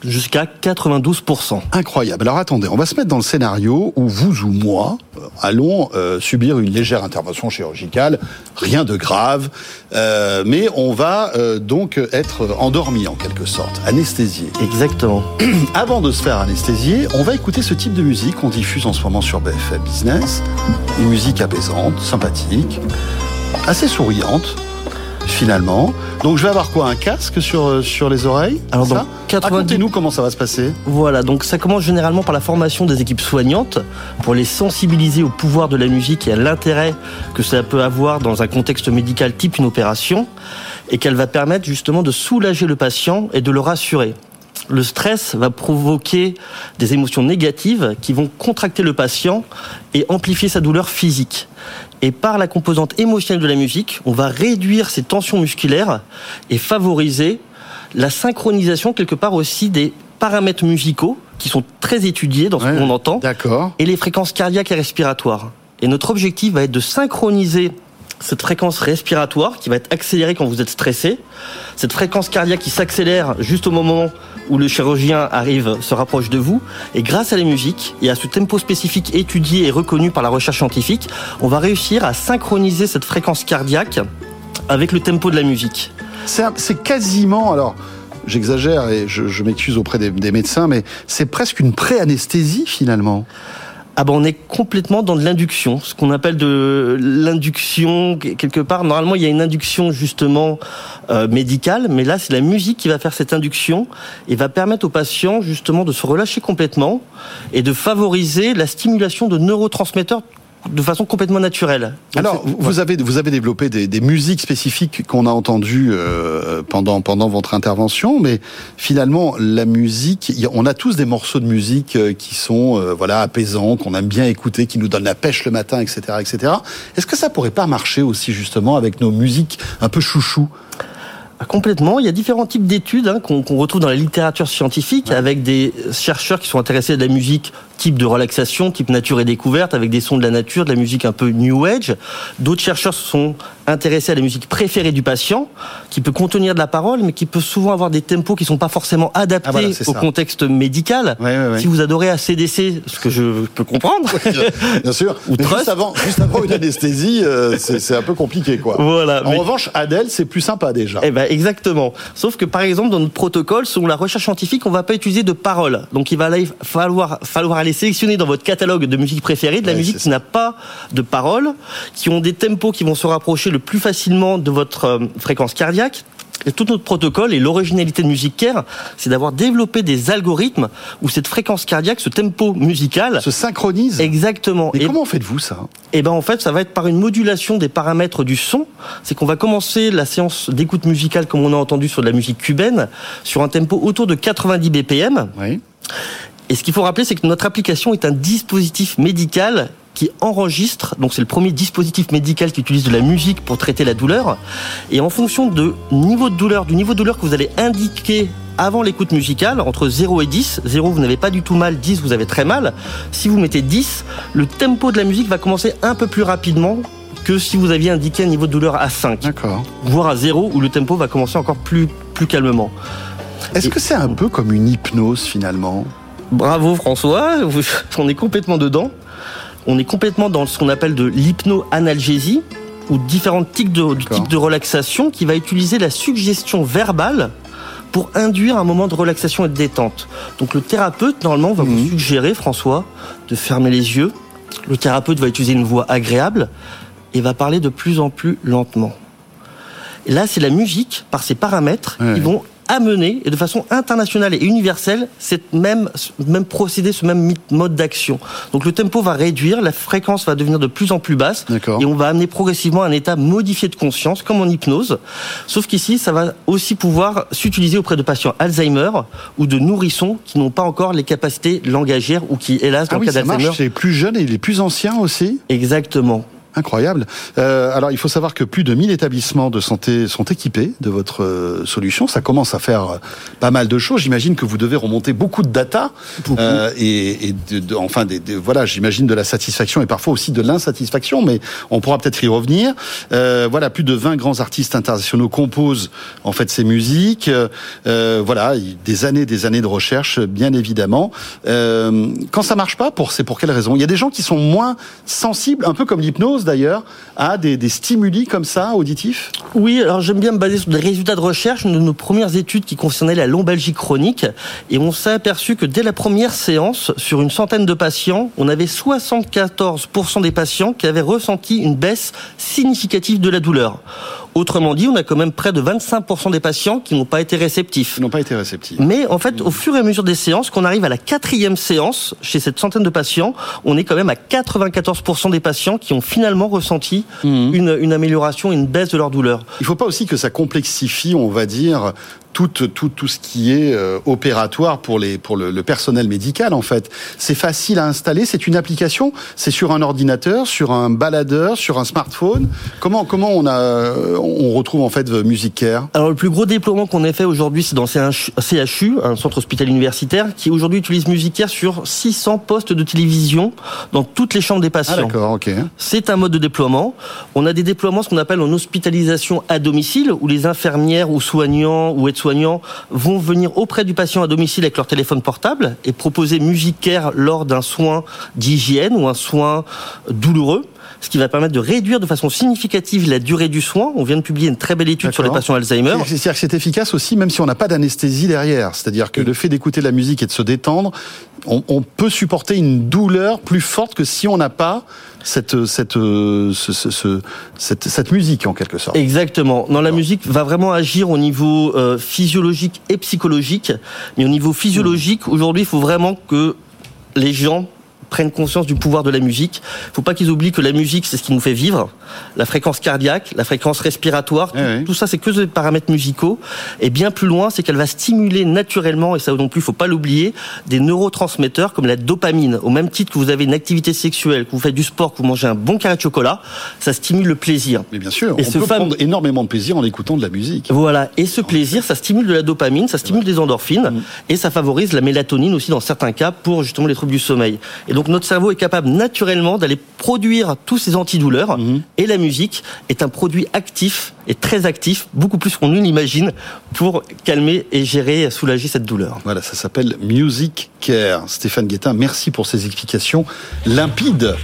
jusqu'à 92%. Incroyable. Alors attendez, on va se mettre dans le scénario où vous ou moi euh, allons euh, subir une légère intervention chirurgicale, rien de grave, euh, mais on va euh, donc être endormi en quelque sorte, anesthésié. Exactement. Avant de se faire anesthésier, on va écouter ce type de musique qu'on diffuse en ce moment sur BFM Business, une musique apaisante, sympathique, assez souriante finalement. Donc je vais avoir quoi Un casque sur, euh, sur les oreilles? Alors donc, 90 Racontez-nous comment ça va se passer. Voilà, donc ça commence généralement par la formation des équipes soignantes pour les sensibiliser au pouvoir de la musique et à l'intérêt que ça peut avoir dans un contexte médical type une opération et qu'elle va permettre justement de soulager le patient et de le rassurer. Le stress va provoquer des émotions négatives qui vont contracter le patient et amplifier sa douleur physique. Et par la composante émotionnelle de la musique, on va réduire ces tensions musculaires et favoriser la synchronisation quelque part aussi des paramètres musicaux qui sont très étudiés dans ce Ouais, qu'on entend D'accord. et les fréquences cardiaques et respiratoires. Et notre objectif va être de synchroniser cette fréquence respiratoire qui va être accélérée quand vous êtes stressé, cette fréquence cardiaque qui s'accélère juste au moment où le chirurgien arrive, se rapproche de vous, et grâce à la musique et à ce tempo spécifique étudié et reconnu par la recherche scientifique, on va réussir à synchroniser cette fréquence cardiaque avec le tempo de la musique. C'est quasiment, alors j'exagère et je, je m'excuse auprès des, des médecins, mais c'est presque une pré-anesthésie finalement. Ah ben on est complètement dans de l'induction, ce qu'on appelle de l'induction quelque part. Normalement, il y a une induction justement euh, médicale, mais là, c'est la musique qui va faire cette induction et va permettre au patient justement de se relâcher complètement et de favoriser la stimulation de neurotransmetteurs de façon complètement naturelle. Donc, Alors, vous- avez, vous avez développé des, des musiques spécifiques qu'on a entendues euh, pendant, pendant votre intervention, mais finalement, la musique, on a tous des morceaux de musique euh, qui sont euh, voilà apaisants, qu'on aime bien écouter, qui nous donnent la pêche le matin, etc. etc. Est-ce que ça pourrait pas marcher aussi justement avec nos musiques un peu chouchou? Ah, Complètement. Il y a différents types d'études hein, qu'on retrouve dans la littérature scientifique avec des chercheurs qui sont intéressés à de la musique type de relaxation, type nature et découverte, avec des sons de la nature, de la musique un peu new age. D'autres chercheurs se sont intéressés à la musique préférée du patient, qui peut contenir de la parole, mais qui peut souvent avoir des tempos qui sont pas forcément adaptés Ah, voilà, c'est au ça. contexte médical. ouais. Si vous adorez ACDC, ce que je peux comprendre, Bien sûr. Ou Trust. juste avant, juste avant une anesthésie, euh, c'est un peu compliqué, quoi. Voilà, En mais- revanche, Adèle, c'est plus sympa déjà. Eh ben exactement. Sauf que par exemple dans notre protocole, selon la recherche scientifique, on va pas utiliser de paroles. Donc il va falloir falloir aller sélectionner dans votre catalogue de musique préférée de la musique qui n'a pas de paroles, qui ont des tempos qui vont se rapprocher le plus facilement de votre euh, fréquence cardiaque. Et tout notre protocole et l'originalité de Music Care, c'est d'avoir développé des algorithmes où cette fréquence cardiaque, ce tempo musical se synchronise. Exactement. Et Et comment faites-vous ça? Eh ben en fait, ça va être par une modulation des paramètres du son. C'est qu'on va commencer la séance d'écoute musicale comme on a entendu sur de la musique cubaine sur un tempo autour de 90 BPM. Oui. Et ce qu'il faut rappeler, c'est que notre application est un dispositif médical qui enregistre, donc c'est le premier dispositif médical qui utilise de la musique pour traiter la douleur. Et en fonction de niveau de douleur, du niveau de douleur que vous allez indiquer avant l'écoute musicale, entre 0 et 10, 0 vous n'avez pas du tout mal, 10 vous avez très mal. Si vous mettez 10, le tempo de la musique va commencer un peu plus rapidement que si vous aviez indiqué un niveau de douleur à 5. D'accord. Voire à 0 où le tempo va commencer encore plus, plus calmement. Est-ce que c'est un peu comme une hypnose finalement? Bravo François, on est complètement dedans. On est complètement dans ce qu'on appelle de l'hypno-analgésie ou différents types de, types de relaxation qui va utiliser la suggestion verbale pour induire un moment de relaxation et de détente. Donc le thérapeute, normalement, va vous suggérer, François, de fermer les yeux. Le thérapeute va utiliser une voix agréable et va parler de plus en plus lentement. Et là, c'est la musique, par ses paramètres, qui vont amener, et de façon internationale et universelle, cette même, ce même procédé, ce même mode d'action. Donc le tempo va réduire, la fréquence va devenir de plus en plus basse, et on va amener progressivement un état modifié de conscience, comme en hypnose. Sauf qu'ici, ça va aussi pouvoir s'utiliser auprès de patients Alzheimer ou de nourrissons qui n'ont pas encore les capacités langagières ou qui, hélas, dans Ah le cas d'Alzheimer... les plus jeunes et les plus anciens aussi? Exactement. Incroyable. Euh, alors, il faut savoir que plus de 1000 établissements de santé sont équipés de votre euh, solution. Ça commence à faire euh, pas mal de choses. J'imagine que vous devez remonter beaucoup de data. Euh, et, et de, de- enfin, des, des- voilà, j'imagine de la satisfaction et parfois aussi de l'insatisfaction, mais on pourra peut-être y revenir. Euh, voilà, plus de 20 grands artistes internationaux composent en fait ces musiques. Voilà, il- des années, des années de recherche, bien évidemment. Euh, quand ça marche pas, pour c'est pour quelle raison? Il y a des gens qui sont moins sensibles, un peu comme l'hypnose d'ailleurs, à des, stimuli comme ça auditifs. Oui, alors j'aime bien me baser sur des résultats de recherche de nos premières études qui concernaient la lombalgie chronique. Et on s'est aperçu que dès la première séance, sur une centaine de patients, on avait 74% des patients qui avaient ressenti une baisse significative de la douleur. Autrement dit, on a quand même près de 25% des patients qui n'ont pas été réceptifs. N'ont pas été réceptifs. Mais en fait, au fur et à mesure des séances, qu'on arrive à la quatrième séance, chez cette centaine de patients, on est quand même à 94% des patients qui ont finalement ressenti une, une amélioration, une baisse de leur douleur. Il faut pas aussi que ça complexifie, on va dire, tout, tout, tout ce qui est euh, opératoire pour, les, pour le, le personnel médical, en fait. C'est facile à installer, c'est une application, c'est sur un ordinateur, sur un baladeur, sur un smartphone. Comment, comment on, a, euh, on retrouve en fait Music Care Alors le plus gros déploiement qu'on ait fait aujourd'hui, c'est dans CHU, un centre hospitalier universitaire, qui aujourd'hui utilise Music Care sur 600 postes de télévision dans toutes les chambres des patients. Ah d'accord, ok. C'est un mode de déploiement. On a des déploiements, ce qu'on appelle en hospitalisation à domicile, où les infirmières ou soignants ou aides-soignants vont venir auprès du patient à domicile avec leur téléphone portable et proposer Music Care lors d'un soin d'hygiène ou un soin douloureux ce qui va permettre de réduire de façon significative la durée du soin. On vient de publier une très belle étude sur les patients Alzheimer. C'est-à-dire que c'est efficace aussi, même si on n'a pas d'anesthésie derrière. C'est-à-dire que le fait d'écouter de la musique et de se détendre, on, on, peut supporter une douleur plus forte que si on n'a pas cette, cette, ce, ce, cette, cette, musique en quelque sorte. Exactement. Non, la musique va vraiment agir au niveau euh, physiologique et psychologique. Mais au niveau physiologique, aujourd'hui, il faut vraiment que les gens prennent conscience du pouvoir de la musique. Il faut pas qu'ils oublient que la musique, c'est ce qui nous fait vivre. La fréquence cardiaque, la fréquence respiratoire, tout, oui. tout ça, c'est que des paramètres musicaux. Et bien plus loin, c'est qu'elle va stimuler naturellement, et ça non plus, il faut pas l'oublier, des neurotransmetteurs comme la dopamine. Au même titre que vous avez une activité sexuelle, que vous faites du sport, que vous mangez un bon carré de chocolat, ça stimule le plaisir. Mais bien sûr, et on ce peut fameux... prendre énormément de plaisir en écoutant de la musique. Voilà. Et ce plaisir, ça stimule de la dopamine, ça stimule des endorphines, mmh. et ça favorise la mélatonine aussi dans certains cas pour justement les troubles du sommeil. Et donc notre cerveau est capable naturellement d'aller produire tous ces antidouleurs, mmh. et la musique est un produit actif et très actif, beaucoup plus qu'on ne l'imagine, pour calmer et gérer, soulager cette douleur. Voilà, ça s'appelle Music Care. Stéphane Guettin, merci pour ces explications limpides.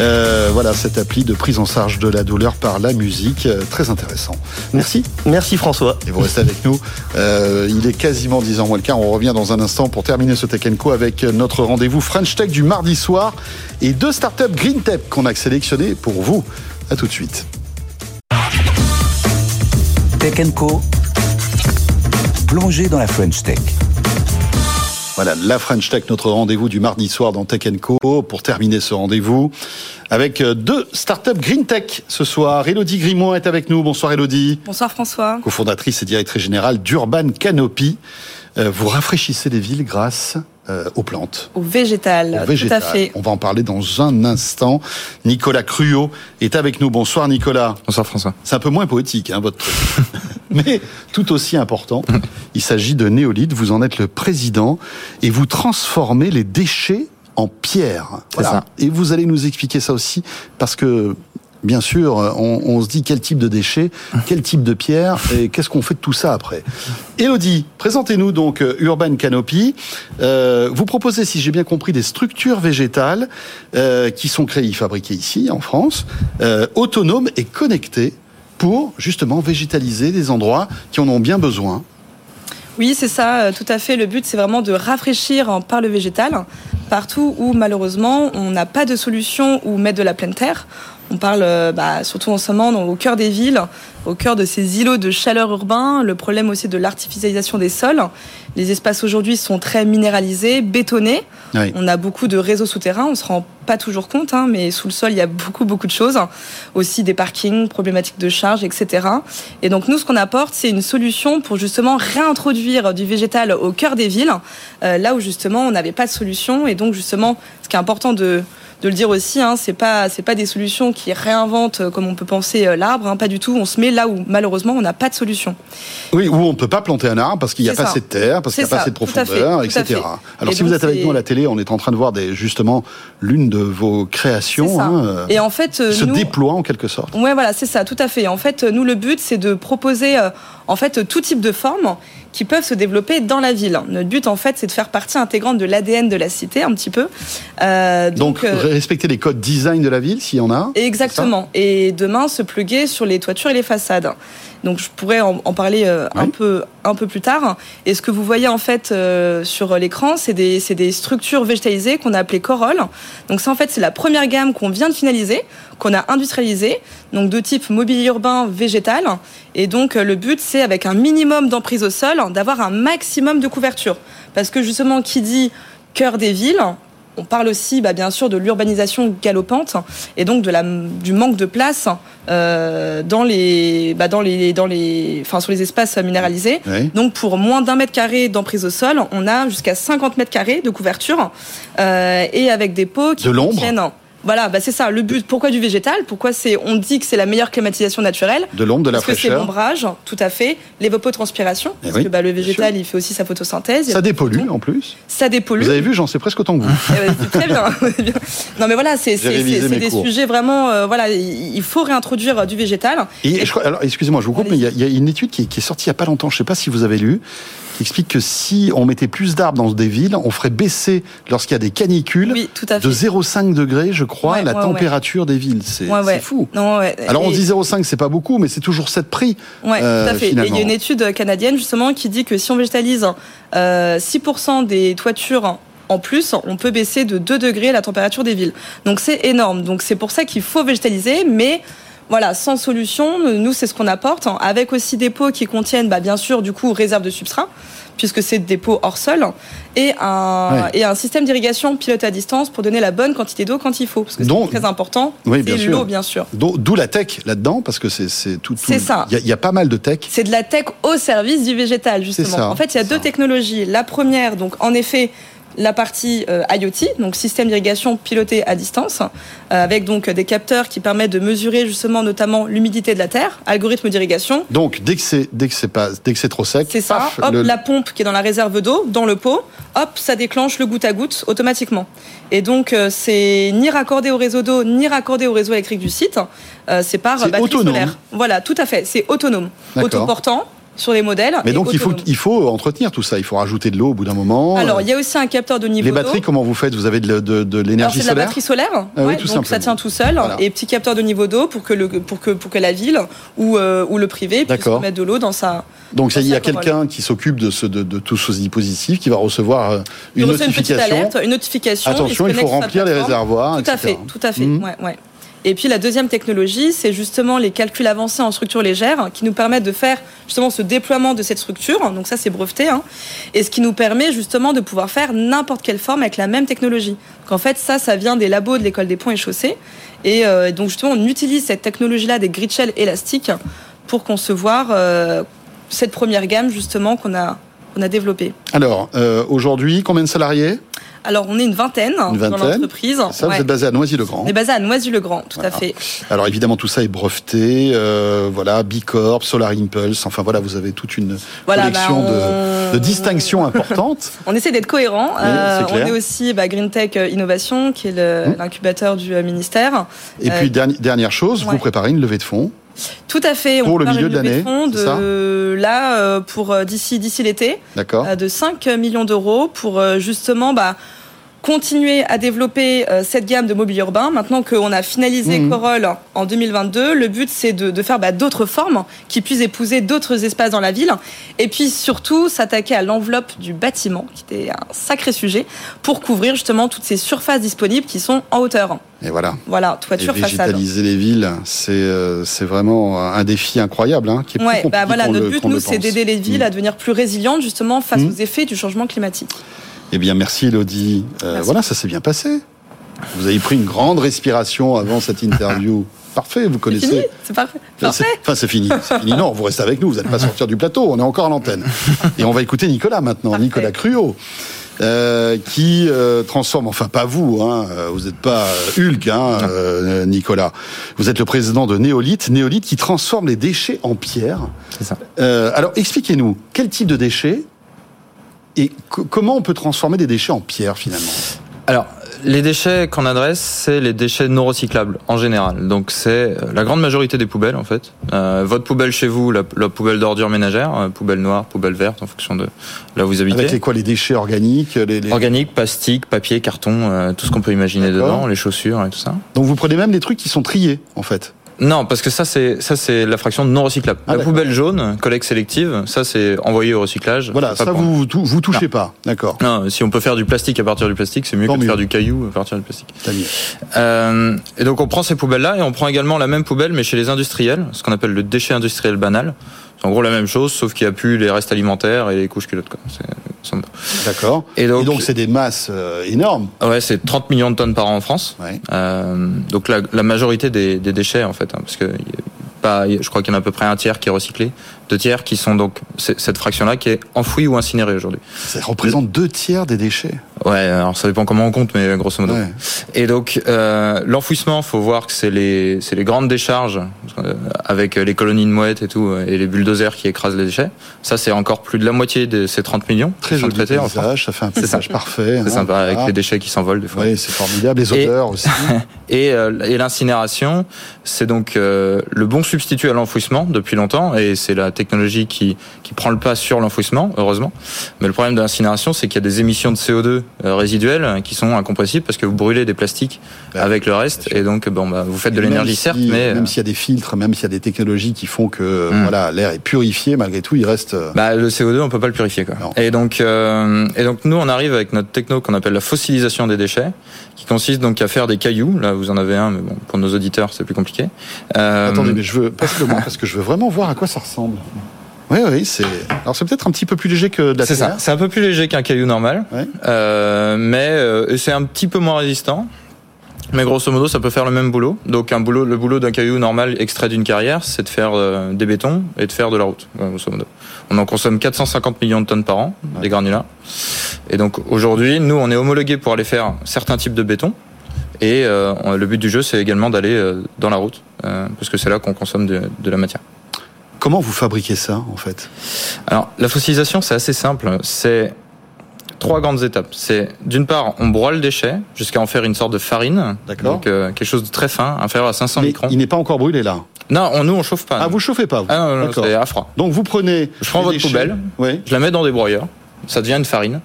Euh, voilà, cette appli de prise en charge de la douleur par la musique, euh, très intéressant. Merci. Merci François. Et vous restez avec nous. Euh, il est quasiment 10 ans moins le quart. On revient dans un instant pour terminer ce Tech Co avec notre rendez-vous French Tech du mardi soir et deux startups Green Tech qu'on a sélectionnées pour vous. À tout de suite. Tech Co. Plongez dans la French Tech. Voilà, la French Tech, notre rendez-vous du mardi soir dans Tech Co. Pour terminer ce rendez-vous avec deux startups Green Tech ce soir. Elodie Grimoire est avec nous. Bonsoir Elodie. Bonsoir François. Cofondatrice et directrice générale d'Urban Canopy. Vous rafraîchissez les villes grâce euh, aux plantes. Au végétal, Au végétal. tout à fait. On va en parler dans un instant. Nicolas Cruot est avec nous. Bonsoir Nicolas. Bonsoir François. C'est un peu moins poétique, hein, votre truc. Mais tout aussi important, il s'agit de Néolith. Vous en êtes le président et vous transformez les déchets en pierre. Voilà. Ça. Et vous allez nous expliquer ça aussi parce que bien sûr, on, se dit quel type de déchets, quel type de pierre, et qu'est-ce qu'on fait de tout ça après. Elodie, présentez-nous donc Urban Canopy. Euh, vous proposez, si j'ai bien compris, des structures végétales euh, qui sont créées, fabriquées ici, en France, euh, autonomes et connectées pour justement végétaliser des endroits qui en ont bien besoin. Oui, c'est ça, tout à fait. Le but, c'est vraiment de rafraîchir par le végétal, partout où malheureusement on n'a pas de solution où mettre de la pleine terre. On parle bah, surtout en ce moment au cœur des villes, au cœur de ces îlots de chaleur urbain, le problème aussi de l'artificialisation des sols. Les espaces aujourd'hui sont très minéralisés, bétonnés. Oui. On a beaucoup de réseaux souterrains, on se rend pas toujours compte, hein, mais sous le sol, il y a beaucoup, beaucoup de choses. Aussi des parkings, problématiques de charge, etc. Et donc nous, ce qu'on apporte, c'est une solution pour justement réintroduire du végétal au cœur des villes, euh, là où justement on n'avait pas de solution. Et donc justement, ce qui est important de de le dire aussi, hein, c'est pas c'est pas des solutions qui réinventent euh, comme on peut penser euh, l'arbre, hein, pas du tout. On se met là où malheureusement on n'a pas de solution. Oui, où on peut pas planter un arbre parce qu'il n'y a pas assez de terre, parce qu'il n'y a pas assez de profondeur, fait, etc. Alors Et si vous êtes avec nous à la télé, on est en train de voir des, justement l'une de vos créations. Hein, Et en fait, euh, se nous, déploie en quelque sorte. Ouais, voilà, c'est ça, tout à fait. En fait, nous le but c'est de proposer euh, en fait tout type de formes qui peuvent se développer dans la ville. Notre but, en fait, c'est de faire partie intégrante de l'ADN de la cité, un petit peu. Euh, donc, donc euh, respecter les codes design de la ville, s'il y en a. Exactement. Et demain, se pluguer sur les toitures et les façades. Donc je pourrais en, en parler euh, oui. un peu un peu plus tard. Et ce que vous voyez en fait euh, sur l'écran, c'est des c'est des structures végétalisées qu'on a appelées corolles. Donc ça en fait c'est la première gamme qu'on vient de finaliser, qu'on a industrialisée, donc de type mobilier urbain végétal. Et donc le but c'est avec un minimum d'emprise au sol d'avoir un maximum de couverture, parce que justement qui dit cœur des villes on parle aussi, bah, bien sûr, de l'urbanisation galopante et donc de la, du manque de place euh, dans les, bah, dans les, dans les, enfin, sur les espaces minéralisés. Oui. Donc, pour moins d'un mètre carré d'emprise au sol, on a jusqu'à 50 mètres carrés de couverture euh, et avec des pots qui De l'ombre contiennent. Voilà, bah c'est ça. Le but. Pourquoi du végétal? Pourquoi c'est On dit que c'est la meilleure climatisation naturelle? De l'ombre, de la Parce que c'est fraîcheur. l'ombrage, tout à fait. L'évapotranspiration, Eh parce oui, que bah, le végétal, il fait aussi sa photosynthèse. Ça dépollue en plus. Ça dépollue. Vous avez vu, j'en sais presque autant que vous. Eh très bien. non mais voilà, c'est des cours. sujets vraiment. euh, voilà, il faut réintroduire euh, du végétal. Et je crois- alors, excusez-moi, je vous coupe, mais il y, a- y une étude qui est, qui est sortie il n'y a pas longtemps, je ne sais pas si vous avez lu, qui explique que si on mettait plus d'arbres dans des villes, on ferait baisser, lorsqu'il y a des canicules, de 0,5 degrés, je crois, Ouais, la ouais, ouais. température des villes. C'est fou. Non. Alors on dit 0,5, c'est pas beaucoup, mais c'est toujours cette prix. Ouais, euh, tout à fait. Et il y a une étude canadienne justement qui dit que si on végétalise euh, 6% des toitures en plus, on peut baisser de 2 degrés la température des villes. Donc c'est énorme. Donc c'est pour ça qu'il faut végétaliser, mais voilà, sans solution, nous c'est ce qu'on apporte, hein, avec aussi des pots qui contiennent, bah, bien sûr, du coup, réserve de substrat, puisque c'est des pots hors sol, et un, Ouais. et un système d'irrigation piloté à distance pour donner la bonne quantité d'eau quand il faut, parce que c'est très important. Oui, bien c'est sûr. l'eau, bien sûr. D'où la tech là-dedans, parce que c'est tout. tout- C'est ça. Il y a- il y, a pas mal de tech. C'est de la tech au service du végétal, justement. ça, en fait, il y a deux technologies. La première, donc, en effet, la partie euh, IoT, donc système d'irrigation piloté à distance, euh, avec donc des capteurs qui permettent de mesurer justement notamment l'humidité de la terre, algorithme d'irrigation. Donc dès que c'est dès que c'est pas dès que c'est trop sec, C'est ça. paf, hop, le- la pompe qui est dans la réserve d'eau, dans le pot, hop, ça déclenche le goutte à goutte automatiquement. Et donc, euh, c'est ni raccordé au réseau d'eau, ni raccordé au réseau électrique du site. Euh, c'est par batterie autonome. solaire. Voilà, tout à fait. C'est autonome. D'accord. Autoportant sur les modèles. Mais donc il faut il faut entretenir tout ça. Il faut rajouter de l'eau au bout d'un moment. Alors, Euh, il y a aussi un capteur de niveau les batteries, comment vous faites? Vous avez de, de, l'énergie c'est de la solaire? batterie solaire, Ah oui, tout donc ça simplement. tient tout seul, Voilà. et petit capteur de niveau d'eau pour que le pour que pour que la ville ou euh, ou le privé puisse mettre de l'eau dans sa. Donc il y a quelqu'un qui s'occupe de, ce, de, de tous ces dispositifs, qui va recevoir euh, Il une reçoit une notification. alerte, une notification. Attention, il faut remplir les réservoirs, Tout à fait, tout à fait. Ouais, ouais. Et puis la deuxième technologie, c'est justement les calculs avancés en structure légère qui nous permettent de faire justement ce déploiement de cette structure. Donc ça, c'est breveté. Hein, et ce qui nous permet justement de pouvoir faire n'importe quelle forme avec la même technologie. Donc en fait, ça, ça vient des labos de l'école des ponts et chaussées. Et euh, donc justement, on utilise cette technologie-là des grid shells élastiques pour concevoir euh, cette première gamme justement qu'on a, a développée. Alors euh, aujourd'hui, combien de salariés? Alors, on est une vingtaine, Une dans vingtaine. l'entreprise. Ça, vous êtes basé à Noisy-le-Grand. On est basé à Noisy-le-Grand, tout à fait. Alors évidemment, tout ça est breveté. euh, voilà, Bicorp, Solar Impulse. Enfin voilà, vous avez toute une Voilà, collection bah, de, de distinctions importantes. On essaie d'être cohérent. Oui, c'est on est aussi bah, Green Tech euh, Innovation, qui est Mmh. l'incubateur du euh, ministère. Et Euh, puis dernière, dernière chose, ouais. vous préparez une levée de fonds. Tout à fait. pour on le milieu de l'année, de là euh, pour euh, d'ici d'ici l'été. D'accord. euh, de 5 millions d'euros pour justement bah, continuer à développer euh, cette gamme de mobilier urbain. Maintenant qu'on a finalisé. Corolle en 2022, le but c'est de, de faire bah, d'autres formes qui puissent épouser d'autres espaces dans la ville. Et puis surtout s'attaquer à l'enveloppe du bâtiment, qui était un sacré sujet, pour couvrir justement toutes ces surfaces disponibles qui sont en hauteur. Et voilà. Voilà, Et toiture, façade. végétaliser les villes, c'est euh, c'est vraiment un défi incroyable, hein, qui est plus Ouais, compliqué bah voilà, notre but, nous, c'est d'aider les villes Mm. à devenir plus résilientes, justement, face Mm. aux effets du changement climatique. Eh bien, merci Elodie. Euh, voilà, ça s'est bien passé. Vous avez pris une grande respiration avant cette interview. Parfait, vous connaissez. c'est parfait. Enfin, c'est- Parfait. Enfin, c'est fini. Fini. Non, vous restez avec nous. Vous n'allez pas sortir du plateau. On est encore à l'antenne. Et on va écouter Nicolas maintenant. Nicolas Cruot. euh, qui euh, transforme, enfin pas vous, hein, vous n'êtes pas Hulk, hein, euh, Nicolas. Vous êtes le président de Néolith, Néolith qui transforme les déchets en pierre. C'est ça. Alors expliquez-nous, quel type de déchets et co- comment on peut transformer des déchets en pierre finalement? Alors, les déchets qu'on adresse, c'est les déchets non recyclables en général. Donc, c'est euh, la grande majorité des poubelles en fait. Euh, votre poubelle chez vous, la, la poubelle d'ordures ménagères, euh, poubelle noire, poubelle verte, en fonction de là où vous habitez. Avec les quoi? Les déchets organiques les, les- Organique, plastique, papier, carton, euh, tout ce qu'on peut imaginer dedans, les chaussures et tout ça. Donc vous prenez même les trucs qui sont triés en fait. Non, parce que ça c'est ça c'est la fraction non recyclable. Ah, la poubelle jaune, collecte sélective, ça c'est envoyé au recyclage. Voilà, ça vous, vous, touchez pas, d'accord. Non, si on peut faire du plastique à partir du plastique, c'est mieux Tant que de mieux. faire du caillou à partir du plastique. Euh, et donc on prend ces poubelles-là et on prend également la même poubelle mais chez les industriels, ce qu'on appelle le déchet industriel banal. En gros la même chose, sauf qu'il n'y a plus les restes alimentaires et les couches culottes. D'accord. Et donc, c'est des masses euh, énormes. Ouais, c'est 30 millions de tonnes par an en France. Euh, donc la, la, majorité des, des déchets en fait, hein, parce que pas, je crois qu'il y en a à peu près un tiers qui est recyclé, deux tiers qui sont donc cette fraction-là qui est enfouie ou incinérée aujourd'hui. Ça représente deux tiers des déchets. Ouais, alors ça dépend comment on compte, mais grosso modo. Et donc euh, l'enfouissement, faut voir que c'est les c'est les grandes décharges euh, avec les colonies de mouettes et tout et les bulldozers qui écrasent les déchets. Ça c'est encore plus de la moitié de ces 30 millions. Très joli paysage, ça fait un paysage parfait. C'est hein, sympa avec les déchets qui s'envolent des fois. Oui, c'est formidable, les odeurs aussi. et, euh, et l'incinération, c'est donc euh, le bon substitut à l'enfouissement depuis longtemps et c'est la technologie qui qui prend le pas sur l'enfouissement, heureusement. Mais le problème de l'incinération, c'est qu'il y a des émissions de CO2 euh, résiduelles qui sont incompressibles parce que vous brûlez des plastiques bah, avec le reste et donc bon bah vous faites de l'énergie certes, mais même s'il y a des filtres, même s'il y a des technologies qui font que hmm. voilà l'air est purifié, malgré tout, il reste. Bah le CO2, on peut pas le purifier quoi. Et donc et donc nous on arrive avec notre techno qu'on appelle la fossilisation des déchets, qui consiste donc à faire des cailloux. Là vous en avez un, mais bon pour nos auditeurs c'est plus compliqué. Euh... Attendez, mais je veux parce que parce que je veux vraiment voir à quoi ça ressemble. Oui, oui, c'est. Alors c'est peut-être un petit peu plus léger que de la C'est ça. C'est un peu plus léger qu'un caillou normal, euh, mais euh, c'est un petit peu moins résistant. Mais grosso modo, ça peut faire le même boulot. Donc un boulot, le boulot d'un caillou normal extrait d'une carrière, c'est de faire euh, des bétons et de faire de la route. Grosso modo. On en consomme 450 millions de tonnes par an, des granulats. Et donc aujourd'hui, nous, on est homologué pour aller faire certains types de béton. Et le but du jeu, c'est également d'aller dans la route, parce que c'est là qu'on consomme de, de la matière. Comment vous fabriquez ça, en fait? Alors, la fossilisation, c'est assez simple. C'est trois grandes étapes. C'est d'une part, on broie le déchet jusqu'à en faire une sorte de farine. D'accord. Donc euh, quelque chose de très fin, inférieur à 500 Mais microns. Il n'est pas encore brûlé là? Non, on, nous on chauffe pas. Ah, vous chauffez pas vous? Ah non, non, D'accord. c'est à froid. Donc vous prenez. Je prends votre déchets. poubelle, Oui. je la mets dans des broyeurs, ça devient une farine.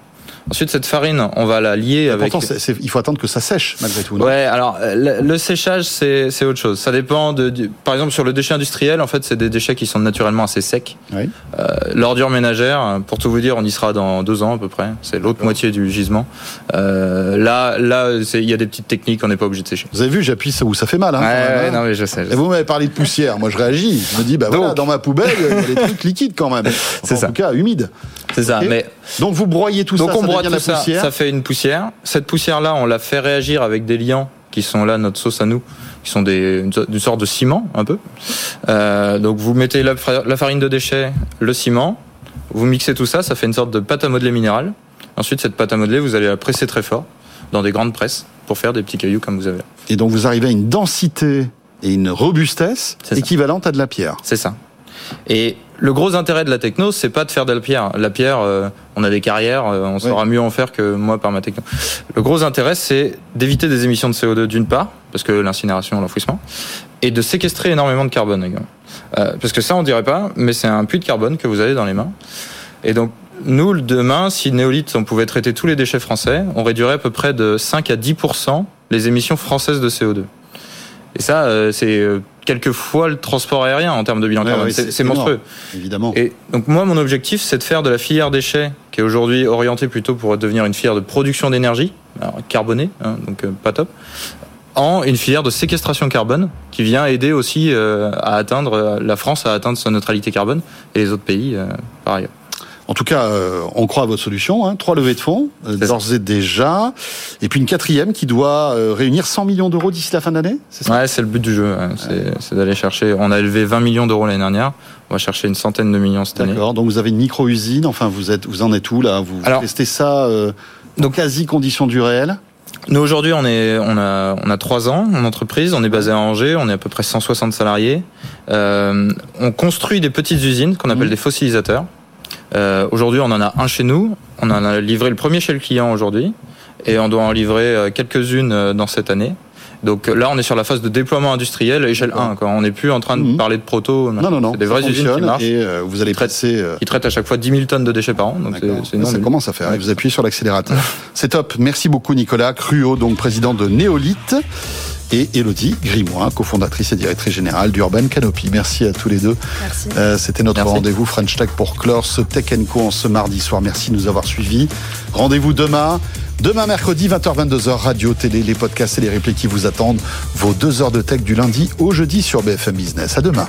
Ensuite, cette farine, on va la lier Et avec. Pourtant, il faut attendre que ça sèche malgré tout. Ouais, alors le, le séchage c'est autre chose. Ça dépend de, du- par exemple sur le déchet industriel, en fait, c'est des déchets qui sont naturellement assez secs. Oui. Euh, L'ordure ménagère, pour tout vous dire, on y sera dans deux ans à peu près. C'est l'autre moitié du gisement. Euh, là, là, il y a des petites techniques, on n'est pas obligé de sécher. Vous avez vu, j'appuie où ça fait mal. Hein, Ouais, hein. non mais je sais. je Et vous m'avez parlé de poussière. Moi, je réagis. Je me dis, bah voilà, dans ma poubelle, il y a des trucs liquides quand même. C'est en ça. tout cas, humides. C'est ça, mais Donc vous broyez tout donc ça, on ça broie tout la ça, poussière. ça fait une poussière. Cette poussière-là, on la fait réagir avec des liants qui sont là notre sauce à nous, qui sont des une, so- une sorte de ciment un peu. Euh, donc vous mettez la, la farine de déchets, le ciment, vous mixez tout ça, ça fait une sorte de pâte à modeler minérale. Ensuite, cette pâte à modeler, vous allez la presser très fort dans des grandes presses pour faire des petits cailloux comme vous avez là. Et donc vous arrivez à une densité et une robustesse équivalente à de la pierre. C'est ça. Et le gros intérêt de la techno, c'est pas de faire de la pierre. La pierre, euh, on a des carrières, euh, on saura mieux en faire que moi par ma techno. Le gros intérêt, c'est d'éviter des émissions de CO2 d'une part, parce que l'incinération, l'enfouissement, et de séquestrer énormément de carbone également. Euh, parce que ça, on dirait pas, mais c'est un puits de carbone que vous avez dans les mains. Et donc, nous, demain, si Néolith, on pouvait traiter tous les déchets français, on réduirait à peu près de 5 à 10% les émissions françaises de CO2. Et ça, euh, c'est euh, quelques fois le transport aérien en termes de bilan Ouais, carbone. ouais, c'est monstrueux. évidemment. Et donc moi, mon objectif, c'est de faire de la filière déchets, qui est aujourd'hui orientée plutôt pour devenir une filière de production d'énergie, carbonée, hein, donc euh, pas top, en une filière de séquestration carbone, qui vient aider aussi euh, à atteindre euh, la France à atteindre sa neutralité carbone et les autres pays euh, par ailleurs. En tout cas, euh, on croit à votre solution. Hein. Trois levées de fonds, euh, d'ores et déjà. Et puis une quatrième qui doit euh, réunir 100 millions d'euros d'ici la fin d'année c'est ça? Ouais, c'est le but du jeu, ouais. c'est d'aller chercher. On a élevé 20 millions d'euros l'année dernière, on va chercher une centaine de millions cette année. D'accord. Donc vous avez une micro-usine. Enfin, vous, êtes, vous en êtes où là? Vous Alors- testez ça euh, dans quasi conditions du réel? Nous aujourd'hui, on est, on a, on a trois ans en entreprise. On est basé à Angers. On est à peu près 160 salariés. Euh, on construit des petites usines qu'on appelle des fossilisateurs. Euh, aujourd'hui, on en a un chez nous. On en a livré le premier chez le client aujourd'hui, et on doit en livrer euh, quelques-unes euh, dans cette année. Donc euh, là, on est sur la phase de déploiement industriel à échelle 1. Quoi. On n'est plus en train de parler de proto. Non, non, non. C'est des ça vraies usines qui marchent. Et euh, vous allez passer. euh, Qui traitent à chaque fois 10 000 tonnes de déchets par an. Donc c'est- c'est Ça énorme. commence à faire. Et vous appuyez sur l'accélérateur. C'est top. Merci beaucoup, Nicolas Cruot, donc président de Néolith. Et Elodie Grimois, cofondatrice et directrice générale d'Urban Canopy. Merci à tous les deux. Merci. Euh, C'était notre rendez-vous French Tech pour clore ce Tech Co en ce mardi soir. Merci de nous avoir suivis. Rendez-vous demain. Demain mercredi 20h-22h, radio, télé, les podcasts et les replays qui vous attendent. Vos deux heures de tech du lundi au jeudi sur BFM Business. À demain.